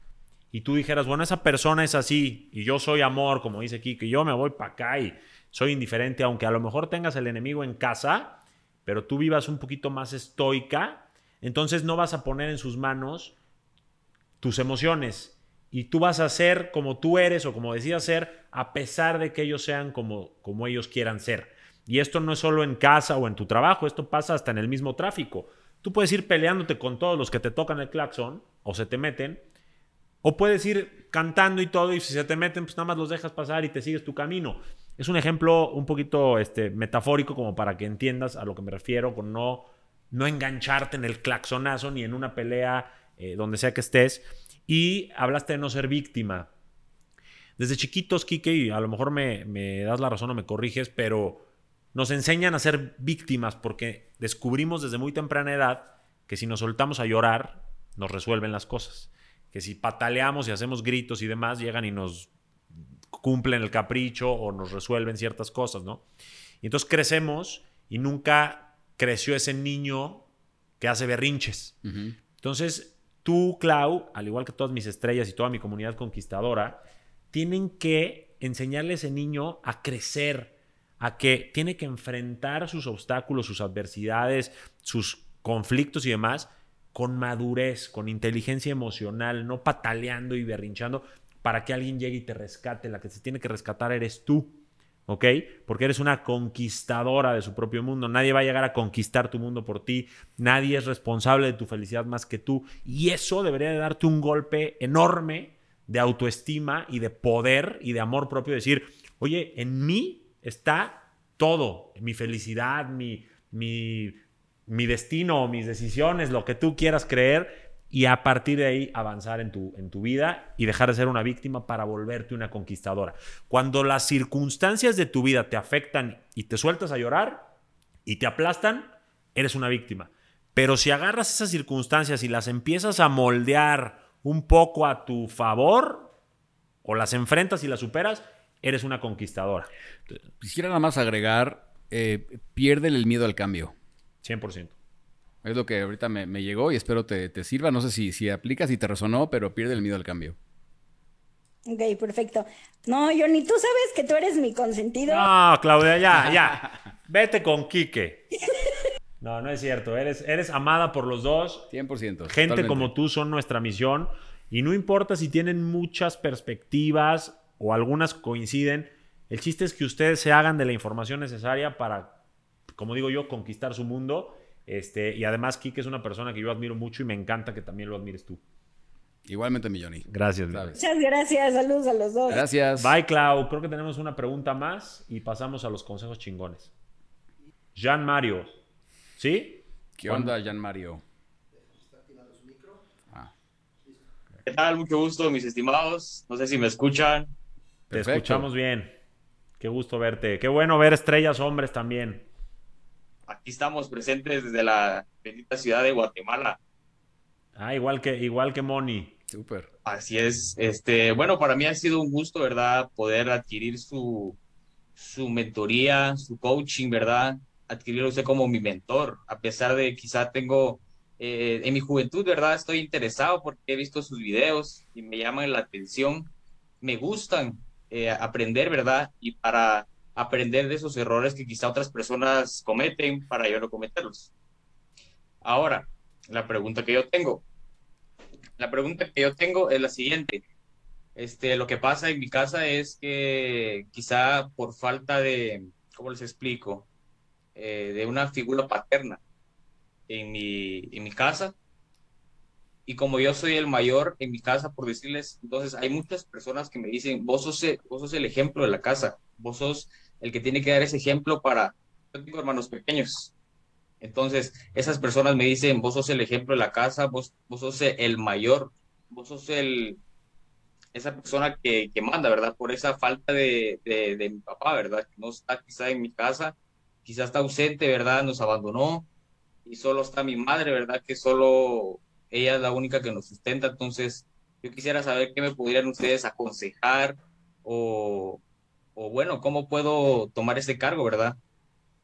y tú dijeras, bueno, esa persona es así y yo soy amor, como dice Kike, yo me voy para acá y soy indiferente, aunque a lo mejor tengas el enemigo en casa, pero tú vivas un poquito más estoica, entonces no vas a poner en sus manos tus emociones y tú vas a ser como tú eres o como decías ser, a pesar de que ellos sean como, como ellos quieran ser. Y esto no es solo en casa o en tu trabajo, esto pasa hasta en el mismo tráfico. Tú puedes ir peleándote con todos los que te tocan el claxon o se te meten, o puedes ir cantando y todo, y si se te meten, pues nada más los dejas pasar y te sigues tu camino. Es un ejemplo un poquito este, metafórico como para que entiendas a lo que me refiero con no, no engancharte en el claxonazo ni en una pelea eh, donde sea que estés. Y hablaste de no ser víctima. Desde chiquitos, Kike, y a lo mejor me, me das la razón o me corriges, pero nos enseñan a ser víctimas porque descubrimos desde muy temprana edad que si nos soltamos a llorar, nos resuelven las cosas que si pataleamos y hacemos gritos y demás, llegan y nos cumplen el capricho o nos resuelven ciertas cosas, ¿no? Y entonces crecemos y nunca creció ese niño que hace berrinches. Entonces, tú, Clau, al igual que todas mis estrellas y toda mi comunidad conquistadora, tienen que enseñarle a ese niño a crecer, a que tiene que enfrentar sus obstáculos, sus adversidades, sus conflictos y demás con madurez, con inteligencia emocional, no pataleando y berrinchando para que alguien llegue y te rescate. La que se tiene que rescatar eres tú, ¿ok? Porque eres una conquistadora de su propio mundo. Nadie va a llegar a conquistar tu mundo por ti. Nadie es responsable de tu felicidad más que tú. Y eso debería de darte un golpe enorme de autoestima y de poder y de amor propio. Decir, oye, en mí está todo. Mi felicidad, mi, mi mi destino, mis decisiones, lo que tú quieras creer y a partir de ahí avanzar en tu, en tu vida y dejar de ser una víctima para volverte una conquistadora. Cuando las circunstancias de tu vida te afectan y te sueltas a llorar y te aplastan, eres una víctima. Pero si agarras esas circunstancias y las empiezas a moldear un poco a tu favor o las enfrentas y las superas, eres una conquistadora. Quisiera nada más agregar, eh, pierde el miedo al cambio. 100%. Es lo que ahorita me, llegó y espero te, te, sirva. No sé si, si aplicas y te resonó, pero pierde el miedo al cambio. Ok, perfecto. No, Johnny, tú sabes que tú eres mi consentido. No, Claudia, ya, ya. Vete con Quique. No, no es cierto. Eres, eres amada por los dos. 100%. Gente como tú son nuestra misión. Y no importa si tienen muchas perspectivas o algunas coinciden. El chiste es que ustedes se hagan de la información necesaria para como digo yo, conquistar su mundo. Este, y además, Kike es una persona que yo admiro mucho y me encanta que también lo admires tú. Igualmente, mi Johnny. Gracias. Muchas gracias. Saludos a los dos. Gracias. Bye, Clau. Creo que tenemos una pregunta más y pasamos a los consejos chingones. Jean Mario. ¿Sí? ¿Qué onda, Jean Mario? Ah. ¿Qué tal? Mucho gusto, mis estimados. No sé si me escuchan. Te escuchamos bien. Qué gusto verte. Qué bueno ver estrellas hombres también aquí estamos presentes desde la bendita ciudad de Guatemala. Ah, igual que, igual que Moni. Súper. Así es. Este, bueno, para mí ha sido un gusto, ¿verdad? Poder adquirir su, su mentoría, su coaching, ¿verdad? Adquirirlo usted como mi mentor, a pesar de quizá tengo, eh, en mi juventud, ¿verdad? Estoy interesado porque he visto sus videos y me llaman la atención, me gustan eh, aprender, ¿verdad? Y para aprender de esos errores que quizá otras personas cometen para yo no cometerlos. Ahora, la pregunta que yo tengo. La pregunta que yo tengo es la siguiente. Este, lo que pasa en mi casa es que quizá por falta de, ¿cómo les explico? Eh, de una figura paterna en mi, en mi casa. Y como yo soy el mayor en mi casa, por decirles, entonces hay muchas personas que me dicen, vos sos, vos sos el ejemplo de la casa, vos sos el que tiene que dar ese ejemplo para, yo tengo hermanos pequeños. Entonces, esas personas me dicen, vos sos el ejemplo de la casa, vos, vos sos el mayor, vos sos el, esa persona que, que manda, ¿verdad? Por esa falta de, de, de mi papá, ¿verdad? Que no está quizá en mi casa quizás está ausente, ¿verdad? Nos abandonó y solo está mi madre, ¿verdad? Que solo ella es la única que nos sustenta. Entonces, yo quisiera saber qué me pudieran ustedes aconsejar o, bueno, cómo puedo tomar ese cargo, ¿verdad?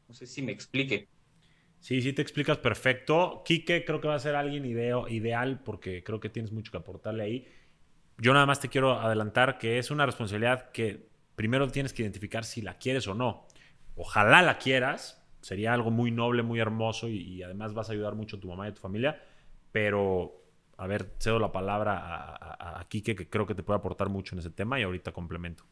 No sé si me explique. Sí, sí te explicas perfecto. Quique creo que va a ser alguien ideal porque creo que tienes mucho que aportarle ahí. Yo nada más te quiero adelantar que es una responsabilidad que primero tienes que identificar si la quieres o no. Ojalá la quieras, sería algo muy noble, muy hermoso y, además vas a ayudar mucho a tu mamá y a tu familia, pero a ver, cedo la palabra a, a, Quique, que creo que te puede aportar mucho en ese tema y ahorita complemento.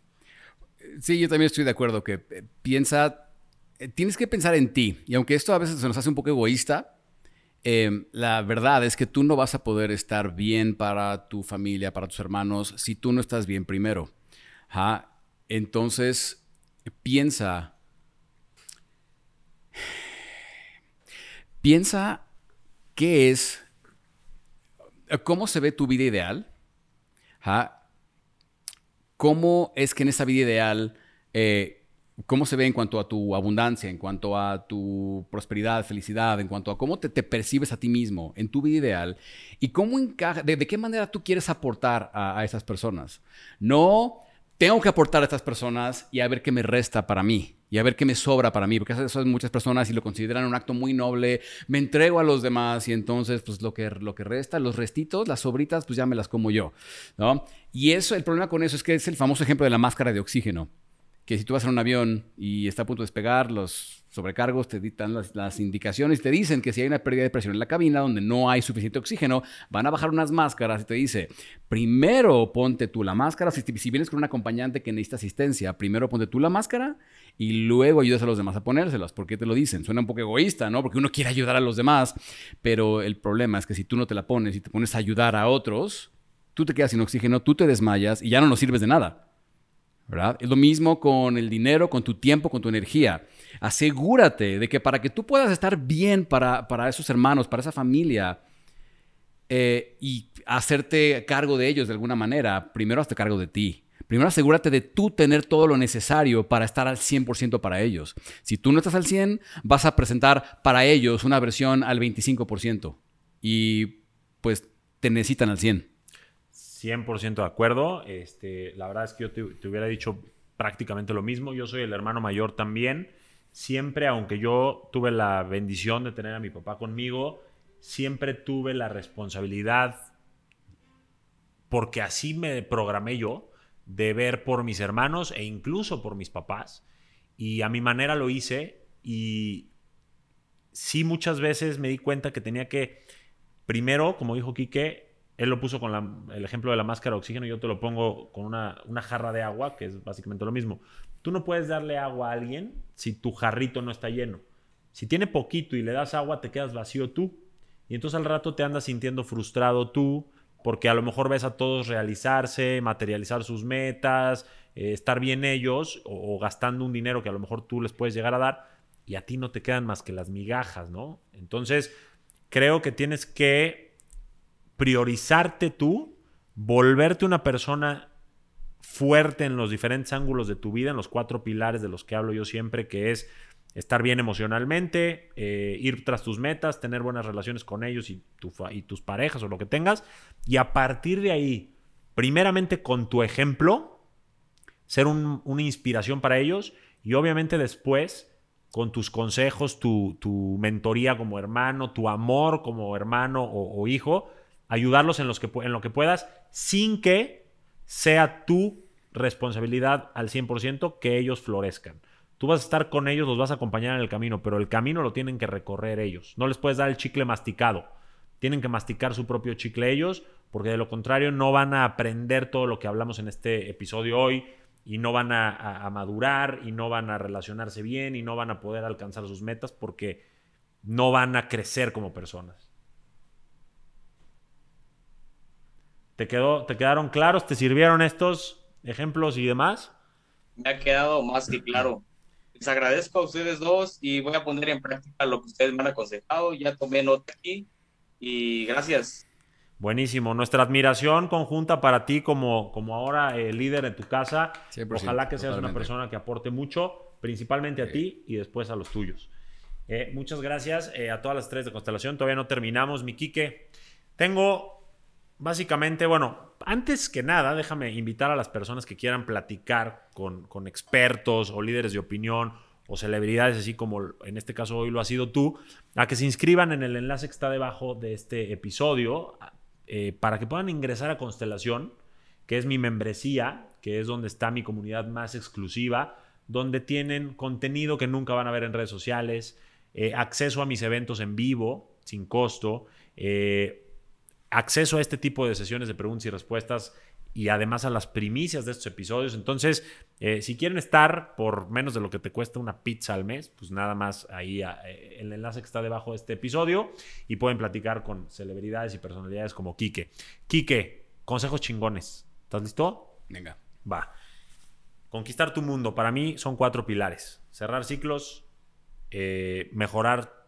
Sí, yo también estoy de acuerdo que eh, piensa, eh, tienes que pensar en ti, y aunque esto a veces se nos hace un poco egoísta, em, la verdad es que tú no vas a poder estar bien para tu familia, para tus hermanos, si tú no estás bien primero. Entonces, piensa Piensa qué es, cómo se ve tu vida ideal, cómo es que en esa vida ideal, eh, cómo se ve en cuanto a tu abundancia, en cuanto a tu prosperidad, felicidad, en cuanto a cómo te, percibes a ti mismo en tu vida ideal y cómo encaja, de, qué manera tú quieres aportar a, a esas personas. No tengo que aportar a estas personas y a ver qué me resta para mí y a ver qué me sobra para mí, porque eso es muchas personas y lo consideran un acto muy noble, me entrego a los demás y entonces pues lo que, lo que resta, los restitos, las sobritas, pues ya me las como yo, ¿no? Y eso, el problema con eso es que es el famoso ejemplo de la máscara de oxígeno, que si tú vas en un avión y está a punto de despegar, los sobrecargos te dictan las, indicaciones, te dicen que si hay una pérdida de presión en la cabina donde no hay suficiente oxígeno, van a bajar unas máscaras y te dice, primero ponte tú la máscara, si, si vienes con un acompañante que necesita asistencia, primero ponte tú la máscara y luego ayudas a los demás a ponérselas. ¿Por qué te lo dicen? Suena un poco egoísta, ¿no? Porque uno quiere ayudar a los demás, pero el problema es que si tú no te la pones y te pones a ayudar a otros, tú te quedas sin oxígeno, tú te desmayas y ya no nos sirves de nada. ¿verdad? Es lo mismo con el dinero, con tu tiempo, con tu energía. Asegúrate de que para que tú puedas estar bien para, esos hermanos, para esa familia, eh, y hacerte cargo de ellos de alguna manera, primero hazte cargo de ti. Primero asegúrate de tú tener todo lo necesario para estar al 100% para ellos. Si tú no estás al 100, vas a presentar para ellos una versión al 25%. Y pues te necesitan al 100%. 100% de acuerdo. Este, la verdad es que yo te, hubiera dicho prácticamente lo mismo. Yo soy el hermano mayor también. Siempre, aunque yo tuve la bendición de tener a mi papá conmigo, siempre tuve la responsabilidad, porque así me programé yo, de ver por mis hermanos e incluso por mis papás. Y a mi manera lo hice y sí muchas veces me di cuenta que tenía que, primero, como dijo Quique, él lo puso con el ejemplo de la máscara de oxígeno, yo te lo pongo con una, jarra de agua, que es básicamente lo mismo. Tú no puedes darle agua a alguien si tu jarrito no está lleno. Si tiene poquito y le das agua, te quedas vacío tú. Y entonces al rato te andas sintiendo frustrado tú, porque a lo mejor ves a todos realizarse, materializar sus metas, eh, estar bien ellos, o, o gastando un dinero que a lo mejor tú les puedes llegar a dar, y a ti no te quedan más que las migajas, ¿no? Entonces, creo que tienes que priorizarte tú, volverte una persona fuerte en los diferentes ángulos de tu vida, en los cuatro pilares de los que hablo yo siempre, que es estar bien emocionalmente, eh, ir tras tus metas, tener buenas relaciones con ellos y, y tus parejas o lo que tengas, y a partir de ahí, primeramente con tu ejemplo, ser una inspiración para ellos y obviamente después con tus consejos, tu, mentoría como hermano, tu amor como hermano o hijo, ayudarlos en, los que, en lo que puedas sin que sea tu responsabilidad al 100% que ellos florezcan. Tú vas a estar con ellos, los vas a acompañar en el camino, pero el camino lo tienen que recorrer ellos. No les puedes dar el chicle masticado. tienen que masticar su propio chicle ellos, porque de lo contrario no van a aprender todo lo que hablamos en este episodio hoy y no van a, madurar y no van a relacionarse bien y no van a poder alcanzar sus metas porque no van a crecer como personas. ¿Te, quedó, ¿Te quedaron claros? ¿Te sirvieron estos ejemplos y demás? Me ha quedado más que claro. Les agradezco a ustedes dos y voy a poner en práctica lo que ustedes me han aconsejado. Ya tomé nota aquí y gracias. Buenísimo. Nuestra admiración conjunta para ti como, como ahora el líder en tu casa. Ojalá que seas una persona que aporte mucho, principalmente a ti y después a los tuyos. Eh, muchas gracias eh, a todas las tres de Constelación. Todavía no terminamos, mi Quique. Tengo básicamente, bueno, antes que nada, déjame invitar a las personas que quieran platicar con, con expertos o líderes de opinión o celebridades, así como en este caso hoy lo ha sido tú, a que se inscriban en el enlace que está debajo de este episodio eh, para que puedan ingresar a Constelación, que es mi membresía, que es donde está mi comunidad más exclusiva, donde tienen contenido que nunca van a ver en redes sociales, eh, acceso a mis eventos en vivo, sin costo, eh, acceso a este tipo de sesiones de preguntas y respuestas y además a las primicias de estos episodios. Entonces, si quieren estar por menos de lo que te cuesta una pizza al mes, pues nada más ahí el enlace que está debajo de este episodio y pueden platicar con celebridades y personalidades como Quique. Quique, consejos chingones. ¿Estás listo? Venga. Va. Conquistar tu mundo, para mí son cuatro pilares. Cerrar ciclos, eh, mejorar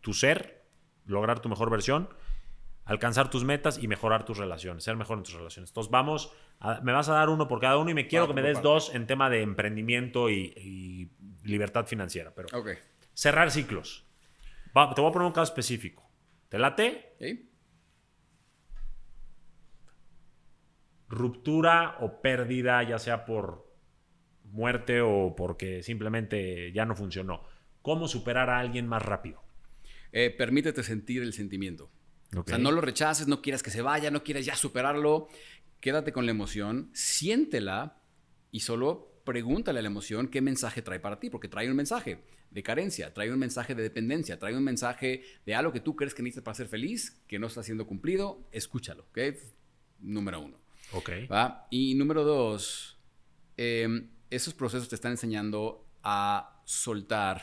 tu ser, lograr tu mejor versión, alcanzar tus metas y mejorar tus relaciones, ser mejor en tus relaciones. Entonces vamos, me vas a dar uno por cada uno y me quiero que me des dos en tema de emprendimiento y, libertad financiera. Pero cerrar ciclos. te voy a poner un caso específico. ¿Te late? Sí. Ruptura o pérdida, ya sea por muerte o porque simplemente ya no funcionó. ¿Cómo superar a alguien más rápido? Eh, permítete sentir el sentimiento. O sea, no lo rechaces, no quieras que se vaya, no quieras ya superarlo. Quédate con la emoción, siéntela y solo pregúntale a la emoción qué mensaje trae para ti, porque trae un mensaje de carencia, trae un mensaje de dependencia, trae un mensaje de algo que tú crees que necesitas para ser feliz, que no está siendo cumplido, escúchalo, ¿ok? Número uno. Ok. ¿va? Y número dos, em, esos procesos te están enseñando a soltar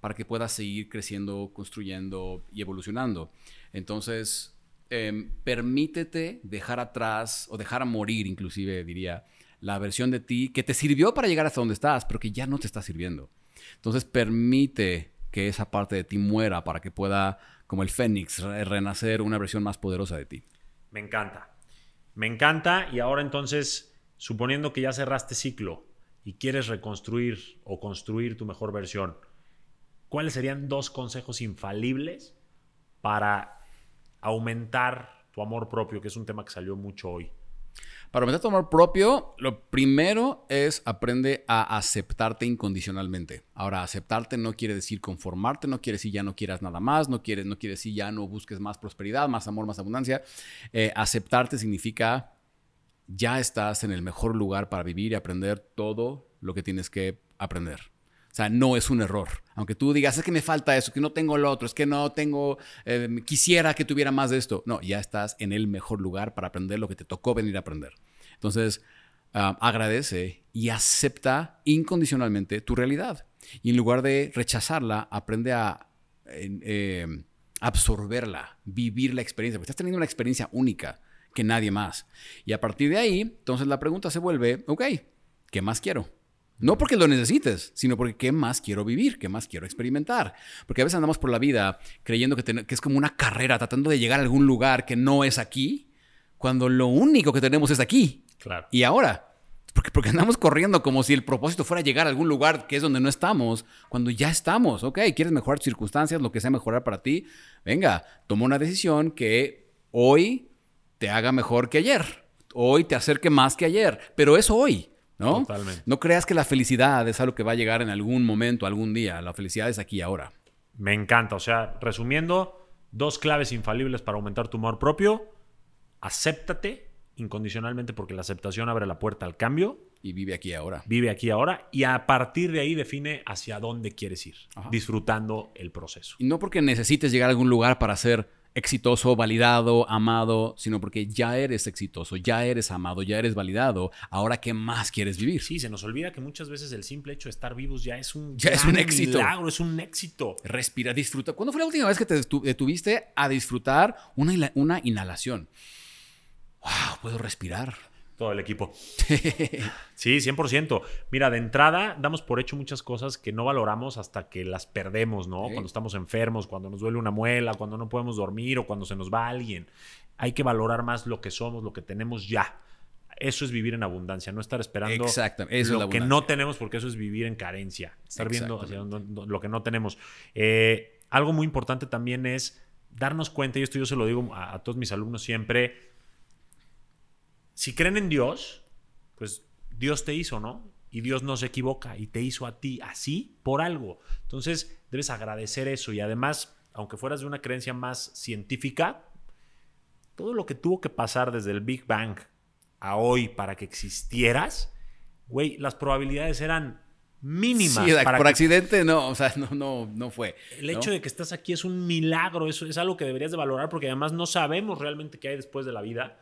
para que puedas seguir creciendo, construyendo y evolucionando. Entonces, em, permítete dejar atrás o dejar morir, inclusive diría, la versión de ti que te sirvió para llegar hasta donde estás, pero que ya no te está sirviendo. Entonces, permite que esa parte de ti muera para que pueda, como el fénix, renacer una versión más poderosa de ti. Me encanta. Me encanta y ahora entonces, suponiendo que ya cerraste ciclo y quieres reconstruir o construir tu mejor versión, ¿cuáles serían dos consejos infalibles para aumentar tu amor propio, que es un tema que salió mucho hoy? Para aumentar tu amor propio, lo primero es aprende a aceptarte incondicionalmente. Ahora, aceptarte no quiere decir conformarte, no quiere decir ya no quieras nada más, no quiere, no quiere decir ya no busques más prosperidad, más amor, más abundancia. Eh, aceptarte significa ya estás en el mejor lugar para vivir y aprender todo lo que tienes que aprender. No es un error. Aunque tú digas, es que me falta eso, que no tengo lo otro, es que no tengo, eh, quisiera que tuviera más de esto. No, ya estás en el mejor lugar para aprender lo que te tocó venir a aprender. Entonces, ah, agradece y acepta incondicionalmente tu realidad. Y en lugar de rechazarla, aprende a eh, absorberla, vivir la experiencia. Porque estás teniendo una experiencia única que nadie más. Y a partir de ahí, entonces la pregunta se vuelve, ok, ¿qué más quiero? No porque lo necesites, sino porque qué más quiero vivir, qué más quiero experimentar. Porque a veces andamos por la vida creyendo que, es como una carrera, tratando de llegar a algún lugar que no es aquí, cuando lo único que tenemos es aquí. Claro. Y ahora. Porque, porque andamos corriendo como si el propósito fuera llegar a algún lugar que es donde no estamos, cuando ya estamos. Ok, quieres mejorar tus circunstancias, lo que sea mejorar para ti. Venga, toma una decisión que hoy te haga mejor que ayer. Hoy te acerque más que ayer. Pero es hoy. ¿No? Totalmente. No creas que la felicidad es algo que va a llegar en algún momento, algún día. La felicidad es aquí y ahora. Me encanta. O sea, resumiendo, dos claves infalibles para aumentar tu amor propio. Acéptate incondicionalmente porque la aceptación abre la puerta al cambio. Y vive aquí ahora. Vive aquí ahora y a partir de ahí define hacia dónde quieres ir, disfrutando el proceso. Y no porque necesites llegar a algún lugar para ser exitoso, validado, amado, sino porque ya eres exitoso, ya eres amado, ya eres validado. Ahora, ¿qué más quieres vivir? Sí, se nos olvida que muchas veces el simple hecho de estar vivos ya es un, Ya es un éxito. milagro, es un éxito. Respira, disfruta. ¿Cuándo fue la última vez que te detu- detuviste a disfrutar una, una inhalación? ¡Wow! Puedo respirar. Todo el equipo. Sí, 100%. Mira, de entrada damos por hecho muchas cosas que no valoramos hasta que las perdemos, ¿no? Sí. Cuando estamos enfermos, cuando nos duele una muela, cuando no podemos dormir o cuando se nos va alguien. Hay que valorar más lo que somos, lo que tenemos ya. Eso es vivir en abundancia, no estar esperando Exacto, eso es lo que no tenemos, porque eso es vivir en carencia. Estar viendo hacia lo que no tenemos. Eh, algo muy importante también es darnos cuenta, y esto yo se lo digo a, a todos mis alumnos siempre, si creen en Dios, pues Dios te hizo, ¿no? Y Dios no se equivoca y te hizo a ti así por algo. Entonces debes agradecer eso y además, aunque fueras de una creencia más científica, todo lo que tuvo que pasar desde el Big Bang a hoy para que existieras, güey, las probabilidades eran mínimas. Sí, para por que accidente no, o sea, no, no, no fue. el ¿no? hecho de que estás aquí es un milagro, eso es algo que deberías de valorar porque además no sabemos realmente qué hay después de la vida.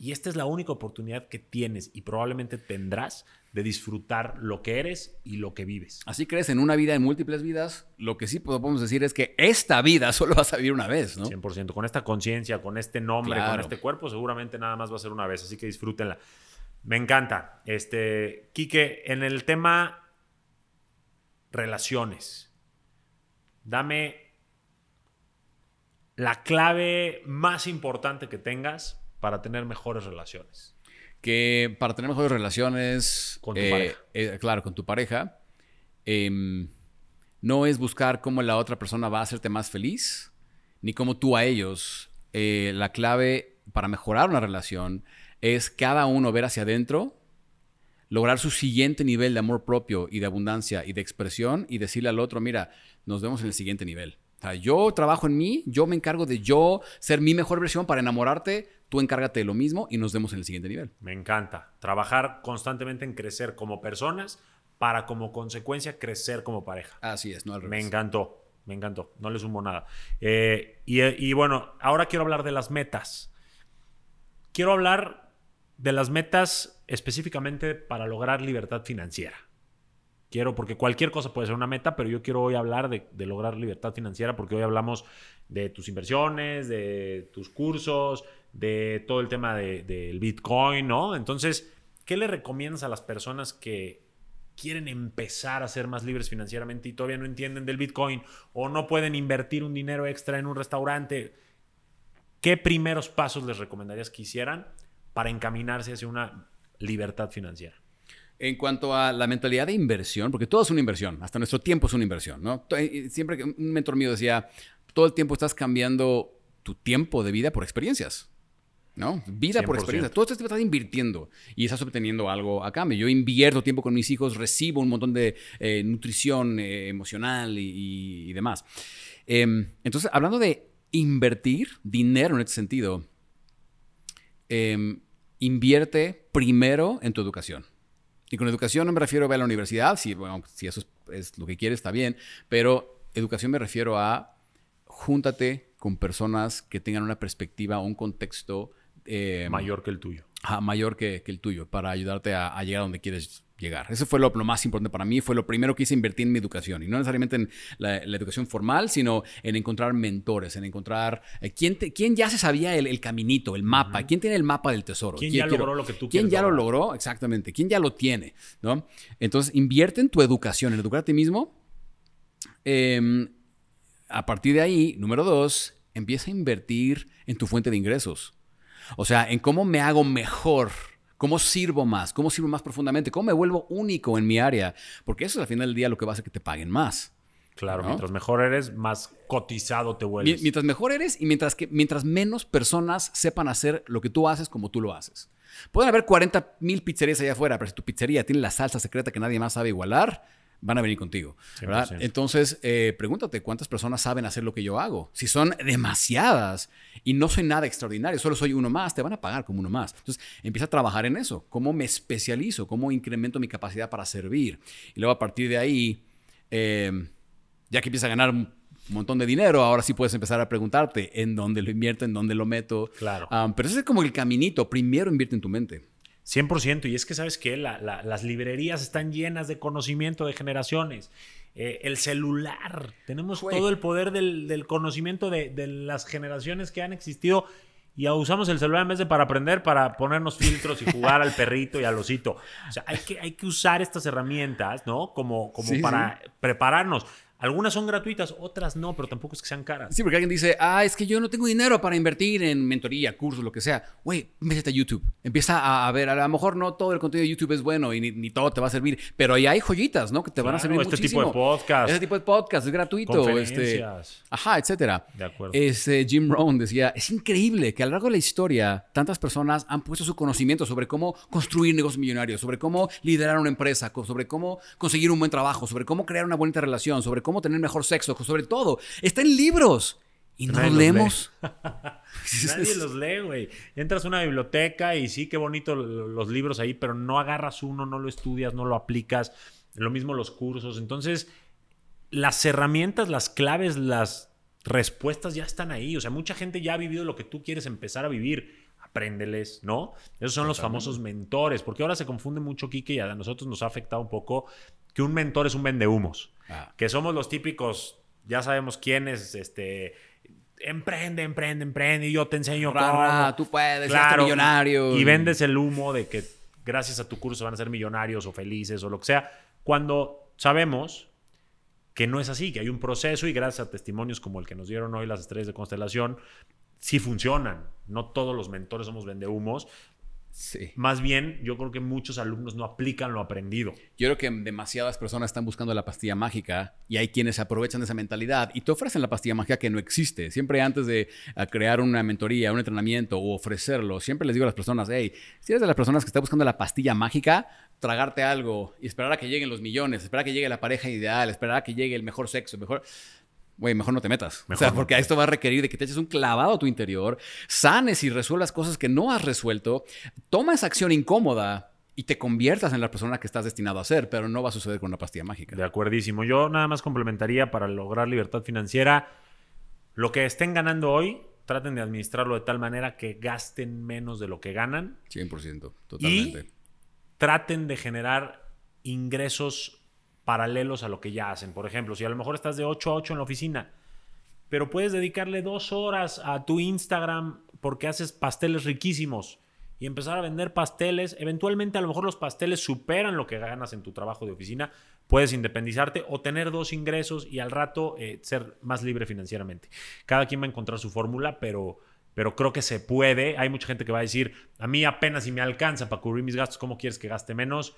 Y esta es la única oportunidad que tienes y probablemente tendrás de disfrutar lo que eres y lo que vives. Así crees en una vida, en múltiples vidas. Lo que sí podemos decir es que esta vida solo vas a vivir una vez, ¿no? 100%. Con esta conciencia, con este nombre, con este cuerpo, seguramente nada más va a ser una vez. Así que disfrútenla. Me encanta. Este, Quique, en el tema relaciones, dame la clave más importante que tengas para tener mejores relaciones. Que para tener mejores relaciones. Con tu eh, pareja. eh, claro, con tu pareja. em, no es buscar cómo la otra persona va a hacerte más feliz, ni cómo tú a ellos. Eh, la clave para mejorar una relación es cada uno ver hacia adentro, lograr su siguiente nivel de amor propio y de abundancia y de expresión y decirle al otro, mira, nos vemos en el siguiente nivel. O sea, yo trabajo en mí, yo me encargo de yo ser mi mejor versión para enamorarte, tú encárgate de lo mismo y nos vemos en el siguiente nivel. Me encanta. Trabajar constantemente en crecer como personas para como consecuencia crecer como pareja. Así es, no al Me revés. encantó, me encantó, no le sumo nada. Eh, y, y bueno, ahora quiero hablar de las metas. Quiero hablar de las metas específicamente para lograr libertad financiera. Quiero, porque cualquier cosa puede ser una meta, pero yo quiero hoy hablar de, de lograr libertad financiera porque hoy hablamos de tus inversiones, de tus cursos, de todo el tema de- del Bitcoin, ¿no? Entonces, ¿qué le recomiendas a las personas que quieren empezar a ser más libres financieramente y todavía no entienden del Bitcoin o no pueden invertir un dinero extra en un restaurante? ¿Qué primeros pasos les recomendarías que hicieran para encaminarse hacia una libertad financiera? En cuanto a la mentalidad de inversión, porque todo es una inversión, hasta nuestro tiempo es una inversión, ¿no? To- eh, Siempre que un mentor mío decía, todo el tiempo estás cambiando tu tiempo de vida por experiencias, ¿no? Vida por 100%. experiencias. Todo este tiempo estás invirtiendo y estás obteniendo algo a cambio. Yo invierto tiempo con mis hijos, recibo un montón de eh, nutrición eh, emocional y, demás. Em, entonces, hablando de invertir dinero en este sentido, em, invierte primero en tu educación. Y con educación no me refiero a ir a la universidad, si, bueno, si eso es, es lo que quieres, está bien, pero educación me refiero a júntate con personas que tengan una perspectiva un contexto eh, Mayor que el tuyo. ajá, mayor que, que el tuyo para ayudarte a, a llegar a donde quieres llegar. Eso fue lo, lo más importante para mí, fue lo primero que hice invertir en mi educación. Y no necesariamente en la, la educación formal, sino en encontrar mentores, en encontrar eh, quién, te- quién ya se sabía el, el caminito, el mapa, quién tiene el mapa del tesoro. ¿Quién ya logró lo que tú ¿Quién ya lo lograr? logró? Exactamente. ¿Quién ya lo tiene? ¿no? Entonces, invierte en tu educación, en educar a ti mismo. Em, a partir de ahí, número dos, empieza a invertir en tu fuente de ingresos. O sea, en cómo me hago mejor, cómo sirvo más, cómo sirvo más profundamente, cómo me vuelvo único en mi área. Porque eso es al final del día lo que va a hacer que te paguen más. Claro, ¿No? mientras mejor eres, más cotizado te vuelves. Mientras mejor eres y mientras, que, mientras menos personas sepan hacer lo que tú haces como tú lo haces. Pueden haber 40 mil pizzerías allá afuera, pero si tu pizzería tiene la salsa secreta que nadie más sabe igualar, van a venir contigo. ¿verdad? 100%. Entonces, eh, pregúntate cuántas personas saben hacer lo que yo hago. Si son demasiadas y no soy nada extraordinario, solo soy uno más, te van a pagar como uno más. Entonces, empieza a trabajar en eso. ¿Cómo me especializo? ¿Cómo incremento mi capacidad para servir? Y luego a partir de ahí, eh, ya que empiezas a ganar un montón de dinero, ahora sí puedes empezar a preguntarte en dónde lo invierto, en dónde lo meto. Claro. Um, pero ese es como el caminito. Primero invierte en tu mente. 100%. Y es que, ¿sabes qué? La- la- las librerías están llenas de conocimiento de generaciones. Eh, el celular. Tenemos Güey. todo el poder del, del conocimiento de, de las generaciones que han existido. Y usamos el celular en vez de para aprender, para ponernos filtros y jugar al perrito y al osito. O sea, hay que, hay que usar estas herramientas, ¿no? Como, como Sí, para prepararnos. Algunas son gratuitas, otras no, pero tampoco es que sean caras. Sí, porque alguien dice, ah, es que yo no tengo dinero para invertir en mentoría, cursos, lo que sea. Güey, métete a YouTube. Empieza a, a ver, a lo mejor no todo el contenido de YouTube es bueno y ni, ni todo te va a servir, pero ahí hay joyitas, ¿no? Que te van a Claro, servir este muchísimo. tipo de podcast. Este tipo de podcast es gratuito. Este, Conferencias. ajá, etcétera. De acuerdo. Este, Jim Rohn decía, es increíble que a lo largo de la historia tantas personas han puesto su conocimiento sobre cómo construir negocios millonarios, sobre cómo liderar una empresa, sobre cómo conseguir un buen trabajo, sobre cómo crear una bonita relación, sobre cómo tener mejor sexo, sobre todo. Está en libros. Y no Nadie los los leemos. Nadie los lee, güey. Entras a una biblioteca y sí, qué bonito lo- los libros ahí, pero no agarras uno, no lo estudias, no lo aplicas. Lo mismo los cursos. Entonces, las herramientas, las claves, las respuestas ya están ahí. O sea, mucha gente ya ha vivido lo que tú quieres empezar a vivir. Apréndeles, ¿no? Esos son los famosos mentores, porque ahora se confunde mucho, Kike, y a nosotros nos ha afectado un poco que un mentor es un vendehumos. Ah. Que somos los típicos, ya sabemos quiénes, este, emprende, emprende, emprende, y yo te enseño cómo. tú puedes, eres millonario. Y vendes el humo de que gracias a tu curso van a ser millonarios o felices o lo que sea, cuando sabemos que no es así, que hay un proceso y gracias a testimonios como el que nos dieron hoy las estrellas de constelación, sí funcionan. No todos los mentores somos vendehumos. Sí. Más bien, yo creo que muchos alumnos no aplican lo aprendido. Yo creo que demasiadas personas están buscando la pastilla mágica y hay quienes aprovechan de esa mentalidad y te ofrecen la pastilla mágica que no existe. Siempre antes de eh, crear una mentoría, un entrenamiento o ofrecerlo, siempre les digo a las personas, hey, si eres de las personas que está buscando la pastilla mágica, tragarte algo y esperar a que lleguen los millones, esperar a que llegue la pareja ideal, esperar a que llegue el mejor sexo, mejor... Güey, mejor no te metas. Mejor o sea, porque esto va a requerir de que te eches un clavado a tu interior, sanes y resuelvas cosas que no has resuelto, toma esa acción incómoda y te conviertas en la persona que estás destinado a ser, pero no va a suceder con una pastilla mágica. De acuerdísimo. Yo nada más complementaría para lograr libertad financiera. Lo que estén ganando hoy, traten de administrarlo de tal manera que gasten menos de lo que ganan 100%, totalmente. y traten de generar ingresos paralelos a lo que ya hacen. Por ejemplo, si a lo mejor estás de 8 a 8 en la oficina, pero puedes dedicarle dos horas a tu Instagram porque haces pasteles riquísimos y empezar a vender pasteles, eventualmente a lo mejor los pasteles superan lo que ganas en tu trabajo de oficina, puedes independizarte o tener dos ingresos y al rato eh, ser más libre financieramente. Cada quien va a encontrar su fórmula, pero, pero creo que se puede. Hay mucha gente que va a decir, a mí apenas si me alcanza para cubrir mis gastos, ¿cómo quieres que gaste menos?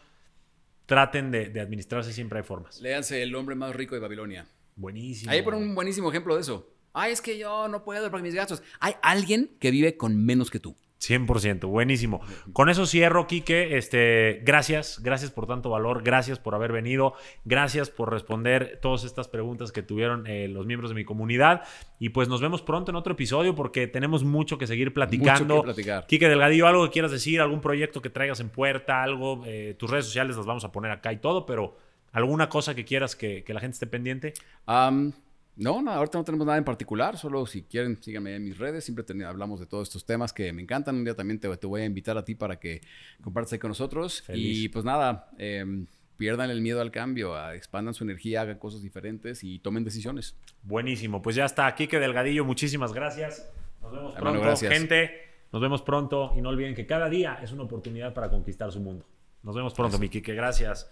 Traten de, de administrarse, siempre hay formas. Léanse El hombre más rico de Babilonia. Buenísimo. Ahí por un buenísimo ejemplo de eso. Ay, es que yo no puedo para mis gastos. Hay alguien que vive con menos que tú. 100%, buenísimo. Con eso cierro, Quique. Este, gracias, gracias por tanto valor, gracias por haber venido, gracias por responder todas estas preguntas que tuvieron eh, los miembros de mi comunidad. Y pues nos vemos pronto en otro episodio porque tenemos mucho que seguir platicando. Mucho que platicar. Quique Delgadillo, algo que quieras decir, algún proyecto que traigas en puerta, algo, eh, tus redes sociales las vamos a poner acá y todo, pero alguna cosa que quieras que, que la gente esté pendiente. Am, no, no, ahorita no tenemos nada en particular, solo si quieren síganme en mis redes, siempre ten- hablamos de todos estos temas que me encantan, un día también te, te voy a invitar a ti para que compartas ahí con nosotros Feliz. y pues nada, em, pierdan el miedo al cambio, expandan su energía, hagan cosas diferentes y tomen decisiones. Buenísimo, pues ya está, Quique Delgadillo, muchísimas gracias. Nos vemos pronto, gente. Nos vemos pronto y no olviden que cada día es una oportunidad para conquistar su mundo. Nos vemos pronto, mi Quique, gracias.